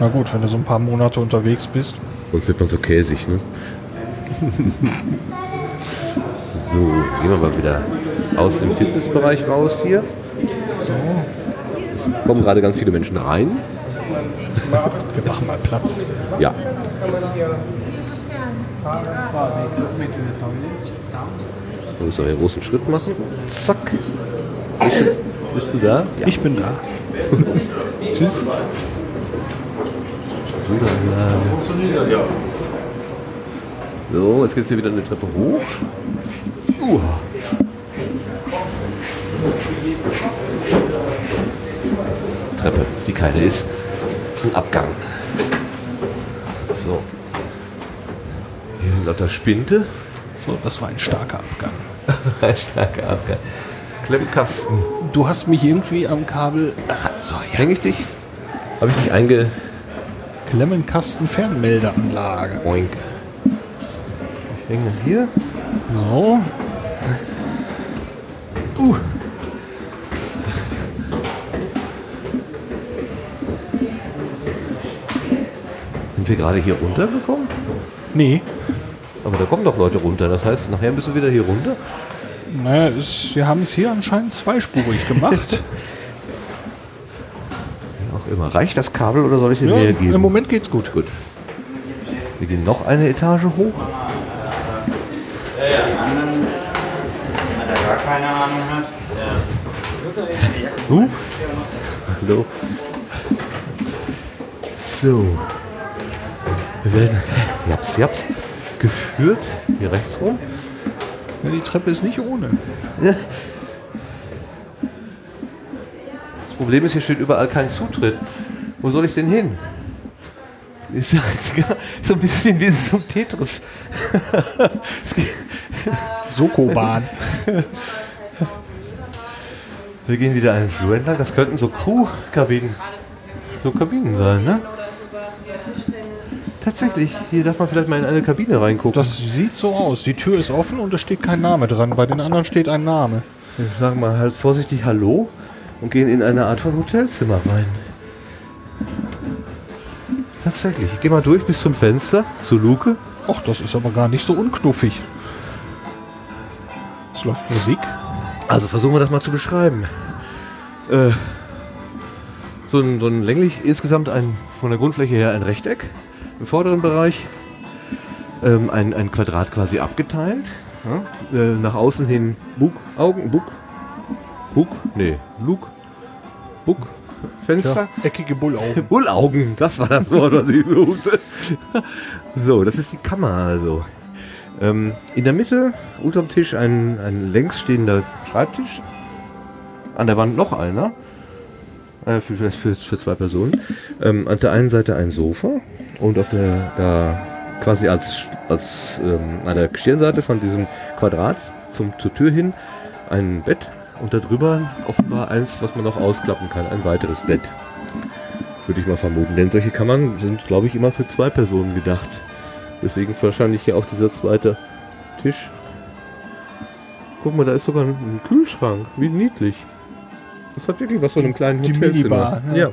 Na gut, wenn du so ein paar Monate unterwegs bist. Sonst wird man so käsig, ne? so, gehen wir mal wieder aus dem Fitnessbereich raus hier. Es kommen gerade ganz viele Menschen rein. Wir machen mal Platz. Ja. Ich muss einen großen Schritt machen. Zack. Bist du, bist du da? Ich bin da. Tschüss. Wunderbar. So, jetzt geht es hier wieder eine Treppe hoch. Uh. Treppe, die keine ist. Ein Abgang. So. Hier sind lauter Spinte. So, das war ein starker Abgang. ein starker Abgang. Klemmkasten. Du hast mich irgendwie am Kabel. So, ja. Häng ich dich? Habe ich dich einge... Klemmenkasten Fernmeldeanlage. Oink. Ich hänge hier. So. Uh. Sind wir gerade hier runtergekommen? Nee. Aber da kommen doch Leute runter. Das heißt, nachher bist du wieder hier runter? Naja, es, wir haben es hier anscheinend zweispurig gemacht. Immer. Reicht das Kabel oder soll ich dir ja, mehr geben? Im Moment geht's gut. Gut. Wir gehen noch eine Etage hoch. Keine Ahnung hat. Uh. Hallo. So. Wir werden japs, japs, geführt. Hier rechts rum. Ja, die Treppe ist nicht ohne. Ja. Das Problem ist, hier steht überall kein Zutritt. Wo soll ich denn hin? Ist ja so ein bisschen wie so ein Tetris. Sokobahn. Wir gehen wieder einen Flur entlang. Das könnten so Crew-Kabinen so Kabinen sein, ne? Tatsächlich, hier darf man vielleicht mal in eine Kabine reingucken. Das sieht so aus. Die Tür ist offen und es steht kein Name dran. Bei den anderen steht ein Name. Wir sagen mal halt vorsichtig Hallo und gehen in eine Art von Hotelzimmer rein. Tatsächlich, ich gehe mal durch bis zum Fenster, zur Luke. Ach, das ist aber gar nicht so unknuffig. Es läuft Musik. Also versuchen wir das mal zu beschreiben. Äh, so, ein, so ein länglich, insgesamt ein, von der Grundfläche her ein Rechteck im vorderen Bereich. Ähm, ein, ein Quadrat quasi abgeteilt. Ja, äh, nach außen hin Bug, Augen, Bug, Bug, nee, Lug, Bug, Fenster. Tja, eckige Bullaugen. Bullaugen, das war das Wort, was ich suchte. So, das ist die Kammer also. Ähm, in der Mitte, unterm Tisch, ein, ein längs stehender Schreibtisch. An der Wand noch einer. Äh, für, für, für, für zwei Personen. Ähm, an der einen Seite ein Sofa und auf der, da quasi als, als ähm, an der Stirnseite von diesem Quadrat zum, zur Tür hin ein Bett und darüber offenbar eins, was man noch ausklappen kann, ein weiteres Bett. Würde ich mal vermuten. Denn solche Kammern sind, glaube ich, immer für zwei Personen gedacht. Deswegen wahrscheinlich hier auch dieser zweite Tisch. Guck mal, da ist sogar ein Kühlschrank. Wie niedlich. Das hat wirklich was von einem kleinen Die Hotelzimmer. Ja.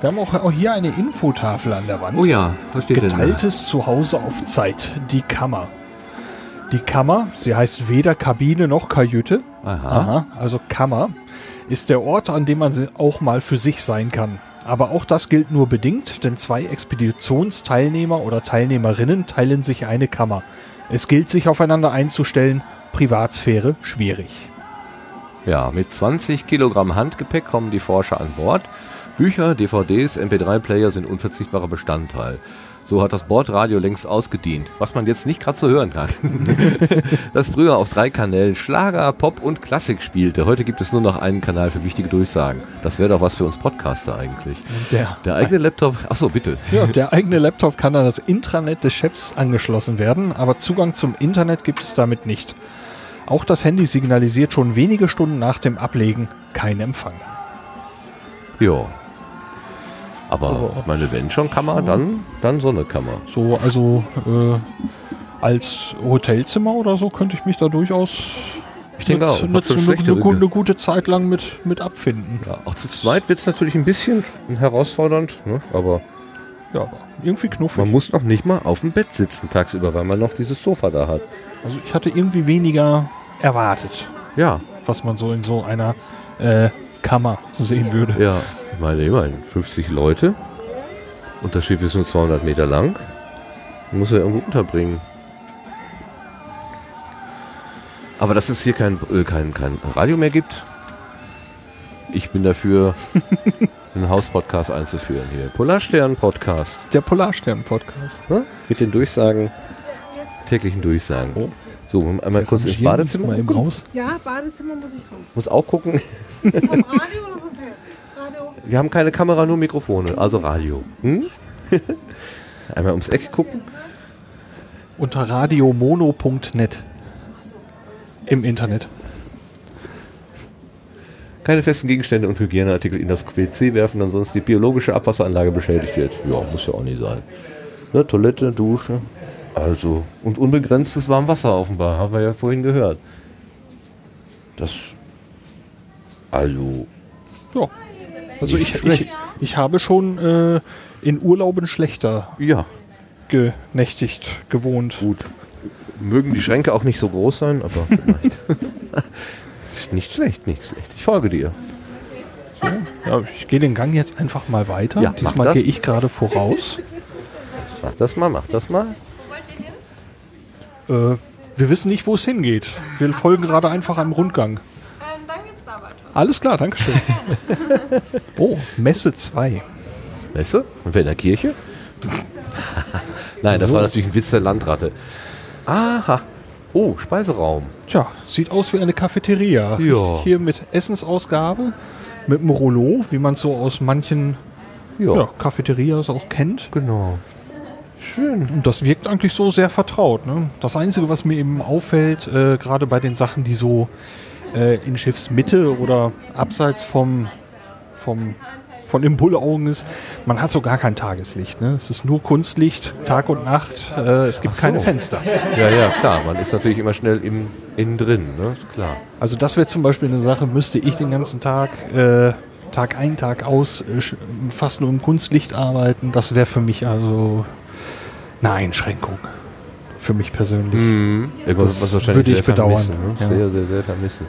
Wir haben auch, auch hier eine Infotafel an der Wand. Oh ja, was steht denn da? Geteiltes Zuhause auf Zeit. Die Kammer. Die Kammer, sie heißt weder Kabine noch Kajüte. Aha. also Kammer, ist der Ort, an dem man auch mal für sich sein kann. Aber auch das gilt nur bedingt, denn zwei Expeditionsteilnehmer oder Teilnehmerinnen teilen sich eine Kammer. Es gilt, sich aufeinander einzustellen. Privatsphäre schwierig. Ja, mit 20 Kilogramm Handgepäck kommen die Forscher an Bord. Bücher, DVDs, MP3-Player sind unverzichtbarer Bestandteil. So hat das Bordradio längst ausgedient, was man jetzt nicht gerade so hören kann. das früher auf drei Kanälen Schlager, Pop und Klassik spielte. Heute gibt es nur noch einen Kanal für wichtige Durchsagen. Das wäre doch was für uns Podcaster eigentlich. Der, Der eigene Laptop, achso, bitte. ja, der eigene Laptop kann an das Intranet des Chefs angeschlossen werden, aber Zugang zum Internet gibt es damit nicht. Auch das Handy signalisiert schon wenige Stunden nach dem Ablegen kein Empfang. Ja. Aber meine, wenn schon Kammer, dann, dann so eine Kammer. So, also äh, als Hotelzimmer oder so könnte ich mich da durchaus Ich denke auch. eine, eine, gute Zeit lang mit, mit abfinden. Ja, auch zu zweit wird es natürlich ein bisschen herausfordernd, ne? aber Ja, irgendwie knuffig. man muss noch nicht mal auf dem Bett sitzen tagsüber, weil man noch dieses Sofa da hat. Also ich hatte irgendwie weniger erwartet, Ja, was man so in so einer äh, Kammer sehen würde. ja. Ich meine, immerhin 50 Leute und das Schiff ist nur 200 Meter lang. Muss er irgendwo unterbringen. Aber dass es hier kein, äh, kein, kein Radio mehr gibt, ich bin dafür, einen Hauspodcast einzuführen hier. Polarstern-Podcast. Der Polarstern-Podcast. Ne? Mit den Durchsagen, täglichen Durchsagen. So, einmal kurz ins Badezimmer. mal eben gucken. raus. Ja, Badezimmer muss ich raus. Muss auch gucken. Vom Radio oder vom Fernsehen? Radio. Wir haben keine Kamera, nur Mikrofone, also Radio. Hm? Einmal ums Eck gucken. Unter radiomono.net im Internet. Keine festen Gegenstände und Hygieneartikel in das WC werfen, ansonsten die biologische Abwasseranlage beschädigt wird. Ja, muss ja auch nicht sein. Ne, Toilette, Dusche. Also, und unbegrenztes Warmwasser offenbar, haben wir ja vorhin gehört. Das. Also. Ja. Also ich, ich, ich habe schon äh, in Urlauben schlechter Ja. genächtigt, gewohnt. Gut. Mögen die Schränke auch nicht so groß sein, aber vielleicht. Ist nicht schlecht, nicht schlecht. Ich folge dir. Ja, ich gehe den Gang jetzt einfach mal weiter. Ja, Diesmal gehe ich gerade voraus. Mach das mal, mach das mal. Äh, wir wissen nicht, wo es hingeht. Wir folgen gerade einfach einem Rundgang. Alles klar, Dankeschön. oh, Messe 2. Messe? Und wir in der Kirche? Nein, das So. war natürlich ein Witz der Landratte. Aha. Oh, Speiseraum. Tja, sieht aus wie eine Cafeteria. Ja. Hier mit Essensausgabe, mit einem Rollo, wie man es so aus manchen Ja. ja, Cafeterias auch kennt. Genau. Schön. Und das wirkt eigentlich so sehr vertraut. Ne? Das Einzige, was mir eben auffällt, äh, gerade bei den Sachen, die so äh, in Schiffsmitte oder abseits vom, vom, von den Bullaugen ist, man hat so gar kein Tageslicht. Ne? Es ist nur Kunstlicht, Tag und Nacht. Äh, es gibt so. keine Fenster. Ja, ja, klar. Man ist natürlich immer schnell im, innen drin, ne? Klar. Also das wäre zum Beispiel eine Sache, müsste ich den ganzen Tag, äh, Tag ein, Tag aus, äh, fast nur im Kunstlicht arbeiten. Das wäre für mich also eine Einschränkung. Für mich persönlich. Mhm. Ja, Das was wahrscheinlich würde ich sehr bedauern. Vermissen, ne? Ja. Sehr, sehr, sehr vermissen.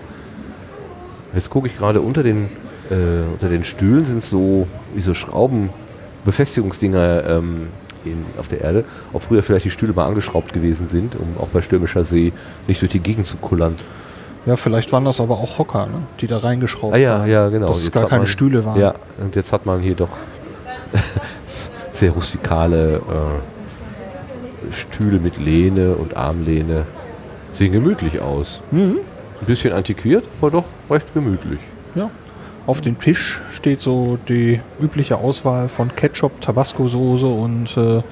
Jetzt gucke ich gerade unter den, äh, unter den Stühlen sind so wie so Schraubenbefestigungsdinger ähm, in, auf der Erde. Ob früher vielleicht die Stühle mal angeschraubt gewesen sind, um auch bei stürmischer See nicht durch die Gegend zu kullern. Ja, vielleicht waren das aber auch Hocker, ne? die da reingeschraubt Ah ja, waren. ja, genau. Dass es Jetzt gar keine man- Stühle waren. Ja, und jetzt hat man hier doch sehr rustikale äh, Stühle mit Lehne und Armlehne. Sehen gemütlich aus. Mhm. Ein bisschen antiquiert, aber doch recht gemütlich. Ja. Auf dem Tisch steht so die übliche Auswahl von Ketchup, Tabasco-Soße und äh,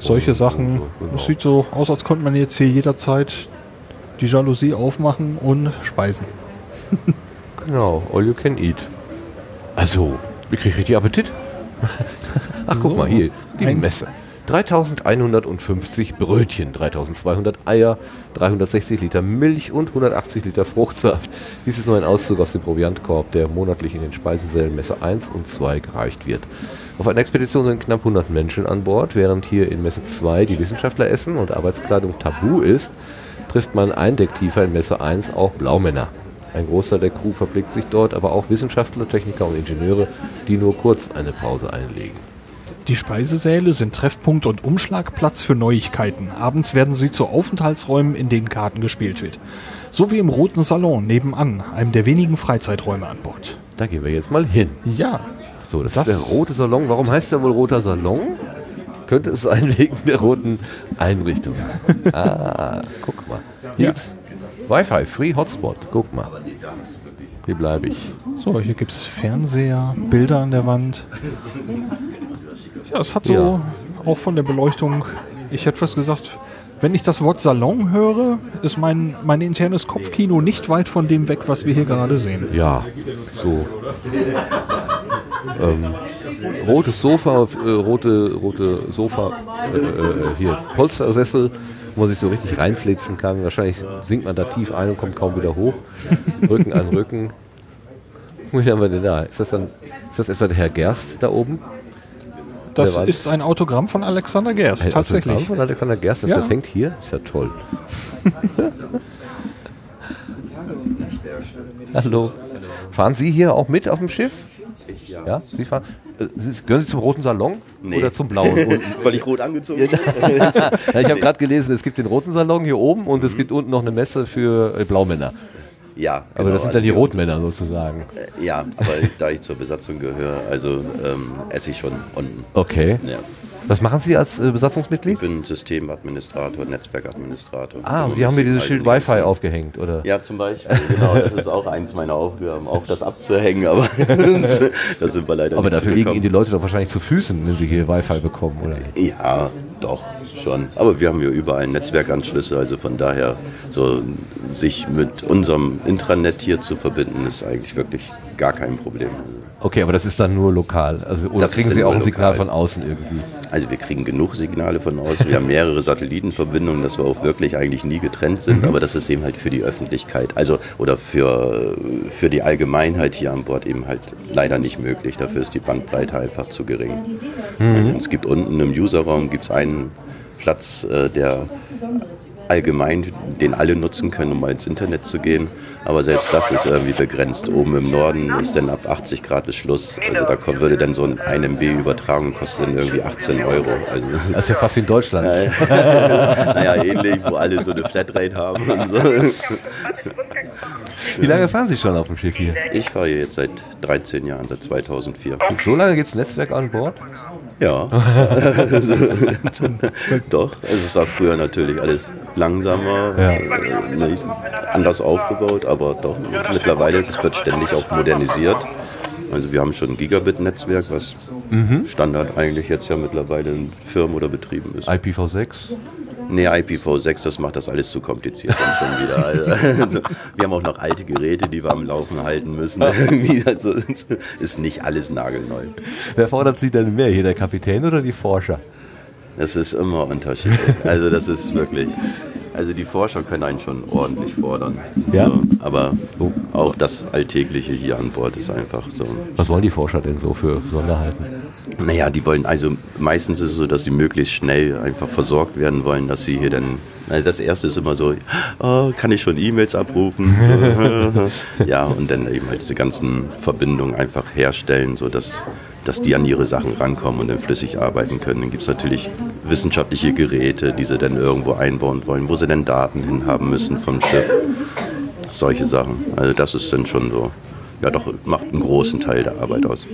solche Sachen. genau. Es sieht so aus, als könnte man jetzt hier jederzeit die Jalousie aufmachen und speisen. Genau, all you can eat. Also, ich kriege richtig Appetit. Ach, guck So. mal hier, die Ein- Messe. 3150 Brötchen, 3200 Eier, 360 Liter Milch und 180 Liter Fruchtsaft. Dies ist nur ein Auszug aus dem Proviantkorb, der monatlich in den Speisesälen Messe 1 und 2 gereicht wird. Auf einer Expedition sind knapp 100 Menschen an Bord, während hier in Messe 2 die Wissenschaftler essen und Arbeitskleidung tabu ist, trifft man ein Deck tiefer in Messe 1 auch Blaumänner. Ein Großteil der Crew verblickt sich dort, aber auch Wissenschaftler, Techniker und Ingenieure, die nur kurz eine Pause einlegen. Die Speisesäle sind Treffpunkt und Umschlagplatz für Neuigkeiten. Abends werden sie zu Aufenthaltsräumen, in denen Karten gespielt wird. So wie im Roten Salon nebenan, einem der wenigen Freizeiträume an Bord. Da gehen wir jetzt mal hin. Ja. So, das, Das- ist der rote Salon. Warum heißt der wohl roter Salon? Könnte es sein wegen der roten Einrichtung. Ah, guck mal. Hier Ja. gibt's Wi-Fi, Free Hotspot. Guck mal. Hier bleibe ich. So, hier gibt es Fernseher, Bilder an der Wand. Ja, es hat so Ja. auch von der Beleuchtung, ich hätte fast gesagt, wenn ich das Wort Salon höre, ist mein, mein internes Kopfkino nicht weit von dem weg, was wir hier gerade sehen. Ja, so. ähm, rotes Sofa, äh, rote, rote Sofa, äh, äh, hier Polstersessel wo man sich so richtig reinflitzen kann. Wahrscheinlich sinkt man da tief ein und kommt kaum wieder hoch. Rücken an Rücken. Wo haben wir denn da? Ist das dann, ist das etwa der Herr Gerst da oben? Das ist ein Autogramm von Alexander Gerst, Ein tatsächlich. Autogramm Von Alexander Gerst, das, Ja. das hängt hier. Ist ja toll. Hallo. Fahren Sie hier auch mit auf dem Schiff? Ja. Sie fahren. äh, Sie- Gehören Sie zum roten Salon Nee. oder zum blauen? Weil ich rot angezogen bin. ja, ich habe gerade gelesen, es gibt den roten Salon hier oben und es gibt unten noch eine Messe für äh, Blaumänner. Ja, Aber genau, das sind dann die also- Rotmänner sozusagen. Ja, aber ich, da ich zur Besatzung gehöre, also ähm, esse ich schon unten. Okay. Ja. Was machen Sie als äh, Besatzungsmitglied? Ich bin Systemadministrator, Netzwerkadministrator. Ah, Also Sie haben mir dieses Schild Wi-Fi aufgehängt, oder? Ja, zum Beispiel. Genau, das ist auch eins meiner Aufgaben, auch das abzuhängen, aber da sind wir leider Aber nicht dafür liegen. Ihnen die Leute doch wahrscheinlich zu Füßen, wenn sie hier Wi-Fi bekommen, oder? Ja, doch, schon. Aber wir haben ja überall Netzwerkanschlüsse, also von daher, so sich mit unserem Intranet hier zu verbinden, ist eigentlich wirklich gar kein Problem. Okay, aber das ist dann nur lokal. Also, oder Das kriegen Sie auch ein Signal lokal. von außen irgendwie? Also wir kriegen genug Signale von außen. Wir haben mehrere Satellitenverbindungen, dass wir auch wirklich eigentlich nie getrennt sind. Mhm. Aber das ist eben halt für die Öffentlichkeit, also oder für, für die Allgemeinheit hier an Bord eben halt leider nicht möglich. Dafür ist die Bandbreite einfach zu gering. Mhm. Es gibt unten im Userraum gibt's einen Platz, äh, der allgemein, den alle nutzen können, um mal ins Internet zu gehen. Aber selbst das ist irgendwie begrenzt. Oben im Norden ist dann ab 80 Grad ist Schluss. Also da würde dann so ein 1 MB Übertragung kostet dann irgendwie 18 Euro. Also, Das ist ja fast wie in Deutschland. naja, ähnlich, wo alle so eine Flatrate haben und so. Wie lange fahren Sie schon auf dem Schiff hier? Ich fahre hier jetzt seit 13 Jahren, seit 2004. So lange gibt es Netzwerk an Bord? Ja. Also, doch, also es war früher natürlich alles langsamer, Ja. äh, anders aufgebaut, aber doch mittlerweile, es wird ständig auch modernisiert. Also wir haben schon ein Gigabit-Netzwerk, was Mhm. Standard eigentlich jetzt ja mittlerweile in Firmen oder Betrieben ist. IPv6? Nee, IPv6, das macht das alles zu kompliziert dann schon wieder. Also, also, wir haben auch noch alte Geräte, die wir am Laufen halten müssen. Also, ist nicht alles nagelneu. Wer fordert Sie denn mehr, hier der Kapitän oder die Forscher? Das ist immer unterschiedlich. Also das ist wirklich. Also die Forscher können einen schon ordentlich fordern. Ja? So, aber auch das Alltägliche hier an Bord ist einfach so. Was wollen die Forscher denn so für Sonderheiten? Naja, die wollen, also meistens ist es so, dass sie möglichst schnell einfach versorgt werden wollen, dass sie hier dann. Also das erste ist immer so, oh, kann ich schon E-Mails abrufen? ja, und dann eben halt diese ganzen Verbindungen einfach herstellen, sodass dass die an ihre Sachen rankommen und dann flüssig arbeiten können. Dann gibt es natürlich wissenschaftliche Geräte, die sie dann irgendwo einbauen wollen, wo sie dann Daten hin haben müssen vom Schiff. Solche Sachen. Also das ist dann schon so, ja doch, macht einen großen Teil der Arbeit aus.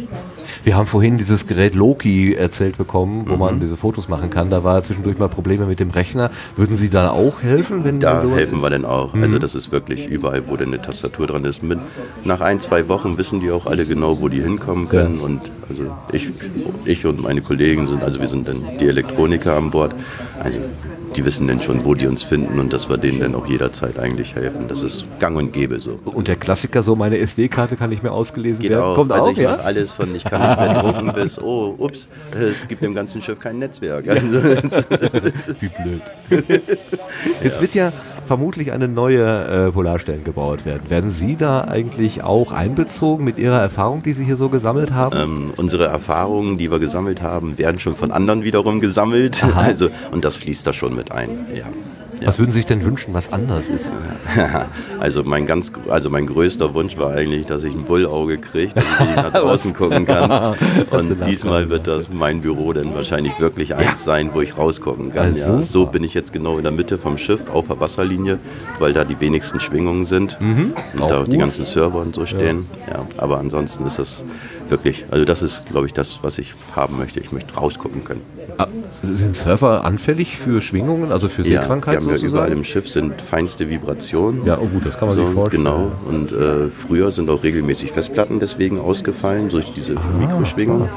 Wir haben vorhin dieses Gerät Loki erzählt bekommen, wo Mhm. man diese Fotos machen kann. Da war zwischendurch mal Probleme mit dem Rechner. Würden Sie da auch helfen, wenn Da helfen ist? wir dann auch. Mhm. Also das ist wirklich überall, wo denn eine Tastatur dran ist. Mit, nach ein, zwei Wochen wissen die auch alle genau, wo die hinkommen können. Und also ich, ich und meine Kollegen sind, also wir sind dann die Elektroniker an Bord. Also die wissen dann schon, wo die uns finden und dass wir denen dann auch jederzeit eigentlich helfen. Das ist gang und gäbe so. Und der Klassiker, so meine SD-Karte kann nicht mehr ausgelesen Geht werden. auch. Kommt also auch, ich ja? mache alles von, ich kann nicht mehr drucken bis, oh, ups, es gibt im ganzen Schiff kein Netzwerk. Also, Wie blöd. Jetzt wird ja vermutlich eine neue äh, Polarstern gebaut werden. Werden Sie da eigentlich auch einbezogen mit Ihrer Erfahrung, die Sie hier so gesammelt haben? Ähm, unsere Erfahrungen, die wir gesammelt haben, werden schon von anderen wiederum gesammelt. Aha. Also, und das fließt da schon mit ein. Ja. Was würden Sie sich denn wünschen, was anders ist? Also mein ganz, also mein größter Wunsch war eigentlich, dass ich ein Bullauge kriege, dass ich nach draußen gucken kann. Und diesmal wird das mein Büro dann wahrscheinlich wirklich eins sein, wo ich rausgucken kann. Ja, Ja, so bin ich jetzt genau in der Mitte vom Schiff auf der Wasserlinie, weil da die wenigsten Schwingungen sind Mhm. und Auch da auch die ganzen Server und so stehen. Ja. aber ansonsten ist das wirklich, also das ist, glaube ich, das, was ich haben möchte. Ich möchte rausgucken können. Ah, sind Server anfällig für Schwingungen, also für Ja, Seekrankheit wir haben ja überall im Schiff sind feinste Vibrationen. Ja, oh gut, das kann man sich vorstellen. Genau. Und äh, früher sind auch regelmäßig Festplatten deswegen ausgefallen durch diese Mikroschwingung.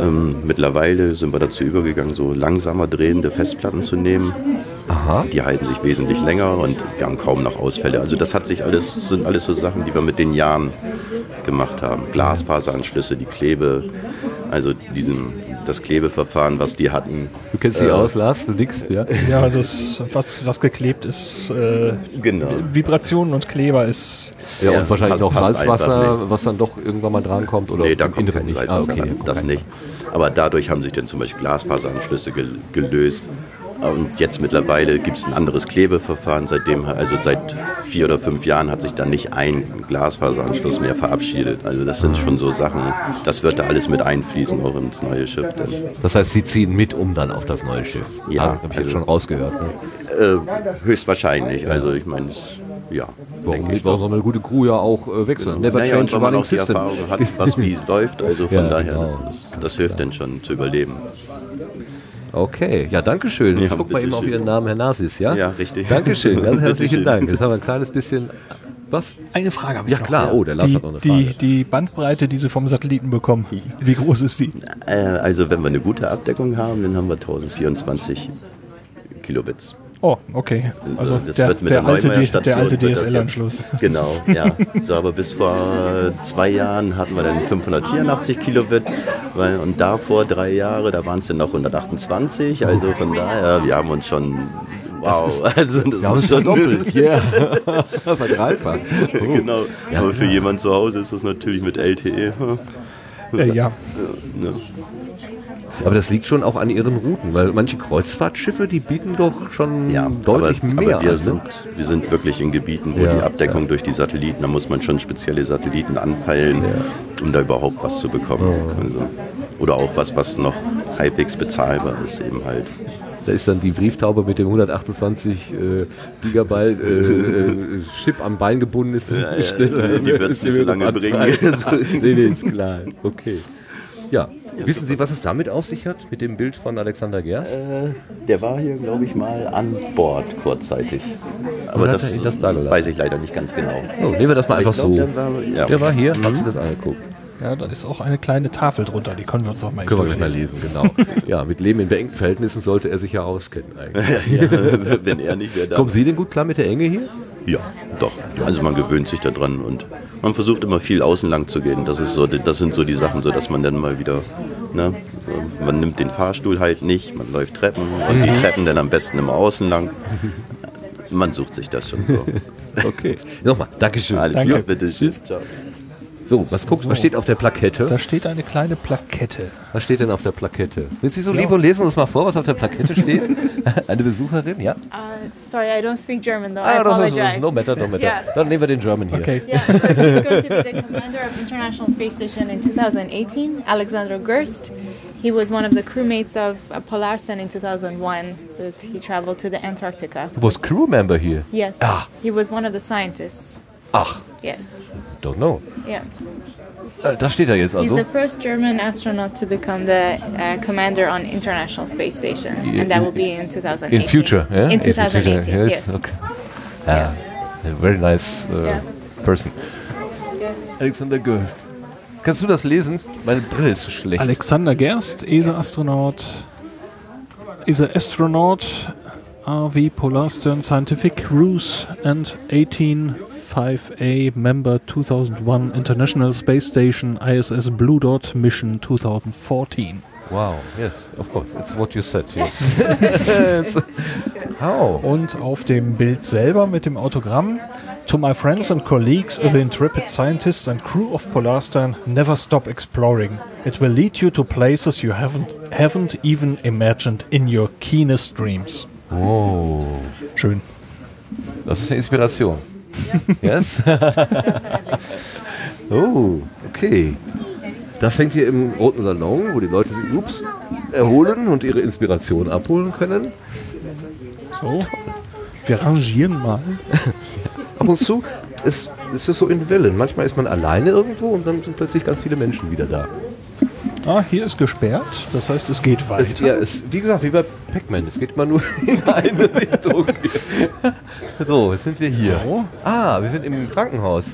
Ähm, mittlerweile sind wir dazu übergegangen, so langsamer drehende Festplatten zu nehmen. Die halten sich wesentlich länger und wir haben kaum noch Ausfälle. Also das hat sich alles, sind alles so Sachen, die wir mit den Jahren gemacht haben. Glasfaseranschlüsse, die Klebe, also diesen, das Klebeverfahren, was die hatten. Du kennst dich äh, aus, Lars? Du nix, ja? Ja, also es, was, was geklebt ist, äh, Genau. Vibrationen und Kleber ist. Ja, und wahrscheinlich passt- auch Salzwasser, was dann doch irgendwann mal drankommt oder nee, da kommt kein nicht. Ah, Salzwasser okay. ran, das nicht. Aber dadurch haben sich dann zum Beispiel Glasfaseranschlüsse gel gelöst. Und jetzt mittlerweile gibt es ein anderes Klebeverfahren. Seitdem, also seit vier oder fünf Jahren hat sich dann nicht ein Glasfaseranschluss mehr verabschiedet. Also das sind schon so Sachen, das wird da alles mit einfließen, auch ins neue Schiff. Dann. Das heißt, sie ziehen mit um dann auf das neue Schiff. Ja, habe ich jetzt also- schon rausgehört. Ne? Äh, höchstwahrscheinlich. Also ich meine, ja. Warum nicht? Warum soll eine gute Crew ja auch äh, wechseln? Never Naja, change running system. Erfahrung hat, was wie läuft, also von Ja, daher, genau. das, das hilft dann schon zu überleben. Okay, ja, danke schön. Ich Ja, guck mal eben auf. Ihren Namen, Herr Nasis, ja? Ja, richtig. Dankeschön, ganz herzlichen. Dank. Jetzt haben wir ein kleines bisschen... Was? Eine Frage habe ich Ja noch. klar, oh, der Lars die, hat noch eine Frage. Die, die Bandbreite, die Sie vom Satelliten bekommen, wie groß ist die? Äh, also wenn wir eine gute Abdeckung haben, dann haben wir 1024 Kilobits. Oh, okay. Also das der, wird mit der, der, alte, der alte das DSL-Anschluss. Genau, ja. So, aber bis vor zwei Jahren hatten wir dann 584 Kilobit. Weil, und davor drei Jahre, da waren es dann noch 128. Also von daher, wir haben uns schon... Wow, also das haben ist uns schon verdoppelt, ja. Verdreifacht. Oh. genau. Ja, aber für ja. jemand zu Hause ist das natürlich mit LTE. Äh, ja. Ne? Aber das liegt schon auch an ihren Routen, weil manche Kreuzfahrtschiffe, die bieten doch schon deutlich aber, mehr Aber wir, an. sind, wir sind wirklich in Gebieten, wo Ja, die Abdeckung durch die Satelliten, da muss man schon spezielle Satelliten anpeilen, um da überhaupt was zu bekommen. Also, oder auch was, was noch halbwegs bezahlbar ist, eben halt. Da ist dann die Brieftaube mit dem 128 äh, Gigabyte äh, äh, Chip am Bein gebunden ist. Ja, ja, die wird's Ist nicht so lange bringen. Nee, nee, ist klar. Okay. Ja. Wissen Sie, was es damit auf sich hat, mit dem Bild von Alexander Gerst? Äh, der war hier, glaube ich, mal an Bord kurzzeitig. Aber das, das da weiß ich leider nicht ganz genau. Oh, nehmen wir das mal ich einfach glaub, so. Der war, ja. Der war hier, Mhm. hat sich das angeguckt. Ja, da ist auch eine kleine Tafel drunter, die können wir uns auch mal Können wir gleich mal lesen, genau. Ja, mit Leben in beengten Verhältnissen sollte er sich ja auskennen eigentlich. Ja, wenn er nicht wäre, dann- Kommen Sie denn gut klar mit der Enge hier? Ja, doch. Also man gewöhnt sich daran und man versucht immer viel außen lang zu gehen. Das, ist so, das sind so die Sachen, so dass man dann mal wieder, ne, man nimmt den Fahrstuhl halt nicht, man läuft Treppen und die Mhm. Treppen dann am besten immer außen lang. Man sucht sich das schon so. Okay. Nochmal, Dankeschön. Alles Danke. klar, bitte. Tschüss. Ciao. So, was guckt, was steht auf der Plakette? Da steht eine kleine Plakette. Was steht denn auf der Plakette? Sind Sie so Ja. lieb und lesen uns mal vor, was auf der Plakette steht? Eine Besucherin, ja? Uh, sorry, I don't speak German though. I Ah, ist, apologize. no matter, no matter. Yeah. Dann nehmen wir den German hier. Okay. Yeah, so he's going to be the commander of International Space Station in 2018, Alexander Gerst. He was one of the crewmates of Polarstern in 2001, but he traveled to the Antarctica. Du warst Crew Member hier? Yes, Ah, he was one of the scientists. Ach, Yes, don't know. yeah. Äh, Das steht da jetzt He's also. the first German astronaut to become the uh, commander on International Space Station, and that will be in 2018. In future, yeah? In future, 2018, yes. yes. Okay. Ah, a very nice uh, Yeah. person. Alexander Gerst. Kannst du das lesen? Meine Brille ist so schlecht. Alexander Gerst, ESA-Astronaut, ESA-Astronaut, RV Polarstern Scientific Cruise and 185A Member 2001 International Space Station ISS Blue Dot Mission 2014. Wow, yes, of course. It's what you said, yes. How? Und auf dem Bild selber mit dem Autogramm To my friends and colleagues, the intrepid scientists and crew of Polarstern, never stop exploring. It will lead you to places you haven't haven't even imagined in your keenest dreams. Oh. Schön. Das ist eine Inspiration. Yes? oh, okay. Das hängt hier im Roten Salon, wo die Leute sich ups, erholen und ihre Inspiration abholen können. So. Wir rangieren mal. Ab und zu ist, ist es so in Wellen. Manchmal ist man alleine irgendwo und dann sind plötzlich ganz viele Menschen wieder da. Ah, hier ist gesperrt, das heißt, es geht weiter. Es, ja, es, wie gesagt, wie bei Pac-Man, es geht immer nur in eine Richtung. so, jetzt sind wir hier. So. Ah, wir sind im Krankenhaus.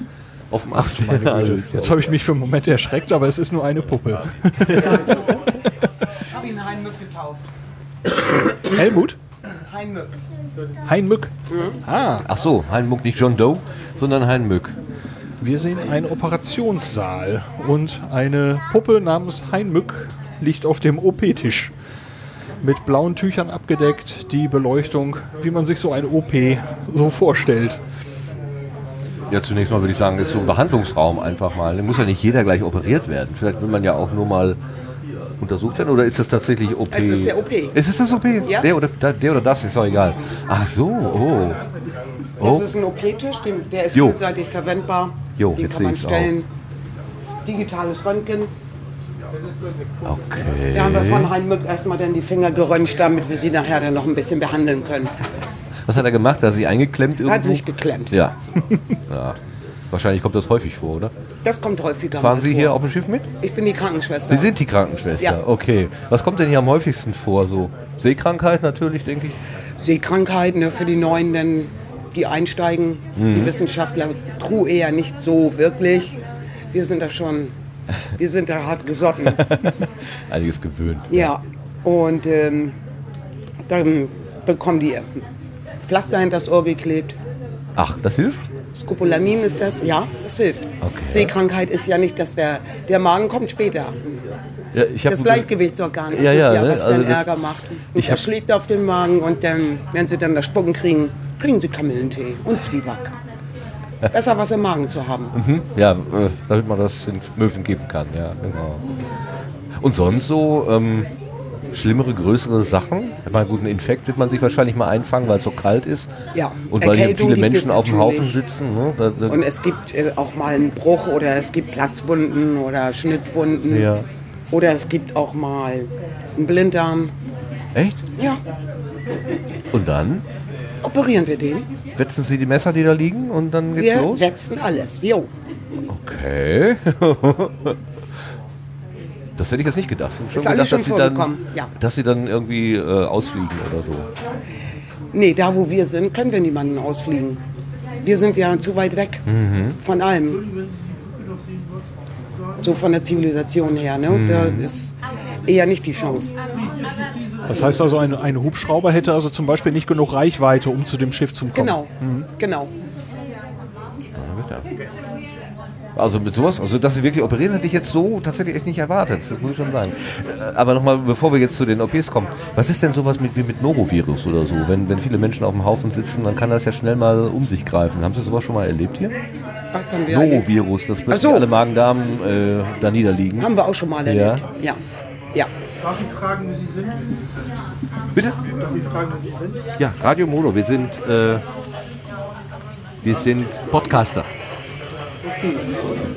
Auf dem achten Meine Güte. Jetzt habe ich mich für einen Moment erschreckt, aber es ist nur eine Puppe. Ich habe ihn Heinmück getauft. Helmut? Heinmück. Heinmück. Ah. Ach so, Heinmuck, nicht John Doe, sondern Heinmück. Wir sehen einen Operationssaal und eine Puppe namens Heinmück liegt auf dem OP-Tisch. Mit blauen Tüchern abgedeckt, die Beleuchtung, wie man sich so ein OP so vorstellt. Ja, zunächst mal würde ich sagen, ist so ein Behandlungsraum einfach mal. Da muss ja nicht jeder gleich operiert werden. Vielleicht will man ja auch nur mal untersucht werden. Oder ist das tatsächlich OP? Es ist der OP. Ist es das OP? Ja. Der, oder, der oder das ist auch egal. Ach so, oh. Das oh. ist ein OP-Tisch, der ist Jo. vielseitig verwendbar. Jo, den jetzt kann man stellen. Digitales Röntgen. Okay. Da haben wir von Hein Mück erstmal dann die Finger geröntgt, damit wir sie nachher dann noch ein bisschen behandeln können. Was hat er gemacht? Hat er sich eingeklemmt irgendwo? Hat sich geklemmt. Ja. ja. Wahrscheinlich kommt das häufig vor, oder? Das kommt häufiger Fahren Sie vor. hier auf dem Schiff mit? Ich bin die Krankenschwester. Sie sind die Krankenschwester, Ja. okay. Was kommt denn hier am häufigsten vor? So Seekrankheit natürlich, denke ich. Seekrankheiten ne, für die Neuen, denn die einsteigen, Mhm. die Wissenschaftler, true eher nicht so wirklich. Wir sind da schon, wir sind da hart gesotten. Einiges gewöhnt. ja, und ähm, dann bekommen die Pflaster hinter das Ohr geklebt. Ach, das hilft? Scopolamin ist das, ja, das hilft. Okay. Seekrankheit ist ja nicht, dass der, der Magen kommt später. Ja, das Gleichgewichtsorgan ist Ja, ja, ja, ne? was Also dann Ärger macht. Und ich er schlägt auf den Magen und dann, wenn sie dann das Spucken kriegen, kriegen sie Kamillentee und Zwieback. Besser was im Magen zu haben. Mhm. Ja, äh, damit man das in Möwen geben kann, ja, genau. Und sonst so ähm, schlimmere, größere Sachen? Ich meine, gut, einen Infekt wird man sich wahrscheinlich mal einfangen, weil es so kalt ist. Ja, Und weil hier viele Menschen auf dem. Haufen sitzen. Ne? Da, da, Und es gibt äh, auch mal einen Bruch oder es gibt Platzwunden oder Schnittwunden. Ja. Oder es gibt auch mal einen Blinddarm. Echt? Ja, Und dann operieren wir den. wetzen Sie die Messer, die da liegen, und dann geht's Wir los? wetzen alles. Jo. Okay. das hätte ich jetzt nicht gedacht. Ich alles gedacht, schon dass Sie dann, ja. dass Sie dann irgendwie äh, ausfliegen oder so. Nee, da wo wir sind, können wir niemanden ausfliegen. Wir sind ja zu weit weg Mhm. von allem. So von der Zivilisation her. Ne? Mhm. Da ist eher nicht die Chance. Das heißt also, ein, ein Hubschrauber hätte also zum Beispiel nicht genug Reichweite, um zu dem Schiff zu kommen. Genau, Mhm. genau. Also mit sowas, also dass sie wirklich operieren, hätte ich jetzt so tatsächlich echt nicht erwartet. Das muss ich schon sagen. Äh, Aber nochmal, bevor wir jetzt zu den OPs kommen, was ist denn sowas mit, wie mit Norovirus oder so? Wenn, wenn viele Menschen auf dem Haufen sitzen, dann kann das ja schnell mal um sich greifen. Haben Sie sowas schon mal erlebt hier? Was haben wir erlebt? Norovirus, dass plötzlich so. alle Magen-Darm äh, da niederliegen. Haben wir auch schon mal erlebt. Ja. ja. Darf ich fragen, wie Sie sind? Bitte? Darf ich fragen, wie Sie sind? Ja, Radio Mono, wir sind, äh, wir sind Podcaster. Okay.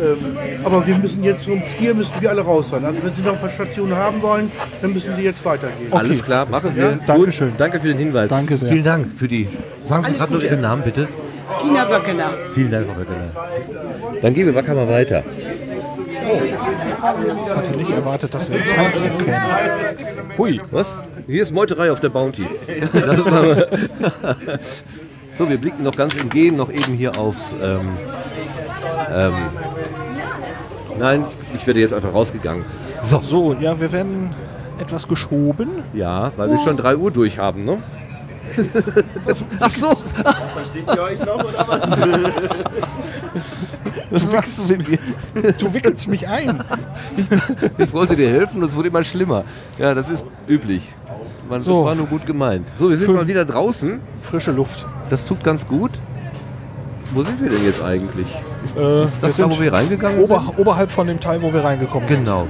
Ähm, aber wir müssen jetzt um vier müssen wir alle raus sein. Also wenn Sie noch ein paar Stationen haben wollen, dann müssen Sie jetzt weitergehen. Alles klar, machen wir. Ja? Dankeschön. Danke für den Hinweis. Danke sehr. Vielen Dank für die. Sagen Sie gerade noch. Ihren Namen, bitte. Tina Wöckener. Vielen Dank, Frau Wöckener. Dann gehen wir wacker mal weiter. Hast du nicht erwartet, dass wir jetzt Soundtrack kennen? Hui, was? Hier ist Meuterei auf der Bounty. So, wir blicken noch ganz im Gehen noch eben hier aufs. Ähm, ähm, nein, ich werde jetzt einfach rausgegangen. So. so, ja, wir werden etwas geschoben. Ja, weil wir schon 3 Uhr durch haben, ne? Ach so. Versteht ihr euch noch oder was? Du mir? Du wickelst mich ein. Ich wollte dir helfen und es wurde immer schlimmer. Ja, das ist üblich. Man, So. Das war nur gut gemeint. So, wir sind Fünf. mal wieder draußen. Frische Luft. Das tut ganz gut. Wo sind wir denn jetzt eigentlich? Ist, Äh, ist das da, wo wir reingegangen ober, sind? Oberhalb von dem Teil, wo wir reingekommen sind. Genau.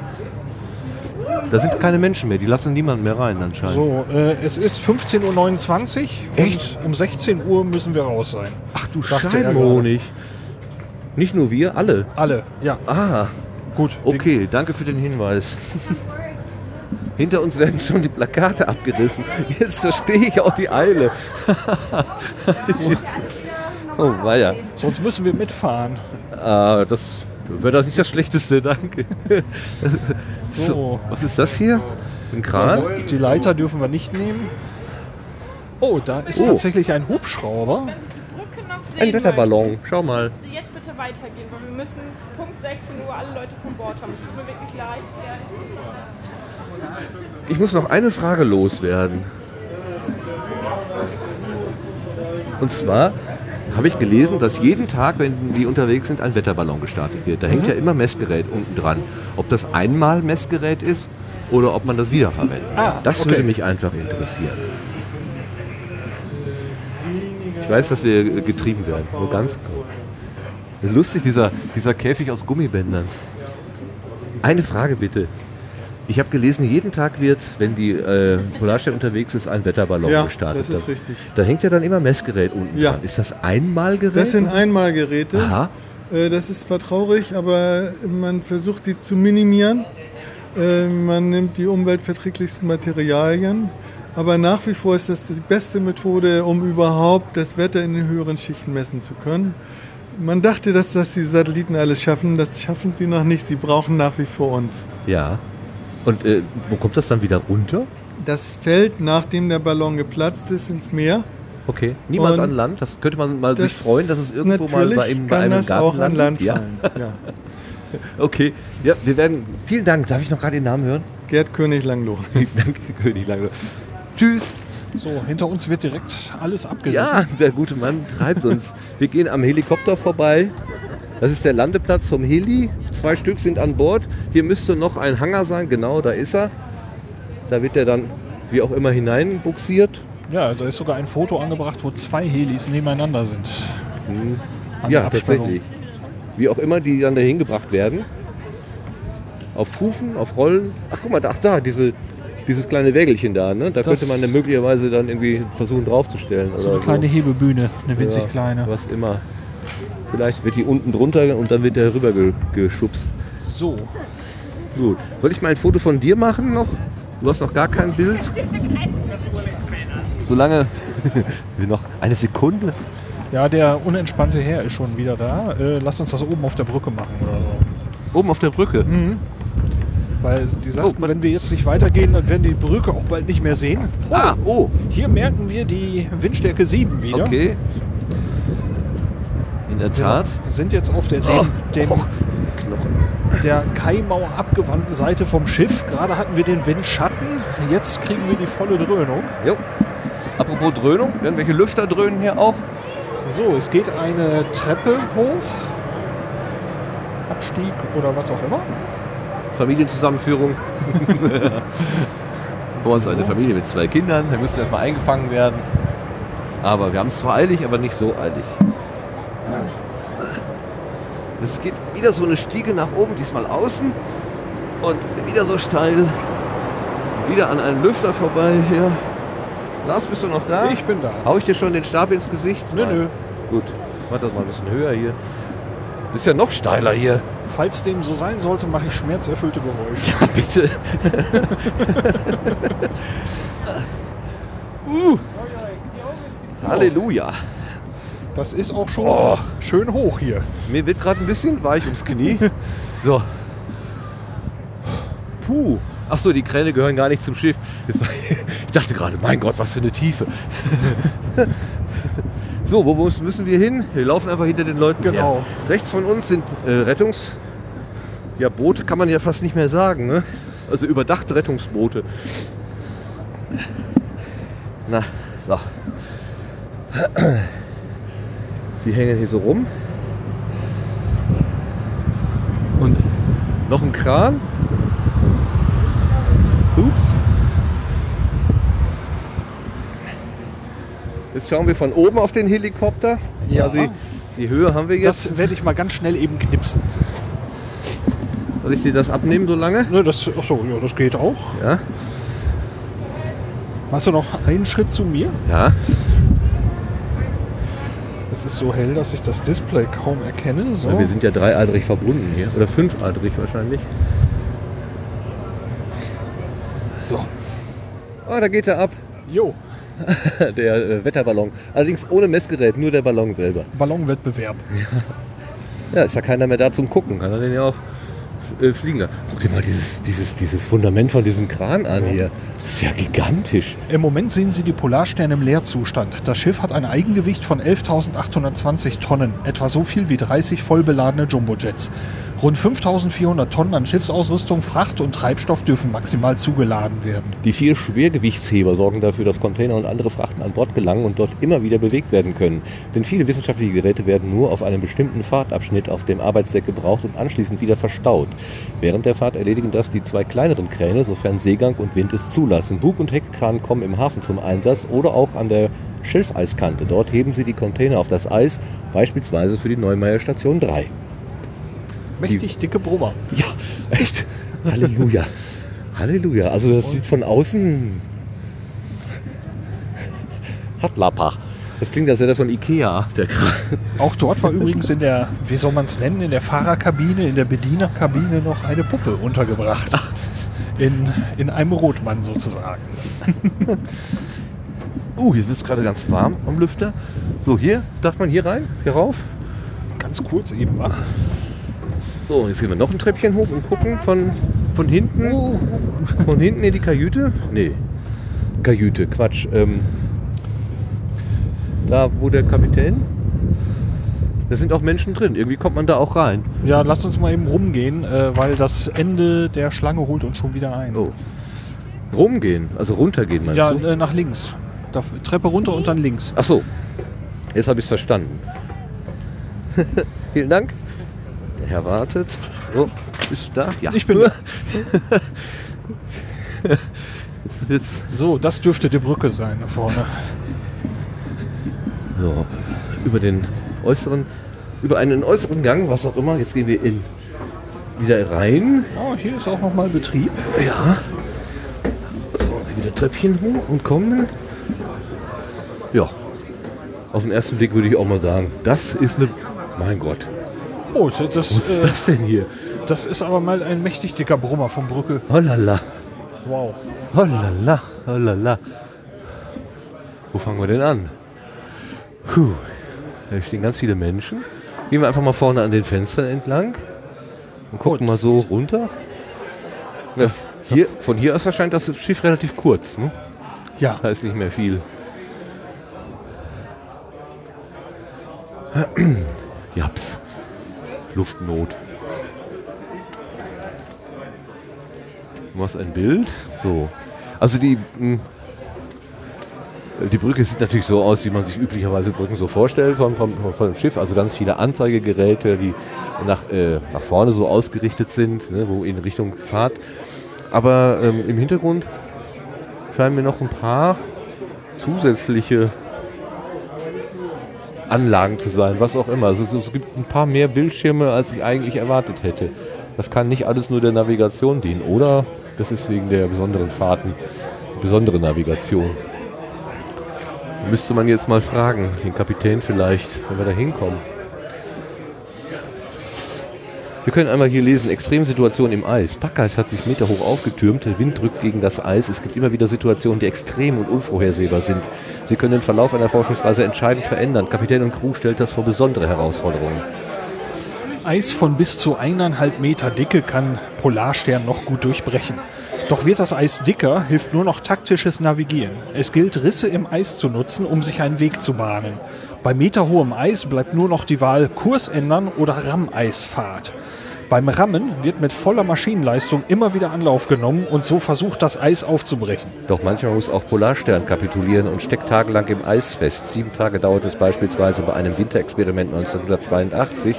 Da sind keine Menschen mehr, die lassen niemanden mehr rein anscheinend. So, äh, es ist 15.29 Uhr. Echt? Um 16 Uhr müssen wir raus sein. Ach du Scheibenhonig. Nicht nur wir, alle. Alle, ja. Ah, Gut. okay, danke für den Hinweis. Hinter uns werden schon die Plakate abgerissen. Jetzt verstehe ich auch die Eile. Oh, weia. Sonst müssen wir mitfahren. Ah, das wäre das nicht das Schlechteste, danke. So. Was ist das hier? Ein Kran? Die Leiter dürfen wir nicht nehmen. Oh, da ist Oh. tatsächlich ein Hubschrauber. Ein Wetterballon, schau mal. Sie jetzt bitte weitergehen, weil wir müssen Punkt 16 Uhr alle Leute von Bord haben. Es tut mir wirklich leid. Ich muss noch eine Frage loswerden. Und zwar habe ich gelesen, dass jeden Tag, wenn die unterwegs sind, ein Wetterballon gestartet wird. Da hängt ja immer Messgerät unten dran. Ob das einmal Messgerät ist oder ob man das wiederverwendet. Ah, das okay. würde mich einfach interessieren. Ich weiß, dass wir getrieben werden, nur ganz kurz. Lustig, dieser, dieser Käfig aus Gummibändern. Eine Frage bitte. Ich habe gelesen, jeden Tag wird, wenn die äh, Polarstern unterwegs ist, ein Wetterballon Ja, gestartet. das ist da, richtig. Da hängt ja dann immer Messgerät unten Ja. dran. Ist das Einmalgerät? Das sind Einmalgeräte. Aha. Äh, Das ist zwar traurig, aber man versucht die zu minimieren. Äh, Man nimmt die umweltverträglichsten Materialien. Aber nach wie vor ist das die beste Methode, um überhaupt das Wetter in den höheren Schichten messen zu können. Man dachte, dass das die Satelliten alles schaffen. Das schaffen sie noch nicht. Sie brauchen nach wie vor uns. Ja. Und äh, wo kommt das dann wieder runter? Das fällt, nachdem der Ballon geplatzt ist, ins Meer. Okay. Niemals Und an Land? Das könnte man mal sich freuen, dass es irgendwo mal bei, einem- bei einem das Garten auch an landet. Land ja. fallen, ja. Okay. Ja, wir werden. Vielen Dank. Darf ich noch gerade den Namen hören? Gerd König Langloh. Vielen Dank, König Langloh. Tschüss. So, hinter uns wird direkt alles abgerissen. Ja, der gute Mann treibt uns. Wir gehen am Helikopter vorbei. Das ist der Landeplatz vom Heli. Zwei Stück sind an Bord. Hier müsste noch ein Hangar sein. Genau, da ist er. Da wird er dann wie auch immer hineinbuxiert. Ja, da ist sogar ein Foto angebracht, wo zwei Helis nebeneinander sind. An ja, tatsächlich. Wie auch immer die dann dahin gebracht werden. Auf Kufen, auf Rollen. Ach guck mal, ach da, diese, dieses kleine Wägelchen da. Ne? Da Das- könnte man dann möglicherweise dann irgendwie versuchen draufzustellen. So eine kleine Hebebühne, eine winzig Ja, kleine. Was immer. Vielleicht wird die unten drunter und dann wird der rüber ge geschubst. So. Gut. Soll ich mal ein Foto von dir machen noch? Du hast noch gar kein Bild. Solange noch eine Sekunde. Ja, der unentspannte Herr ist schon wieder da. Äh, lass uns das oben auf der Brücke machen oder so. Oben auf der Brücke? Mhm. Weil die sagten, wenn wir jetzt nicht weitergehen, dann werden die Brücke auch bald nicht mehr sehen. Ah, oh. Hier merken wir die Windstärke 7 wieder. Okay. In der Tat. Wir sind jetzt auf der, Oh, dem, dem, der Kaimauer abgewandten Seite vom Schiff. Gerade hatten wir den Windschatten. Jetzt kriegen wir die volle Dröhnung. Jo. Apropos Dröhnung, irgendwelche Lüfter dröhnen hier auch. So, es geht eine Treppe hoch. Abstieg oder was auch immer. Familienzusammenführung. Vor uns eine Familie mit zwei Kindern. Wir müssen erstmal eingefangen werden. Aber wir haben es zwar eilig, aber nicht so eilig. Es geht wieder so eine Stiege nach oben, diesmal außen. Und wieder so steil. Wieder an einem Lüfter vorbei hier. Lars, bist du noch da? Ich bin da. Hau ich dir schon den Stab ins Gesicht? Nö, nö. Gut, mach das mal ein bisschen höher hier. Ist ja noch steiler hier. Falls dem so sein sollte, mache ich schmerzerfüllte Geräusche. Ja, bitte. uh. Halleluja. Das ist auch schon Oh. schön hoch hier. Mir wird gerade ein bisschen weich ums Knie. So. Puh. Ach so, die Kräne gehören gar nicht zum Schiff. Ich dachte gerade, mein Gott, was für eine Tiefe. So, wo müssen wir hin? Wir laufen einfach hinter den Leuten Genau. her. Rechts von uns sind äh, Rettungs... Ja, Boote kann man ja fast nicht mehr sagen, ne? Also überdachte Rettungsboote. Na, so. Die hängen hier so rum. Und noch ein Kran. Ups. Jetzt schauen wir von oben auf den Helikopter. Ja. Also die Höhe haben wir jetzt. Das werde ich mal ganz schnell eben knipsen. Soll ich dir das abnehmen so lange? Ne, das, ach so, ja, das geht auch. Ja. Machst du noch einen Schritt zu mir? Ja. Es ist so hell, dass ich das Display kaum erkenne. So. Ja, wir sind ja dreiadrig verbunden hier. Oder fünfadrig wahrscheinlich. So. Oh, da geht er ab. Jo. der äh, Wetterballon. Allerdings ohne Messgerät, nur der Ballon selber. Ballonwettbewerb. Ja, ist ja keiner mehr da zum Gucken. Kann er den ja auch äh, fliegen. Guck dir mal dieses, dieses, dieses Fundament von diesem Kran an hier. Das ist ja gigantisch. Im Moment sehen Sie die Polarstern im Leerzustand. Das Schiff hat ein Eigengewicht von 11.820 Tonnen, etwa so viel wie 30 vollbeladene Jumbojets. Rund 5.400 Tonnen an Schiffsausrüstung, Fracht und Treibstoff dürfen maximal zugeladen werden. Die vier Schwergewichtsheber sorgen dafür, dass Container und andere Frachten an Bord gelangen und dort immer wieder bewegt werden können. Denn viele wissenschaftliche Geräte werden nur auf einem bestimmten Fahrtabschnitt auf dem Arbeitsdeck gebraucht und anschließend wieder verstaut. Während der Fahrt erledigen das die zwei kleineren Kräne, sofern Seegang und Wind es zulassen. Bug- und Heckkran kommen im Hafen zum Einsatz oder auch an der Schilfeiskante. Dort heben sie die Container auf das Eis, beispielsweise für die Neumeier Station 3. Mächtig dicke Brummer. Ja, echt. Halleluja. Halleluja. Also das sieht von außen... Hat Lappa. Das klingt, als wäre das von Ikea, der Kran. Auch dort war übrigens in der, wie soll man es nennen, in der Fahrerkabine, in der Bedienerkabine noch eine Puppe untergebracht. In, in einem Rotmann sozusagen. Uh, hier wird es gerade ganz warm am Lüfter. So, hier, darf man hier rein? Hier rauf? Ganz kurz eben mal. So, jetzt gehen wir noch ein Treppchen hoch und gucken von, von hinten. Von hinten in die Kajüte? Nee. Kajüte, Quatsch. Ähm, da, wo der Kapitän. Da sind auch Menschen drin. Irgendwie kommt man da auch rein. Ja, lasst uns mal eben rumgehen, äh, weil das Ende der Schlange holt uns schon wieder ein. Oh. Rumgehen, also runtergehen meinst Ja, du? äh, nach links. Da, Treppe runter und dann links. Ach so. Jetzt habe ich es verstanden. Vielen Dank. Der Herr wartet. So, bist du da? Ja. Ich bin da. Jetzt So, das dürfte die Brücke sein da vorne. So, über den äußeren, über einen äußeren Gang, was auch immer. Jetzt gehen wir in wieder rein. Oh, hier ist auch nochmal Betrieb. Ja. So, wieder Treppchen hoch und kommen. Ja. Auf den ersten Blick würde ich auch mal sagen, das ist eine. Mein Gott. Oh, das, Was ist äh, das denn hier? Das ist aber mal ein mächtig dicker Brummer von Brücke. Holala. Wow. Holala. Holala. Wo fangen wir denn an? Puh. Da stehen ganz viele Menschen. Gehen wir einfach mal vorne an den Fenstern entlang und gucken mal so runter. Ja, hier, von hier aus erscheint das Schiff relativ kurz. Ne? Ja. Da ist nicht mehr viel. Japs. Luftnot. Du machst ein Bild. So. Also die, mh, die Brücke sieht natürlich so aus, wie man sich üblicherweise Brücken so vorstellt von, von, von dem Schiff. Also ganz viele Anzeigegeräte, die nach, äh, nach vorne so ausgerichtet sind, ne, wo in Richtung Fahrt. Aber ähm, im Hintergrund scheinen mir noch ein paar zusätzliche Anlagen zu sein, was auch immer. Also es, es gibt ein paar mehr Bildschirme, als ich eigentlich erwartet hätte. Das kann nicht alles nur der Navigation dienen, oder? Das ist wegen der besonderen Fahrten, besondere Navigation. Müsste man jetzt mal fragen, den Kapitän vielleicht, wenn wir da hinkommen. Wir können einmal hier lesen, Extremsituation im Eis. Packeis hat sich meterhoch aufgetürmt, der Wind drückt gegen das Eis. Es gibt immer wieder Situationen, die extrem und unvorhersehbar sind. Sie können den Verlauf einer Forschungsreise entscheidend verändern. Kapitän und Crew stellt das vor besondere Herausforderungen. Eis von bis zu eineinhalb Meter Dicke kann Polarstern noch gut durchbrechen. Doch wird das Eis dicker, hilft nur noch taktisches Navigieren. Es gilt, Risse im Eis zu nutzen, um sich einen Weg zu bahnen. Bei meterhohem Eis bleibt nur noch die Wahl Kurs ändern oder Rammeisfahrt. Beim Rammen wird mit voller Maschinenleistung immer wieder Anlauf genommen und so versucht, das Eis aufzubrechen. Doch manchmal muss auch Polarstern kapitulieren und steckt tagelang im Eis fest. Sieben Tage dauert es beispielsweise bei einem Winterexperiment 1982,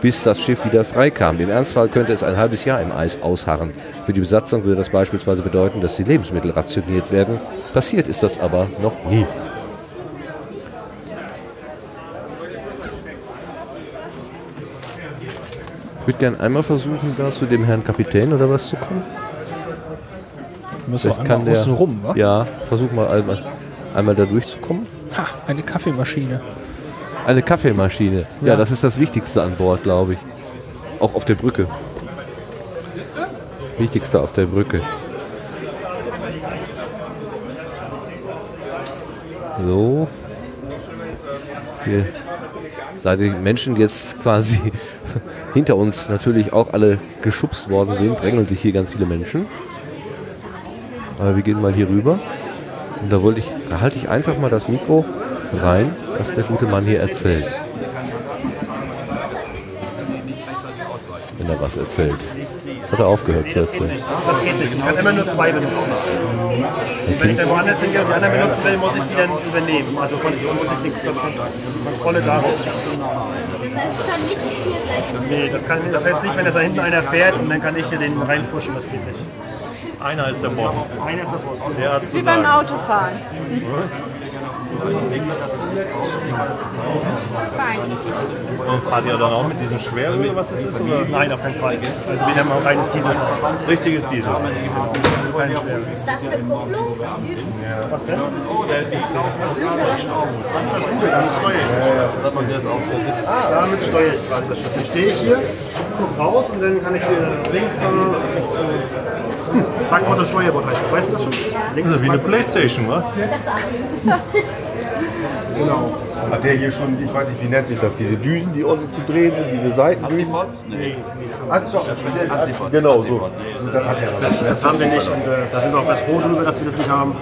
bis das Schiff wieder freikam. Im Ernstfall könnte es ein halbes Jahr im Eis ausharren. Für die Besatzung würde das beispielsweise bedeuten, dass die Lebensmittel rationiert werden. Passiert ist das aber noch nie. Ich würde gerne einmal versuchen, da zu dem Herrn Kapitän oder was zu kommen. Müssen wir Vielleicht einmal außen rum, wa? Ja, versuch mal einmal, einmal da durchzukommen. Ha, eine Kaffeemaschine. Eine Kaffeemaschine. Ja. Ja. das ist das Wichtigste an Bord, glaube ich. Auch auf der Brücke. Wichtigste auf der Brücke. So. Hier. Da die Menschen jetzt quasi hinter uns natürlich auch alle geschubst worden sind, drängeln sich hier ganz viele Menschen. Aber wir gehen mal hier rüber. Und da wollte ich, da halte ich einfach mal das Mikro rein, was der gute Mann hier erzählt. Wenn er was erzählt. Hat er aufgehört zu erzählen. Das geht nicht. Ich kann immer nur zwei benutzen. Wenn ich dann woanders hingehe und die anderen benutzen will, muss ich die dann übernehmen. Also muss ich die das Kon- Kontrolle darauf. Nee, das, kann, das heißt nicht, wenn da hinten einer fährt und dann kann ich hier den reinfuschen, das geht nicht. Einer ist der Boss. Einer ist der Boss. Der hat zu Wie beim. Autofahren. Und fahrt ihr dann auch mit diesem Schweren oder was ist das? Oder? Nein, auf keinen Fall. Also wir haben auch reines Diesel. Richtiges Diesel. Keine Schwere. Ist das eine Kupplung? Was denn? Das ist das Gute, damit steuere ich. Damit steuere ich gerade das Schiff. Dann stehe ich hier, gucke raus und dann kann ich hier links äh, Backbord und Steuerbord heißt das. Weißt du das schon? Links Das ist wie eine. Playstation, wa? Genau. Hat der hier schon, ich weiß nicht, wie nennt sich das, diese Düsen, die unten zu drehen sind, diese Seitendüsen? Nee, Also doch, der- genau so. so. Das hat er noch. Das, das haben wir nicht und äh, da sind wir auch ganz froh drüber, dass wir das nicht haben.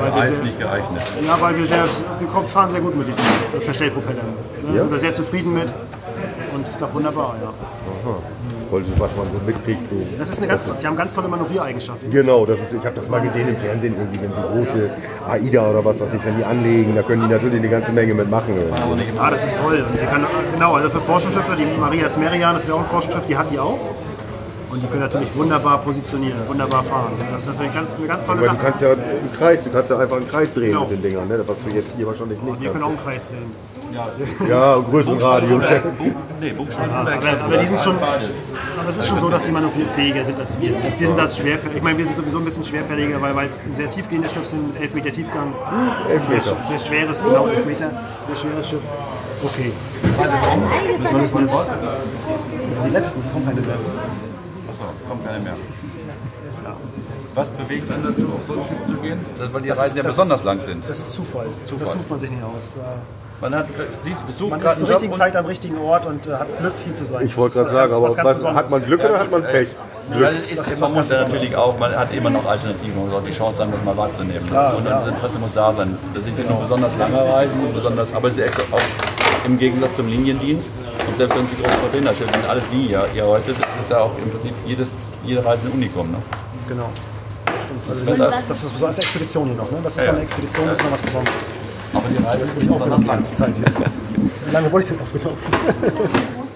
Weil wir Eis sehr- nicht geeignet. Ja, weil wir sehr, wir kommen- fahren sehr gut mit diesen Verstellpropellern. Da Ja? sind wir sehr zufrieden mit und es klappt wunderbar, ja. Aha. Was man so mitkriegt. So. Das ist eine ganz, die haben ganz tolle Manövriereigenschaften. Genau, das ist, ich habe das mal gesehen im Fernsehen, irgendwie, wenn so große AIDA oder was weiß ich, wenn die anlegen, da können die natürlich eine ganze Menge mitmachen. irgendwie. Ja, das ist toll. Und die kann, genau, also für Forschungsschiffe, die Maria Smerian, das ist ja auch ein Forschungsschiff, die hat die auch. Und die können natürlich wunderbar positionieren, wunderbar fahren. Das ist natürlich ganz, eine ganz tolle Sache. du kannst ja einen Kreis, du kannst ja einfach einen Kreis drehen Genau. mit den Dingern, ne? was du jetzt hier wahrscheinlich nicht Wir können auch einen Kreis drehen. Ja, größeren Radius. Nee, Buchstaben Ja, aber, aber die sind schon, aber es ist schon so, dass die manövrierfähiger sind als wir. Wir sind das schwerfällig. Ich meine, wir sind sowieso ein bisschen schwerfälliger, weil wir ein sehr tiefgehendes Schiff sind mit 11 Meter Tiefgang. Elf Sehr, Meter. sehr schweres, genau 11 Meter. Sehr schweres Schiff. Okay. Wir müssen jetzt, das sind die letzten, es kommt keine mehr. Achso, kommt keiner mehr. Was bewegt einen dazu, auf so ein Schiff zu gehen? Das, weil die Reisen ja das besonders lang sind. Das ist Zufall. Zufall. Das sucht man sich nicht aus. Man hat, sieht, sucht Man gerade ist zur richtigen Zeit am richtigen Ort und äh, hat Glück, hier zu sein. Ich wollte gerade sagen, aber was hat man. Glück oder hat man Pech? Ja, Glück. das ist, ist was man muss ja natürlich auch, man hat immer noch Alternativen und die Chance haben, das mal wahrzunehmen. Klar, und ja. das Interesse muss da sein. Das sind ja nur besonders lange Reisen, besonders, aber es ist auch im Gegensatz zum Liniendienst. Und selbst wenn Sie große Containerschiffe sind, alles wie hier, hier heute, das ist ja auch im Prinzip jedes, jede Reise ein Unikum. Ne? Genau. Das stimmt. Also Das- das, das ist so als Expedition hier noch. Ne? Das ist Ja, ja. eine Expedition, das ist noch was Besonderes. Aber die Reise ist wirklich besonders lang. Zeit hier. Wie lange bräuchte ich aufgenommen?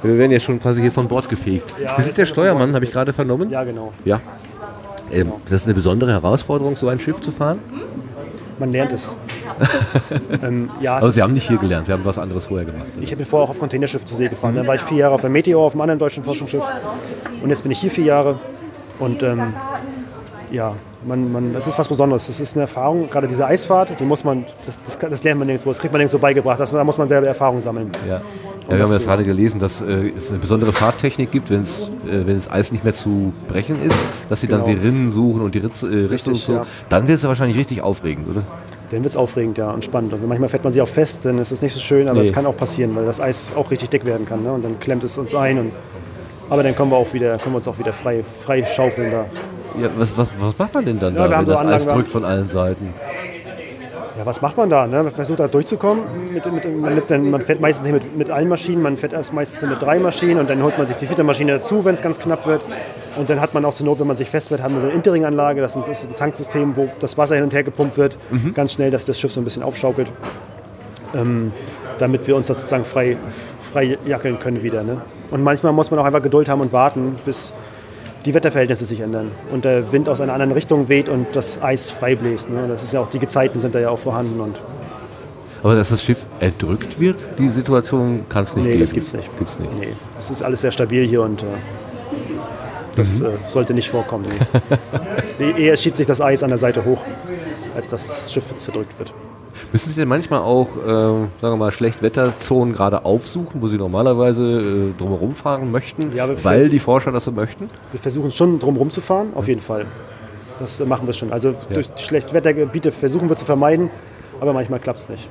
Wir werden ja schon quasi hier von Bord gefegt. Ja, Sie sind der Steuermann, habe ich gerade vernommen? Ja, genau. Ja. Ähm, das ist eine besondere Herausforderung, so ein Schiff zu fahren? Man lernt es. ähm, ja, es Aber Sie haben nicht hier gelernt, Sie haben was anderes vorher gemacht. ich habe vorher auch auf Containerschiff zur See gefahren. Dann war ich vier Jahre auf der Meteor, auf einem anderen deutschen Forschungsschiff. Und jetzt bin ich hier vier Jahre. Und ähm, ja, man, man, das ist was Besonderes. Das ist eine Erfahrung. Gerade diese Eisfahrt, die muss man, das, das, das lernt man nirgendwo. Das kriegt man nirgendwo beigebracht. Das, da muss man selber Erfahrung sammeln. Ja. Ja, wir haben das jetzt gerade gelesen, dass äh, es eine besondere Fahrtechnik gibt, wenn es, äh, wenn das Eis nicht mehr zu brechen ist, dass sie dann Genau. die Rinnen suchen und die Ritz, äh, Richtung Richtig, so. ja. Dann wird es ja wahrscheinlich richtig aufregend, oder? Dann wird es aufregend, ja, und spannend. Und manchmal fährt man sich auch fest, dann ist es nicht so schön, aber es Nee. kann auch passieren, weil das Eis auch richtig dick werden kann. Ne? Und dann klemmt es uns ein. Und, aber dann kommen wir auch wieder, können wir uns auch wieder frei, frei schaufeln da. Ja, was, was, was macht man denn dann Ja, da, wenn so das Eis Anlagen, drückt von allen Seiten? Ja, was macht man da? Ne? Man versucht da durchzukommen. Mit, mit, man, nimmt dann, man fährt meistens nicht mit, mit allen Maschinen, man fährt erst meistens mit drei Maschinen und dann holt man sich die vierte Maschine dazu, wenn es ganz knapp wird. Und dann hat man auch zur Not, wenn man sich fest wird, haben wir so eine Intering-Anlage, das ist ein- das ist ein Tanksystem, wo das Wasser hin und her gepumpt wird, Mhm. ganz schnell, dass das Schiff so ein bisschen aufschaukelt, ähm, damit wir uns da sozusagen frei, frei jackeln können wieder. Ne? Und manchmal muss man auch einfach Geduld haben und warten, bis die Wetterverhältnisse sich ändern und der Wind aus einer anderen Richtung weht und das Eis frei bläst. Ne? Das ist ja auch, die Gezeiten sind da ja auch vorhanden. Und Aber dass das Schiff erdrückt wird, die Situation kann es nicht nee, geben. das gibt's nicht. Gibt's nicht. Nee, das ist alles sehr stabil hier und äh, das Mhm. äh, sollte nicht vorkommen. Nee. Nee, Eher schiebt sich das Eis an der Seite hoch, als dass das Schiff zerdrückt wird. Müssen Sie denn manchmal auch, äh, sagen wir mal, Schlechtwetterzonen gerade aufsuchen, wo Sie normalerweise äh, drumherum fahren möchten, Ja, weil die Forscher das so möchten? Wir versuchen schon drum zu fahren, auf jeden Fall. Das äh, machen wir schon. Also durch die Schlechtwettergebiete versuchen wir zu vermeiden, aber manchmal klappt es nicht.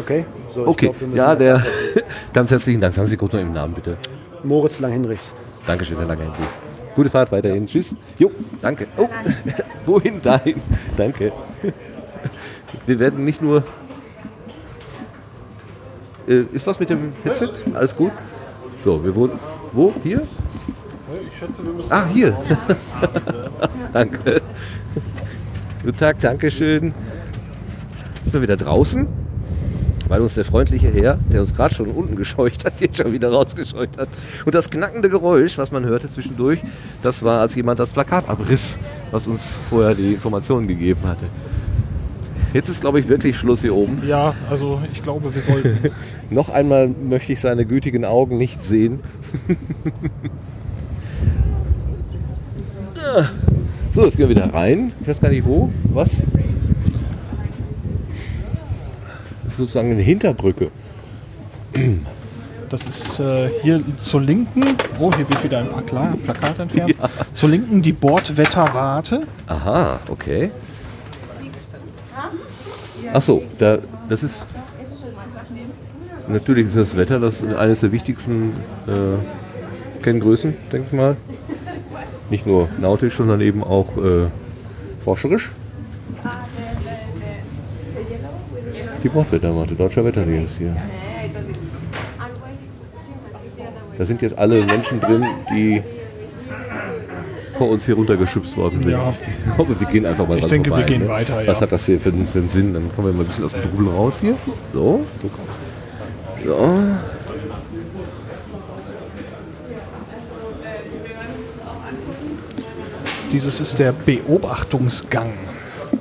Okay? So, Okay, glaub, ja, der, ganz herzlichen Dank. Sagen Sie kurz noch Ihren Namen, bitte. Moritz Langhinrichs. Dankeschön, Herr Lange-Hendricks. Gute Fahrt weiterhin. Tschüss. Jo, danke. Oh, wohin dahin? Danke. Wir werden nicht nur. Äh, ist was mit dem Headset? Alles gut? So, wir wohnen. Wo? Hier? Ich schätze, wir müssen. Ah, hier. danke. Guten Tag, Dankeschön. Jetzt sind wir wieder draußen, weil uns der freundliche Herr, der uns gerade schon unten gescheucht hat, jetzt schon wieder rausgescheucht hat. Und das knackende Geräusch, was man hörte zwischendurch, das war, als jemand das Plakat abriss, was uns vorher die Informationen gegeben hatte. Jetzt ist, glaube ich, wirklich Schluss hier oben. Ja, also ich glaube, wir sollten. Noch einmal möchte ich seine gütigen Augen nicht sehen. So, jetzt gehen wir wieder rein. Ich weiß gar nicht wo. Was? Das ist sozusagen eine Hinterbrücke. Das ist äh, hier zur Linken. Oh, hier wird wieder ein Plaka Plakat entfernt. Ja. Zur Linken die Bordwetterwarte. Aha, okay. Ach so, da, das ist natürlich ist das Wetter das eines der wichtigsten äh, Kenngrößen, denke ich mal. Nicht nur nautisch, sondern eben auch äh, forscherisch. Die Bordwetterwarte, deutscher Wetterdienst hier. Da sind jetzt alle Menschen drin, die vor uns hier runtergeschubst worden sind. Ja. Ich glaube, wir gehen einfach mal Ich denke, wir vorbei, gehen ne? weiter, ja. Was hat das hier für, einen- für einen Sinn? Dann kommen wir mal ein bisschen aus dem Trubel raus hier. So. So. Dieses ist der Beobachtungsgang.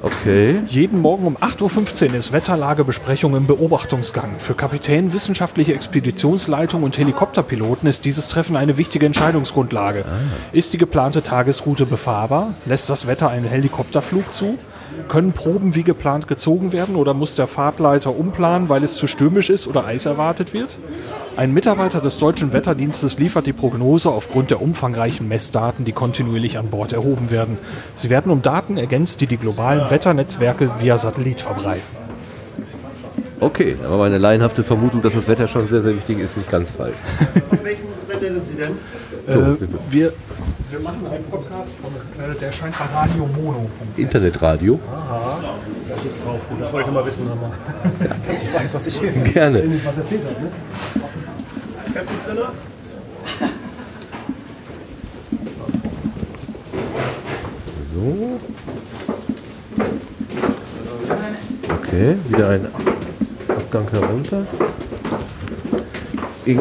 Okay. Jeden Morgen um 8.15 Uhr ist Wetterlagebesprechung im Beobachtungsgang. Für Kapitän, wissenschaftliche Expeditionsleitung und Helikopterpiloten ist dieses Treffen eine wichtige Entscheidungsgrundlage. Ist die geplante Tagesroute befahrbar? Lässt das Wetter einen Helikopterflug zu? Können Proben wie geplant gezogen werden oder muss der Fahrtleiter umplanen, weil es zu stürmisch ist oder Eis erwartet wird? Ein Mitarbeiter des Deutschen Wetterdienstes liefert die Prognose aufgrund der umfangreichen Messdaten, die kontinuierlich an Bord erhoben werden. Sie werden um Daten ergänzt, die die globalen Wetternetzwerke via Satellit verbreiten. Okay, aber meine laienhafte Vermutung, dass das Wetter schon sehr, sehr wichtig ist, nicht ganz falsch. Von welchem Sender sind Sie denn? So, Äh, sind wir. wir, wir machen einen Podcast von, äh, der scheint bei Radio Mono. Internetradio. Aha, da steht's drauf. Gut, das wollte ich mal wissen. Aber dass ich weiß, was ich hier Gerne. was erzählt habe. Ne? So. Okay, wieder ein Abgang herunter. In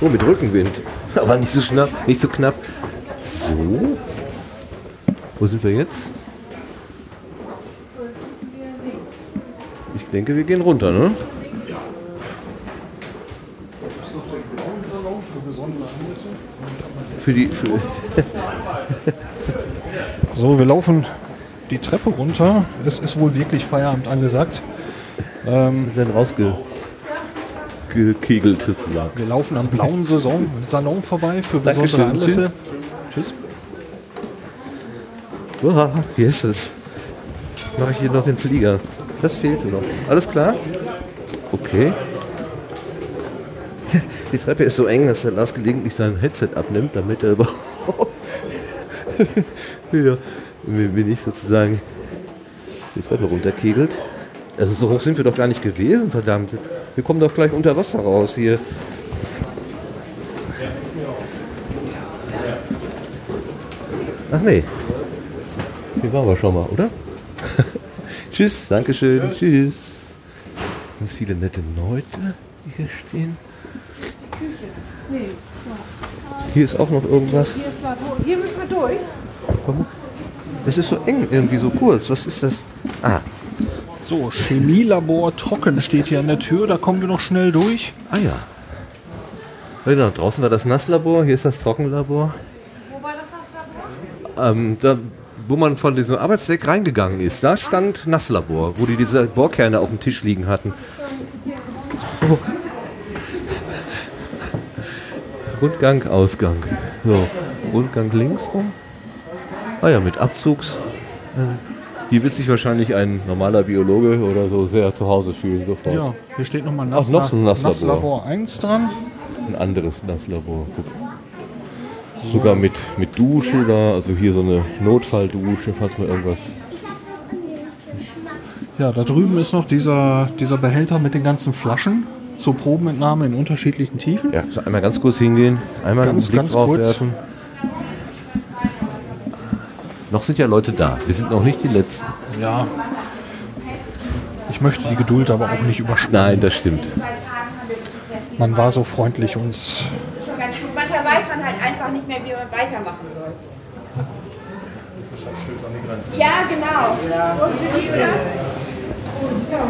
Oh, mit Rückenwind. Aber nicht so schnapp, nicht so knapp. So. Wo sind wir jetzt? Ich denke, wir gehen runter, ne? Für die. Für So, wir laufen die Treppe runter. Es ist wohl wirklich Feierabend angesagt. Ähm, wir werden rausgekegelt. Wir laufen am blauen Saison Salon vorbei für besondere. Anlässe. Tschüss. Uah, hier ist es. Mache ich hier noch den Flieger. Das fehlte noch. Alles klar? Okay. Die Treppe ist so eng, dass der Lars gelegentlich sein Headset abnimmt, damit er überhaupt ja, mir nicht sozusagen die Treppe runterkegelt. Also so hoch sind wir doch gar nicht gewesen, verdammt. Wir kommen doch gleich unter Wasser raus hier. Ach nee. Hier waren wir schon mal, oder? Tschüss, Dankeschön, tschüss. Ganz viele nette Leute, die hier stehen. Hier ist auch noch irgendwas. Hier, ist Labor. Hier müssen wir durch. Warum? Das ist so eng, irgendwie so kurz. Was ist das? Ah, So, Chemielabor trocken steht hier an der Tür. Da kommen wir noch schnell durch. ah ja. Genau, draußen war das Nasslabor, hier ist das Trockenlabor. Wo war das das Labor? Ähm, da, wo man von diesem Arbeitsdeck reingegangen ist, da stand Nasslabor, wo die diese Bohrkerne auf dem Tisch liegen hatten. Oh. Rundgang, Ausgang. So, Rundgang links rum. Ah ja, mit Abzugs. Äh, Hier wird sich wahrscheinlich ein normaler Biologe oder so sehr zu Hause fühlen sofort. Ja, hier steht nochmal Ach, noch ein Nasslabor. Nasslabor 1 dran. Ein anderes Nasslabor. Guck. Sogar mit, mit Dusche da, also hier so eine Notfalldusche, falls mal irgendwas. Ja, da drüben ist noch dieser, dieser Behälter mit den ganzen Flaschen zur Probenentnahme in unterschiedlichen Tiefen. Ja, so einmal ganz kurz hingehen, einmal Ganz, einen Blick ganz drauf kurz. werfen. Noch sind ja Leute da. Wir sind noch nicht die Letzten. Ja. Ich möchte die Geduld aber auch nicht überspannen. Nein, das stimmt. Man war so freundlich, uns Manchmal weiß man halt einfach nicht mehr, wie man weitermachen soll. Ja, genau.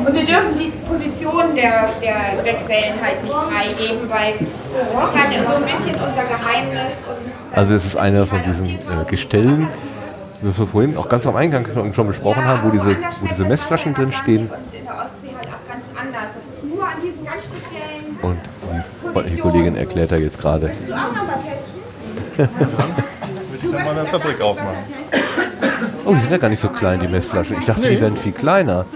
Und wir dürfen die Position der, der Wegwellen halt nicht freigeben, weil das ist halt so ein bisschen unser Geheimnis. Und Also es ist einer von diesen äh, Gestellen, die wir vorhin auch ganz am Eingang schon besprochen haben, wo diese, wo diese Messflaschen drin stehen. in der Ostsee halt auch ganz anders. Das ist nur an diesen ganz speziellen. Und die Kollegin erklärt da jetzt gerade. Testen? Würde ich dann mal eine Fabrik aufmachen. Oh, die sind ja gar nicht so klein, die Messflaschen. Ich dachte, die wären viel kleiner.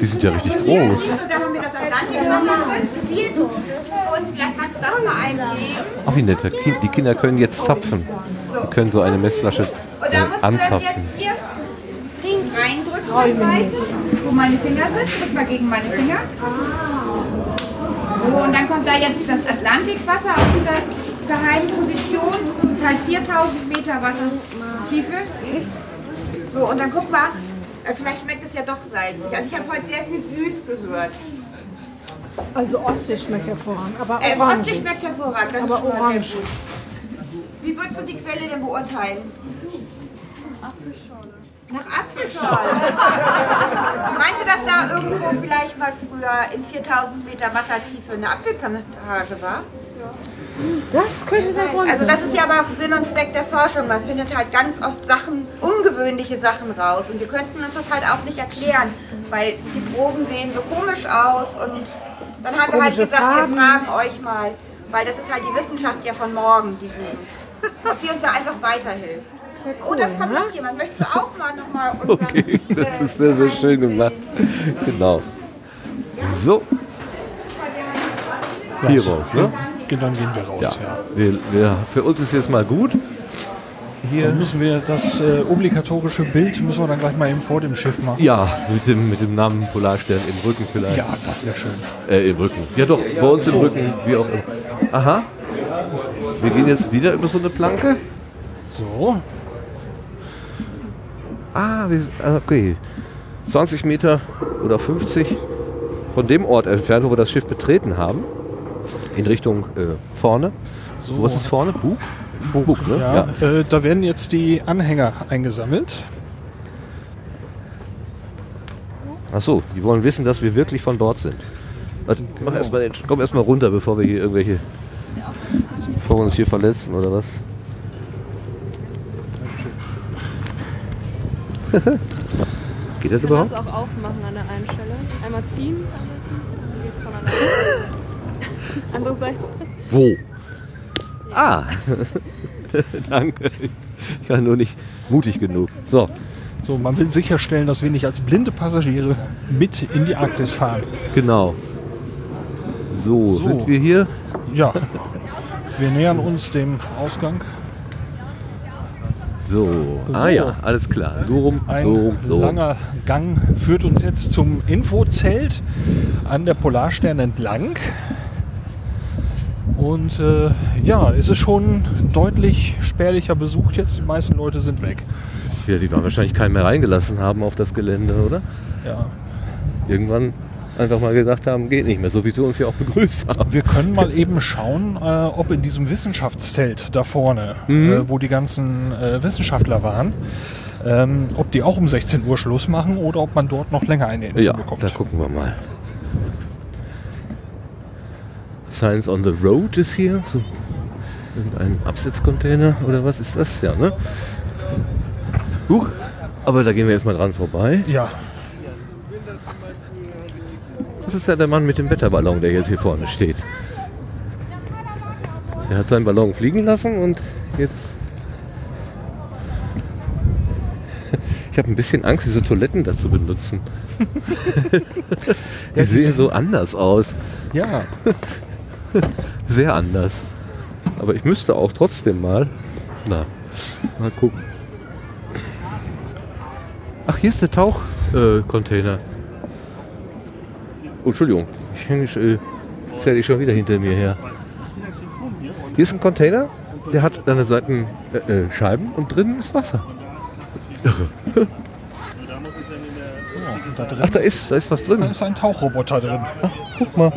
Die sind ja richtig groß. Da haben wir das Atlantikwasser drin. Und vielleicht kannst du das mal einlegen. Ach, wie nett. Die Kinder können jetzt zapfen. Die können so eine Messflasche Und da äh, musst du das anzapfen. wo meine Finger sind. Drück mal gegen meine Finger. So, und dann kommt da jetzt das Atlantikwasser aus dieser geheimen Position. Halt 4000 Meter Wassertiefe. So, und dann guck mal, äh, vielleicht schmeckt es ja doch salzig. Also ich habe heute sehr viel süß gehört. Also Ostsee schmeckt hervorragend, aber Ähm, orange. Ostsee schmeckt hervorragend, das Aber ist schon orange. sehr gut. Wie würdest du die Quelle denn beurteilen? Nach Apfelschorle. Meinst du, dass da irgendwo vielleicht mal früher in 4000 Meter Wassertiefe eine Apfelplantage war? Das könnte der Grund Also das ist ja aber auch Sinn und Zweck der Forschung. Man findet halt ganz oft Sachen, ungewöhnliche Sachen raus. Und wir könnten uns das halt auch nicht erklären, weil die Proben sehen so komisch aus. Und dann haben wir halt gesagt, Farben. wir fragen euch mal, weil das ist halt die Wissenschaft ja von morgen, die Jugend. Ob sie uns da einfach weiterhilft. oh, das kommt noch jemand. Möchtest du auch mal nochmal Okay, das ist sehr, sehr schön gemacht. Genau. So. Hier raus, ne? Dann gehen wir raus, Ja. ja. Wir, wir, für uns ist jetzt mal gut. Hier. Dann müssen wir das äh, obligatorische Bild müssen wir dann gleich mal eben vor dem Schiff machen. Ja, mit dem, mit dem Namen Polarstern im Rücken vielleicht. Ja, das wäre schön. Äh, im Rücken. Ja doch, bei uns im Rücken, wie auch immer. Aha. Wir gehen jetzt wieder über so eine Planke. So. Ah, ah, okay. 20 Meter oder 50 von dem Ort entfernt, wo wir das Schiff betreten haben. In Richtung äh, vorne. So. Was ist vorne? Bug? Bug, ne? Ja, Äh, da werden jetzt die Anhänger eingesammelt. Ach so, die wollen wissen, dass wir wirklich von dort sind. Warte, mach erst mal den, komm erstmal runter, bevor wir hier irgendwelche. Bevor wir uns hier verletzen oder was? Geht das Ich kann überhaupt? das auch aufmachen an der einen Stelle. Einmal ziehen am besten, dann geht's von alleine. Andere Seite. Wo? Ah! Danke. Ich war nur nicht mutig genug. So. So, man will sicherstellen, dass wir nicht als blinde Passagiere mit in die Arktis fahren. Genau. So, So. sind wir hier? Ja. Wir nähern uns dem Ausgang. So. Ah ja, alles klar. So rum, Ein so rum, so rum. langer Gang führt uns jetzt zum Infozelt an der Polarstern entlang. Und äh, ja, es ist schon deutlich spärlicher besucht jetzt. Die meisten Leute sind weg. Ja, die waren wahrscheinlich keinen mehr reingelassen haben auf das Gelände, oder? Ja. Irgendwann einfach mal gesagt haben, geht nicht mehr, so wie sie uns ja auch begrüßt haben. Wir können mal eben schauen, äh, ob in diesem Wissenschaftszelt da vorne, Mhm. äh, wo die ganzen äh, Wissenschaftler waren, ähm, ob die auch um 16 Uhr Schluss machen oder ob man dort noch länger eine Info Ja, bekommt. da gucken wir mal. Science on the Road ist hier. So irgendein Absetzcontainer oder was ist das? Ja, ne? Huch, aber da gehen wir erstmal dran vorbei. Ja. Das ist ja der Mann mit dem Wetterballon, der jetzt hier vorne steht. Er hat seinen Ballon fliegen lassen und jetzt. Ich habe ein bisschen Angst, diese Toiletten da zu benutzen. die sehen so anders aus. Ja. Sehr anders. Aber ich müsste auch trotzdem mal. Na, mal gucken. Ach, hier ist der Tauchcontainer. Äh, Container. oh, Entschuldigung. Ich hänge äh, zähle ich schon wieder hinter mir her. Hier ist ein Container, der hat an den Seiten äh, äh, Scheiben und drinnen ist Wasser. Irre. Ach, da ist, da ist was drin. Da ist ein Tauchroboter drin. Ach, guck mal.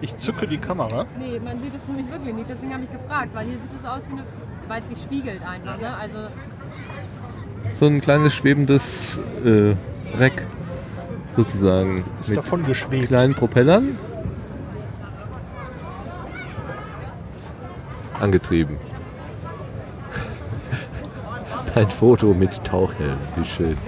Ich zücke die Kamera. Nee, man sieht es nämlich wirklich nicht, deswegen habe ich gefragt, weil hier sieht es aus wie eine, weil es sich spiegelt einfach, ne? Also So ein kleines schwebendes äh, Reck sozusagen. Ist davon geschwebt. kleinen Propellern. Angetrieben. Ein Foto mit Tauchhelm, wie schön.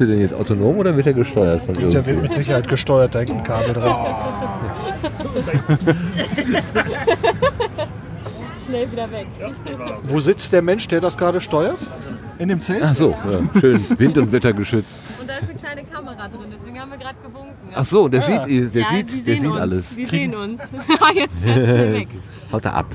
Ist er denn jetzt autonom oder wird er gesteuert von Der wird mit Sicherheit gesteuert, da hängt ein Kabel drin. schnell wieder weg. Wo sitzt der Mensch, der das gerade steuert? In dem Zelt? Ach so, ja, schön. Wind- und Wettergeschützt. Und da ist eine kleine Kamera drin, deswegen haben wir gerade gewunken. Ach so, der sieht- der ja, sieht- der sieht uns. alles. Die Kriegen- sehen uns. Ah, jetzt schnell weg. Haut er ab.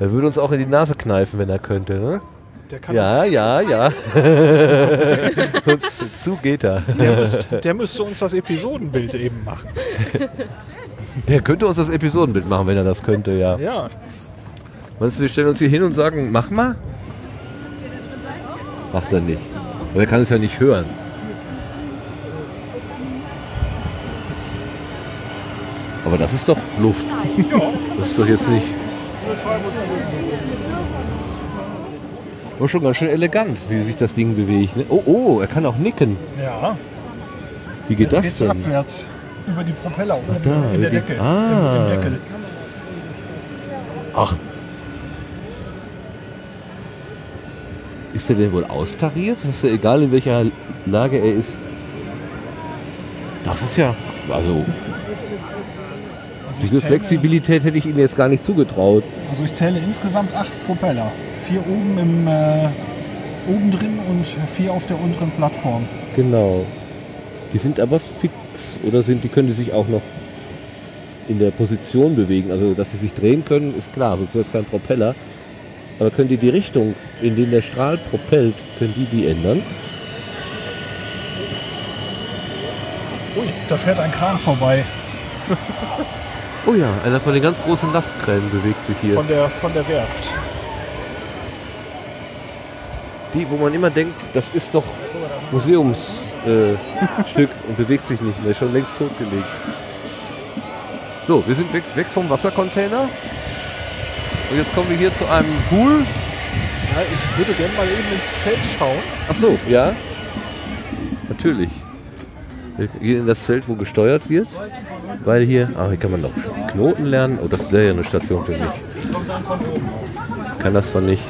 Er würde uns auch in die Nase kneifen, wenn er könnte, ne? Der kann ja, ja, ja. Und zu geht er. Der, müsste, der müsste uns das Episodenbild eben machen. Der könnte uns das Episodenbild machen, wenn er das könnte, ja. Ja. Meinst du, wir stellen uns hier hin und sagen, mach mal? Macht er nicht. Aber er kann es ja nicht hören. Aber das ist doch Luft. Das ist doch jetzt nicht. Oh, schon ganz schön elegant, wie sich das Ding bewegt. Ne? Oh, oh, er kann auch nicken. Ja. Wie geht Jetzt das geht's denn? abwärts. Über die Propeller oben da, in der Decke. Ah. Im, im Deckel. Ach. Ist er denn wohl austariert? Ist ja egal, in welcher Lage er ist. Das ist ja. Also. Also Diese zähle- Flexibilität hätte ich ihm jetzt gar nicht zugetraut. Also ich zähle insgesamt acht Propeller. Vier oben im äh, oben drin und vier auf der unteren Plattform. Genau. Die sind aber fix oder sind die können die sich auch noch in der Position bewegen. Also dass sie sich drehen können, ist klar, sonst wäre es kein Propeller. Aber können die die Richtung, in die der Strahl propellt, können die die ändern? Ui, da fährt ein Kran vorbei. Oh ja, einer von den ganz großen Lastkränen bewegt sich hier. Von der, von der Werft. Die, wo man immer denkt, das ist doch Museumsstück äh, und bewegt sich nicht mehr, schon längst totgelegt. So, wir sind weg, weg vom Wassercontainer. Und jetzt kommen wir hier zu einem Pool. Ja, ich würde gerne mal eben ins Zelt schauen. Ach so, ja. Natürlich. Wir gehen in das Zelt, wo gesteuert wird. Weil hier, ah, hier kann man noch Knoten lernen. Oh, das wäre ja eine Station für mich. Ich kann das zwar nicht.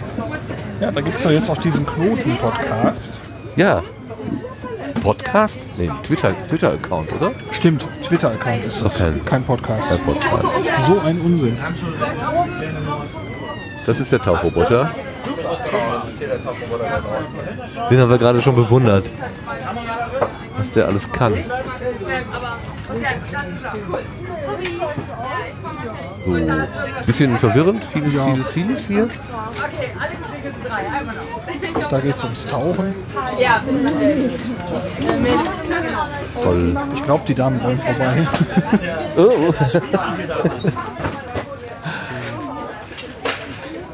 Ja, da gibt es ja jetzt auch diesen Knoten-Podcast. Ja. Podcast? Nee, Twitter- Twitter-Account, oder? Stimmt, Twitter-Account ist Doch das. kein, Kein Podcast. kein Podcast. So ein Unsinn. Das ist der Tauchroboter. Den haben wir gerade schon bewundert. Was der alles kann. So, bisschen verwirrend, vieles, Ja. vieles, vieles hier. Da geht es ums Tauchen. Ja, Toll. Ich glaube, die Damen wollen vorbei. Oh.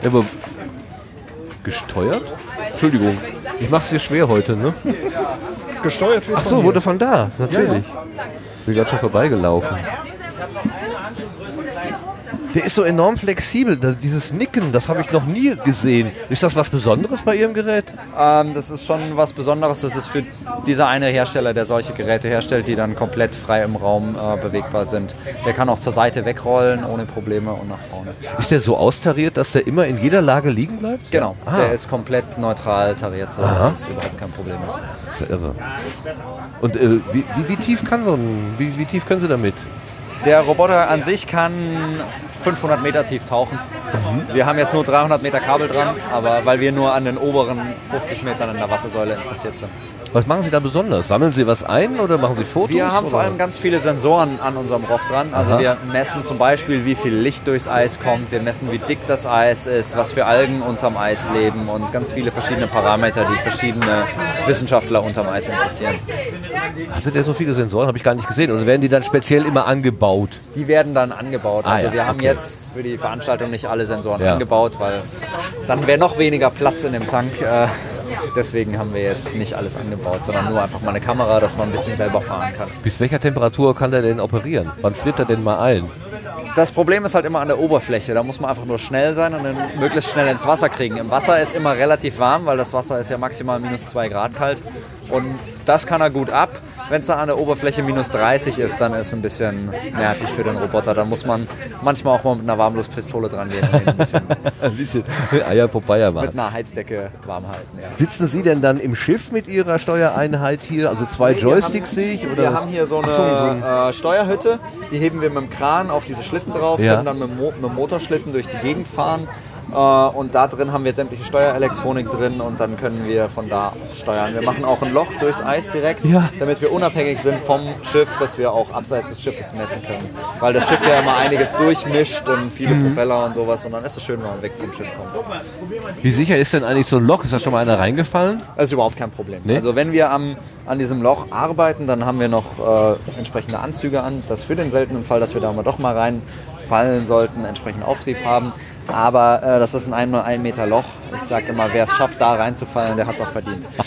Ja, aber gesteuert? Entschuldigung, ich mache es dir schwer heute, ne? Gesteuert wird Ach so, wurde von da, natürlich. Bin gerade schon vorbeigelaufen. Der ist so enorm flexibel. Das, dieses Nicken, das habe ich noch nie gesehen. Ist das was Besonderes bei Ihrem Gerät? Ähm, das ist schon was Besonderes. Das ist für dieser eine Hersteller, der solche Geräte herstellt, die dann komplett frei im Raum äh, bewegbar sind. Der kann auch zur Seite wegrollen ohne Probleme und nach vorne. Ist der so austariert, dass der immer in jeder Lage liegen bleibt? Genau, Ah. der ist komplett neutral tariert, so Aha. dass es überhaupt kein Problem ist. Das ist ja irre. Und äh, wie, wie, wie tief kann so ein, wie, wie tief können Sie damit? Der Roboter an sich kann 500 Meter tief tauchen. Wir haben jetzt nur 300 Meter Kabel dran, aber weil wir nur an den oberen 50 Metern in der Wassersäule interessiert sind. Was machen Sie da besonders? Sammeln Sie was ein oder machen Sie Fotos? Wir haben vor oder? allem ganz viele Sensoren an unserem Roff dran. Also Aha. wir messen zum Beispiel, wie viel Licht durchs Eis kommt. Wir messen, wie dick das Eis ist, was für Algen unterm Eis leben und ganz viele verschiedene Parameter, die verschiedene Wissenschaftler unterm Eis interessieren. Hast du denn so viele Sensoren? Habe ich gar nicht gesehen. Oder werden die dann speziell immer angebaut? Die werden dann angebaut. Ah, Also ja, wir haben okay. jetzt für die Veranstaltung nicht alle Sensoren Ja. angebaut, weil dann wäre noch weniger Platz in dem Tank. Äh, Deswegen haben wir jetzt nicht alles angebaut, sondern nur einfach mal eine Kamera, dass man ein bisschen selber fahren kann. Bis welcher Temperatur kann der denn operieren? Wann friert er denn mal ein? Das Problem ist halt immer an der Oberfläche. Da muss man einfach nur schnell sein und dann möglichst schnell ins Wasser kriegen. Im Wasser ist immer relativ warm, weil das Wasser ist ja maximal minus 2 Grad kalt. Und das kann er gut ab. Wenn es dann an der Oberfläche minus 30 ist, dann ist es ein bisschen nervig für den Roboter. Dann muss man manchmal auch mal mit einer Warmluftpistole dran gehen ein bisschen ein bisschen Eier vorbei machen. mit einer Heizdecke warm halten. Ja. Sitzen Sie denn dann im Schiff mit Ihrer Steuereinheit hier? Also zwei Joysticks sehe ich? Oder? Wir haben hier so eine so, äh, Steuerhütte, die heben wir mit dem Kran auf diese Schlitten drauf, Ja. können dann mit, Mo mit dem Motorschlitten durch die Gegend fahren. Äh, und da drin haben wir sämtliche Steuerelektronik drin und dann können wir von da aus steuern. Wir machen auch ein Loch durchs Eis direkt, Ja. damit wir unabhängig sind vom Schiff, dass wir auch abseits des Schiffes messen können. Weil das Schiff ja immer einiges durchmischt und viele Mhm. Propeller und sowas und dann ist es schön, wenn man weg vom Schiff kommt. Wie sicher ist denn eigentlich so ein Loch? Ist da schon mal einer reingefallen? Das ist überhaupt kein Problem. Nee? Also wenn wir am, an diesem Loch arbeiten, dann haben wir noch äh, entsprechende Anzüge an, dass für den seltenen Fall, dass wir da mal doch mal reinfallen sollten, entsprechend Auftrieb haben. Aber äh, das ist ein 1 1 Meter Loch. Ich sage immer, wer es schafft, da reinzufallen, der hat es auch verdient.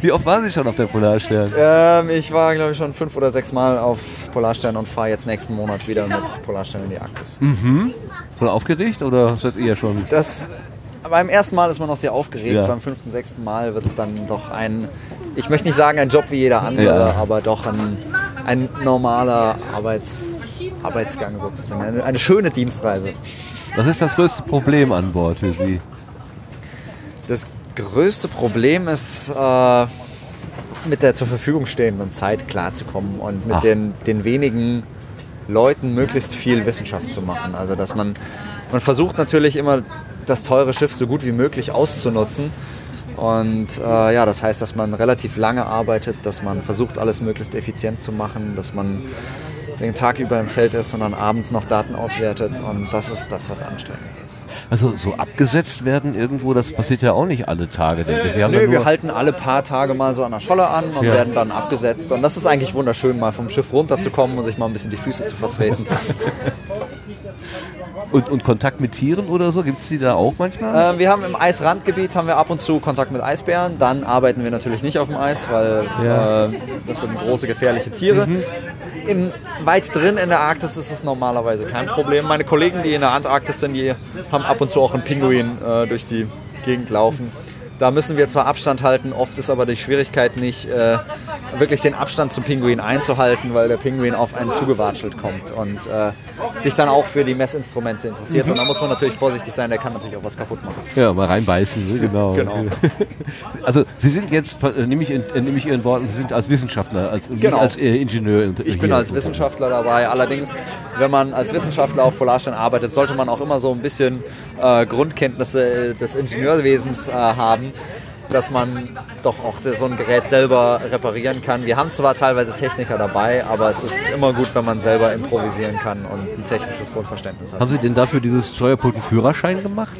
Wie oft waren Sie schon auf der Polarstern? ähm, ich war, glaube ich, schon fünf oder sechs Mal auf Polarstern und fahre jetzt nächsten Monat wieder mit Polarstern in die Arktis. Mhm. Schon aufgeregt oder seid ihr schon? Das, beim ersten Mal ist man noch sehr aufgeregt, Ja. beim fünften, sechsten Mal wird es dann doch ein, ich möchte nicht sagen ein Job wie jeder andere, Ja. aber doch ein, ein normaler Arbeits, Arbeitsgang sozusagen, eine, eine schöne Dienstreise. Was ist das größte Problem an Bord für Sie? Das größte Problem ist, äh, mit der zur Verfügung stehenden Zeit klarzukommen und mit Ach. den, den wenigen Leuten möglichst viel Wissenschaft zu machen. Also dass man, man versucht natürlich immer das teure Schiff so gut wie möglich auszunutzen. Und äh, ja, das heißt, dass man relativ lange arbeitet, dass man versucht, alles möglichst effizient zu machen, dass man den Tag über im Feld ist und dann abends noch Daten auswertet. Und das ist das, was anstrengend ist. Also so abgesetzt werden irgendwo, das passiert ja auch nicht alle Tage, denke ich. Sie Nö, wir halten alle paar Tage mal so an der Scholle an und Ja. werden dann abgesetzt. Und das ist eigentlich wunderschön, mal vom Schiff runterzukommen und sich mal ein bisschen die Füße zu vertreten. und, und Kontakt mit Tieren oder so, gibt es die da auch manchmal? äh, wir haben im Eisrandgebiet haben wir ab und zu Kontakt mit Eisbären. Dann arbeiten wir natürlich nicht auf dem Eis, weil Ja. äh, das sind große gefährliche Tiere. Im, weit drin in der Arktis ist es normalerweise kein Problem. Meine Kollegen, die in der Antarktis sind, die haben ab und zu auch einen Pinguin äh, durch die Gegend laufen. Da müssen wir zwar Abstand halten, oft ist aber die Schwierigkeit nicht, äh, wirklich den Abstand zum Pinguin einzuhalten, weil der Pinguin auf einen zugewatschelt kommt und äh, sich dann auch für die Messinstrumente interessiert. Mhm. Und da muss man natürlich vorsichtig sein, der kann natürlich auch was kaputt machen. Ja, mal reinbeißen, ne? genau. Genau. Also Sie sind jetzt, äh, nehme ich, äh, nehme ich Ihren Worten, Sie sind als Wissenschaftler, als, Genau. als äh, Ingenieur. in- Ich bin als Wissenschaftler dabei. Allerdings, wenn man als Wissenschaftler auf Polarstern arbeitet, sollte man auch immer so ein bisschen äh, Grundkenntnisse des Ingenieurwesens äh, dass man doch auch so ein Gerät selber reparieren kann. Wir haben zwar teilweise Techniker dabei, aber es ist immer gut, wenn man selber improvisieren kann und ein technisches Grundverständnis hat. Haben Sie denn dafür dieses Steuerpult einen Führerschein gemacht?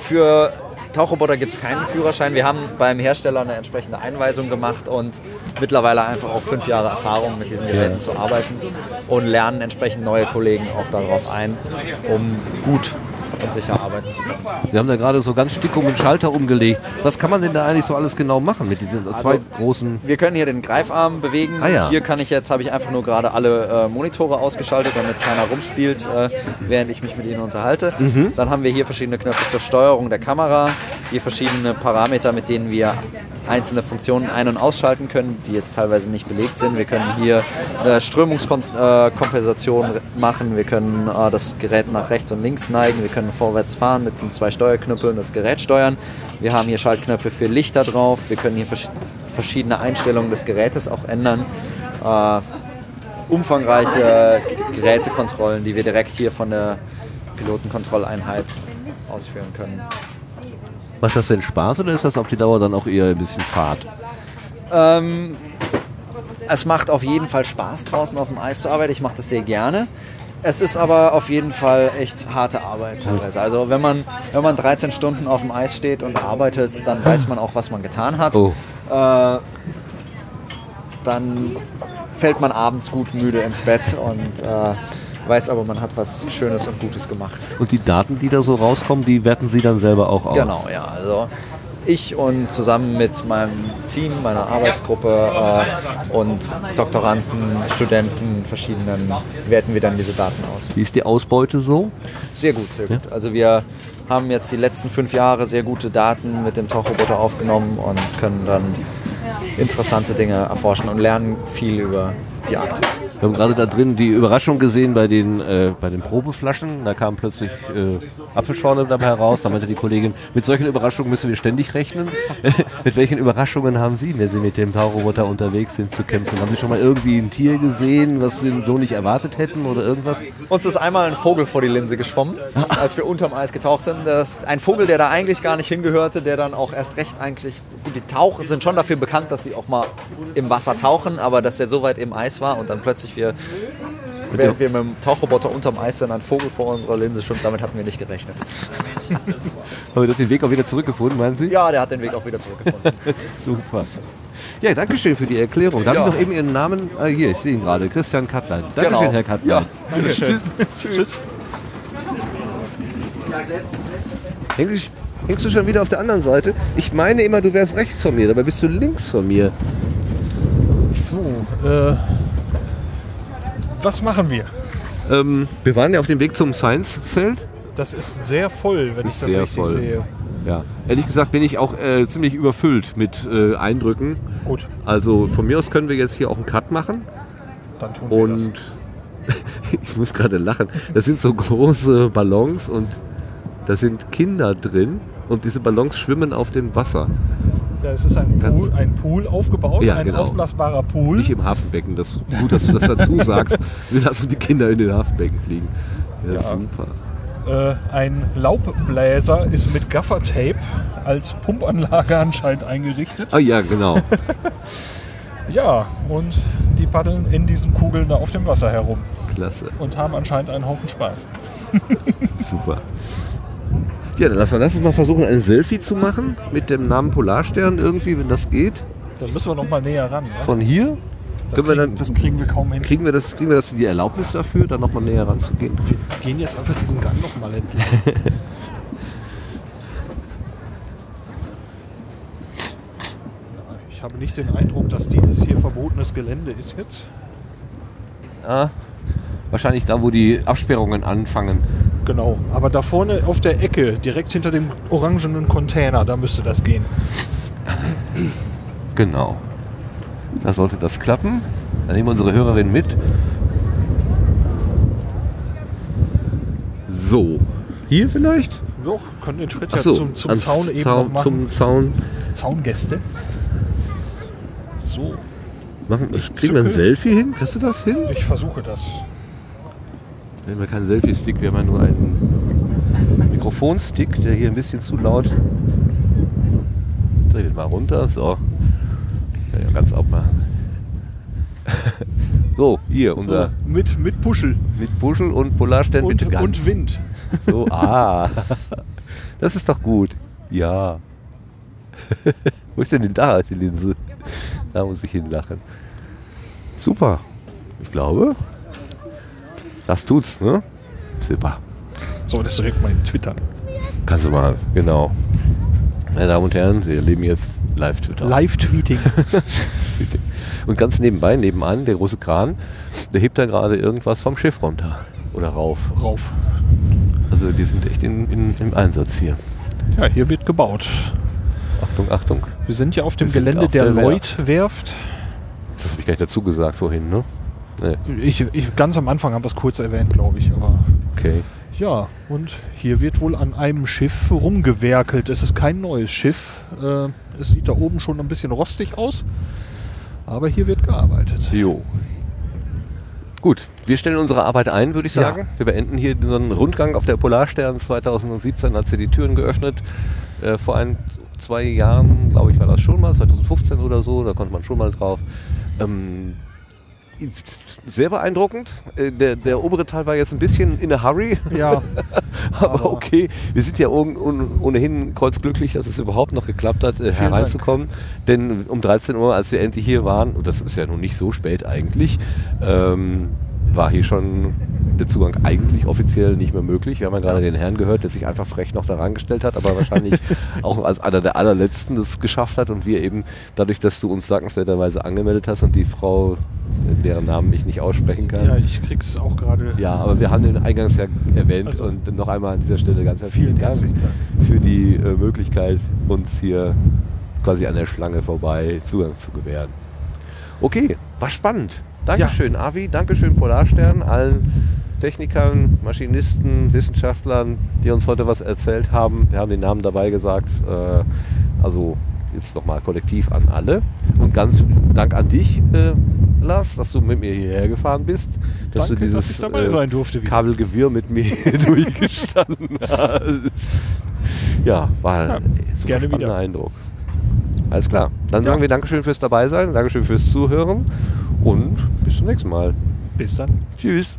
Für Tauchroboter gibt es keinen Führerschein. Wir haben beim Hersteller eine entsprechende Einweisung gemacht und mittlerweile einfach auch fünf Jahre Erfahrung mit diesen Geräten Ja. zu arbeiten und lernen entsprechend neue Kollegen auch darauf ein, um gut und sicher arbeiten zu können. Sie haben da gerade so ganz stick um den Schalter umgelegt. Was kann man denn da eigentlich so alles genau machen mit diesen zwei Also, großen... Wir können hier den Greifarm bewegen. Ah ja. Hier kann ich jetzt, habe ich einfach nur gerade alle äh, Monitore ausgeschaltet, damit keiner rumspielt, äh, während ich mich mit ihnen unterhalte. Mhm. Dann haben wir hier verschiedene Knöpfe zur Steuerung der Kamera, hier verschiedene Parameter, mit denen wir einzelne Funktionen ein- und ausschalten können, die jetzt teilweise nicht belegt sind. Wir können hier eine Strömungskompensation machen, wir können äh, das Gerät nach rechts und links neigen, wir können vorwärts fahren mit den zwei Steuerknüppeln das Gerät steuern. Wir haben hier Schaltknöpfe für Lichter drauf, wir können hier versch verschiedene Einstellungen des Gerätes auch ändern. äh, umfangreiche Gerätekontrollen, die wir direkt hier von der Pilotenkontrolleinheit ausführen können. Macht das denn Spaß oder ist das auf die Dauer dann auch eher ein bisschen Fahrt? Ähm, es macht auf jeden Fall Spaß, draußen auf dem Eis zu arbeiten. Ich mache das sehr gerne. Es ist aber auf jeden Fall echt harte Arbeit teilweise. Also wenn man, wenn man 13 Stunden auf dem Eis steht und arbeitet, dann weiß man auch, was man getan hat. Oh. Äh, dann fällt man abends gut müde ins Bett und äh, weiß aber, man hat was Schönes und Gutes gemacht. Und die Daten, die da so rauskommen, die werten Sie dann selber auch aus? Genau, ja. Also ich und zusammen mit meinem Team, meiner Arbeitsgruppe äh, und Doktoranden, Studenten, verschiedenen, werten wir dann diese Daten aus. Wie ist die Ausbeute so? Sehr gut, sehr gut. Also wir haben jetzt die letzten fünf Jahre sehr gute Daten mit dem Tauchroboter aufgenommen und können dann interessante Dinge erforschen und lernen viel über die Arktis. Wir haben gerade da drin die Überraschung gesehen bei den, äh, bei den Probeflaschen. Da kam plötzlich äh, Apfelschorle dabei heraus. Da meinte die Kollegin, mit solchen Überraschungen müssen wir ständig rechnen. mit welchen Überraschungen haben Sie, wenn Sie mit dem Tauchroboter unterwegs sind, zu kämpfen? Haben Sie schon mal irgendwie ein Tier gesehen, was Sie so nicht erwartet hätten oder irgendwas? Uns ist einmal ein Vogel vor die Linse geschwommen, als wir unterm Eis getaucht sind. Das ist ein Vogel, der da eigentlich gar nicht hingehörte, der dann auch erst recht eigentlich. Gut, die Taucher sind schon dafür bekannt, dass sie auch mal im Wasser tauchen, aber dass der so weit im Eis war und dann plötzlich wir, während wir mit dem Tauchroboter unterm Eis sind, ein Vogel vor unserer Linse schwimmt, damit hatten wir nicht gerechnet. Aber der hat den Weg auch wieder zurückgefunden, meinen Sie? Ja, der hat den Weg auch wieder zurückgefunden. Super. Ja, danke schön für die Erklärung. Darf Ja. ich noch eben Ihren Namen? Ah, hier, ich sehe ihn gerade. Christian Kattlein. Dankeschön, Genau. Herr Kattlein. Ja. Tschüss. Tschüss. Hängst, hängst du schon wieder auf der anderen Seite? Ich meine immer, du wärst rechts von mir, dabei bist du links von mir. So, äh, was machen wir? Ähm, wir waren ja auf dem Weg zum Science-Zelt. Das ist sehr voll, wenn Das ich das sehr richtig voll. sehe. Ja. Ehrlich gesagt bin ich auch äh, ziemlich überfüllt mit äh, Eindrücken. Gut. Also von mir aus können wir jetzt hier auch einen Cut machen. Dann tun wir Und ich muss gerade lachen. Das sind so große Ballons und da sind Kinder drin und diese Ballons schwimmen auf dem Wasser. Ja, es ist ein Pool, ein Pool aufgebaut, Ja, ein genau. aufblasbarer Pool. Nicht im Hafenbecken. Das, gut, dass du das dazu sagst. Wir lassen die Kinder in den Hafenbecken fliegen. Ja, Ja. super. Äh, ein Laubbläser ist mit Gaffertape als Pumpanlage anscheinend eingerichtet. Ah ja, genau. Ja, und die paddeln in diesen Kugeln da auf dem Wasser herum Klasse. und haben anscheinend einen Haufen Spaß. Super. Ja, dann lass uns lass uns mal versuchen, ein Selfie zu machen mit dem Namen Polarstern irgendwie, wenn das geht. Dann müssen wir noch mal näher ran. Ne? Von hier. Das kriegen- das kriegen wir kaum hin. Kriegen wir das, kriegen wir das die Erlaubnis dafür, dann nochmal näher ranzugehen? Wir gehen jetzt einfach diesen Gang noch mal entlang. Ich habe nicht den Eindruck, dass dieses hier verbotenes Gelände ist jetzt. Ah, wahrscheinlich da, wo die Absperrungen anfangen. Genau, aber da vorne auf der Ecke, direkt hinter dem orangenen Container, da müsste das gehen. Genau. Da sollte das klappen. Dann nehmen wir unsere Hörerin mit. So. Hier vielleicht? Doch, können den Schritt Ach ja so, zum, zum Zaun eben Zaun- machen. zum Zaun. Zaungäste. So. Machen, Ich kriegen wir ein Selfie hin? Kriegst du das hin? Ich versuche das. Wir haben ja keinen Selfie-Stick, wir haben ja nur einen Mikrofonstick, der hier ein bisschen zu laut. Dreh den mal runter, so. Ja, ganz abmachen. so, hier, unser. So, mit, mit Puschel. Mit Puschel und Polarstern Und- bitte ganz. und Wind. So, ah. Das ist doch gut. Ja. Wo ist denn denn da die Linse? Da muss ich hinlachen. Super. Ich glaube, das tut's, ne? Super. So, das direkt mal in Twitter. Kannst du mal, genau. Meine Damen und Herren, Sie erleben jetzt Live-Twitter. Live-Tweeting. Tweeting. Und ganz nebenbei, nebenan, der große Kran, der hebt da gerade irgendwas vom Schiff runter. Oder rauf. Rauf. Also die sind echt in, in, im Einsatz hier. Ja, hier wird gebaut. Achtung, Achtung. Wir sind ja auf dem Wir Gelände auf der, der Lloyd-Werft. Das habe ich gar nicht dazu gesagt vorhin, ne? Nee. Ich, ich, ganz am Anfang haben wir es kurz erwähnt, glaube ich. Aber Okay. ja, und hier wird wohl an einem Schiff rumgewerkelt. Es ist kein neues Schiff. Äh, es sieht da oben schon ein bisschen rostig aus. Aber hier wird gearbeitet. Jo. Gut, wir stellen unsere Arbeit ein, würde ich Ja. sagen. Wir beenden hier unseren Rundgang auf der Polarstern 2017, hat sie die Türen geöffnet. Äh, vor ein, zwei Jahren, glaube ich, war das schon mal, 2015 oder so, da konnte man schon mal drauf. Ähm, sehr beeindruckend. Äh, Der, der obere Teil war jetzt ein bisschen in a hurry. Ja. Aber okay, wir sind ja ohn- ohn- ohnehin kreuzglücklich, dass es überhaupt noch geklappt hat, äh, hereinzukommen. Denn um 13 Uhr, als wir endlich hier waren, und das ist ja nun nicht so spät eigentlich, ähm, war hier schon der Zugang eigentlich offiziell nicht mehr möglich. Wir haben ja gerade den Herrn gehört, der sich einfach frech noch daran gestellt hat, aber wahrscheinlich auch als einer der allerletzten das geschafft hat und wir eben dadurch, dass du uns dankenswerterweise angemeldet hast und die Frau, deren Namen ich nicht aussprechen kann. Ja, ich krieg's auch gerade. Ja, aber wir haben den eingangs ja erwähnt Also, und noch einmal an dieser Stelle ganz herzlichen vielen Dank herzlichen für die äh, Möglichkeit, uns hier quasi an der Schlange vorbei Zugang zu gewähren. Okay, war spannend. Dankeschön, Avi, Dankeschön, Polarstern, allen Technikern, Maschinisten, Wissenschaftlern, die uns heute was erzählt haben. Wir haben den Namen dabei gesagt. Äh, also jetzt nochmal kollektiv an alle. Und ganz Dank an dich, äh, Lars, dass du mit mir hierher gefahren bist. Dass Danke, du dieses dass wieder. Kabelgewirr mit mir durchgestanden hast. Ja, war Ja, ein super spannender wieder. Eindruck. Alles klar. Dann sagen wir Dankeschön fürs Dabeisein, Dankeschön fürs Zuhören und bis zum nächsten Mal. Bis dann. Tschüss.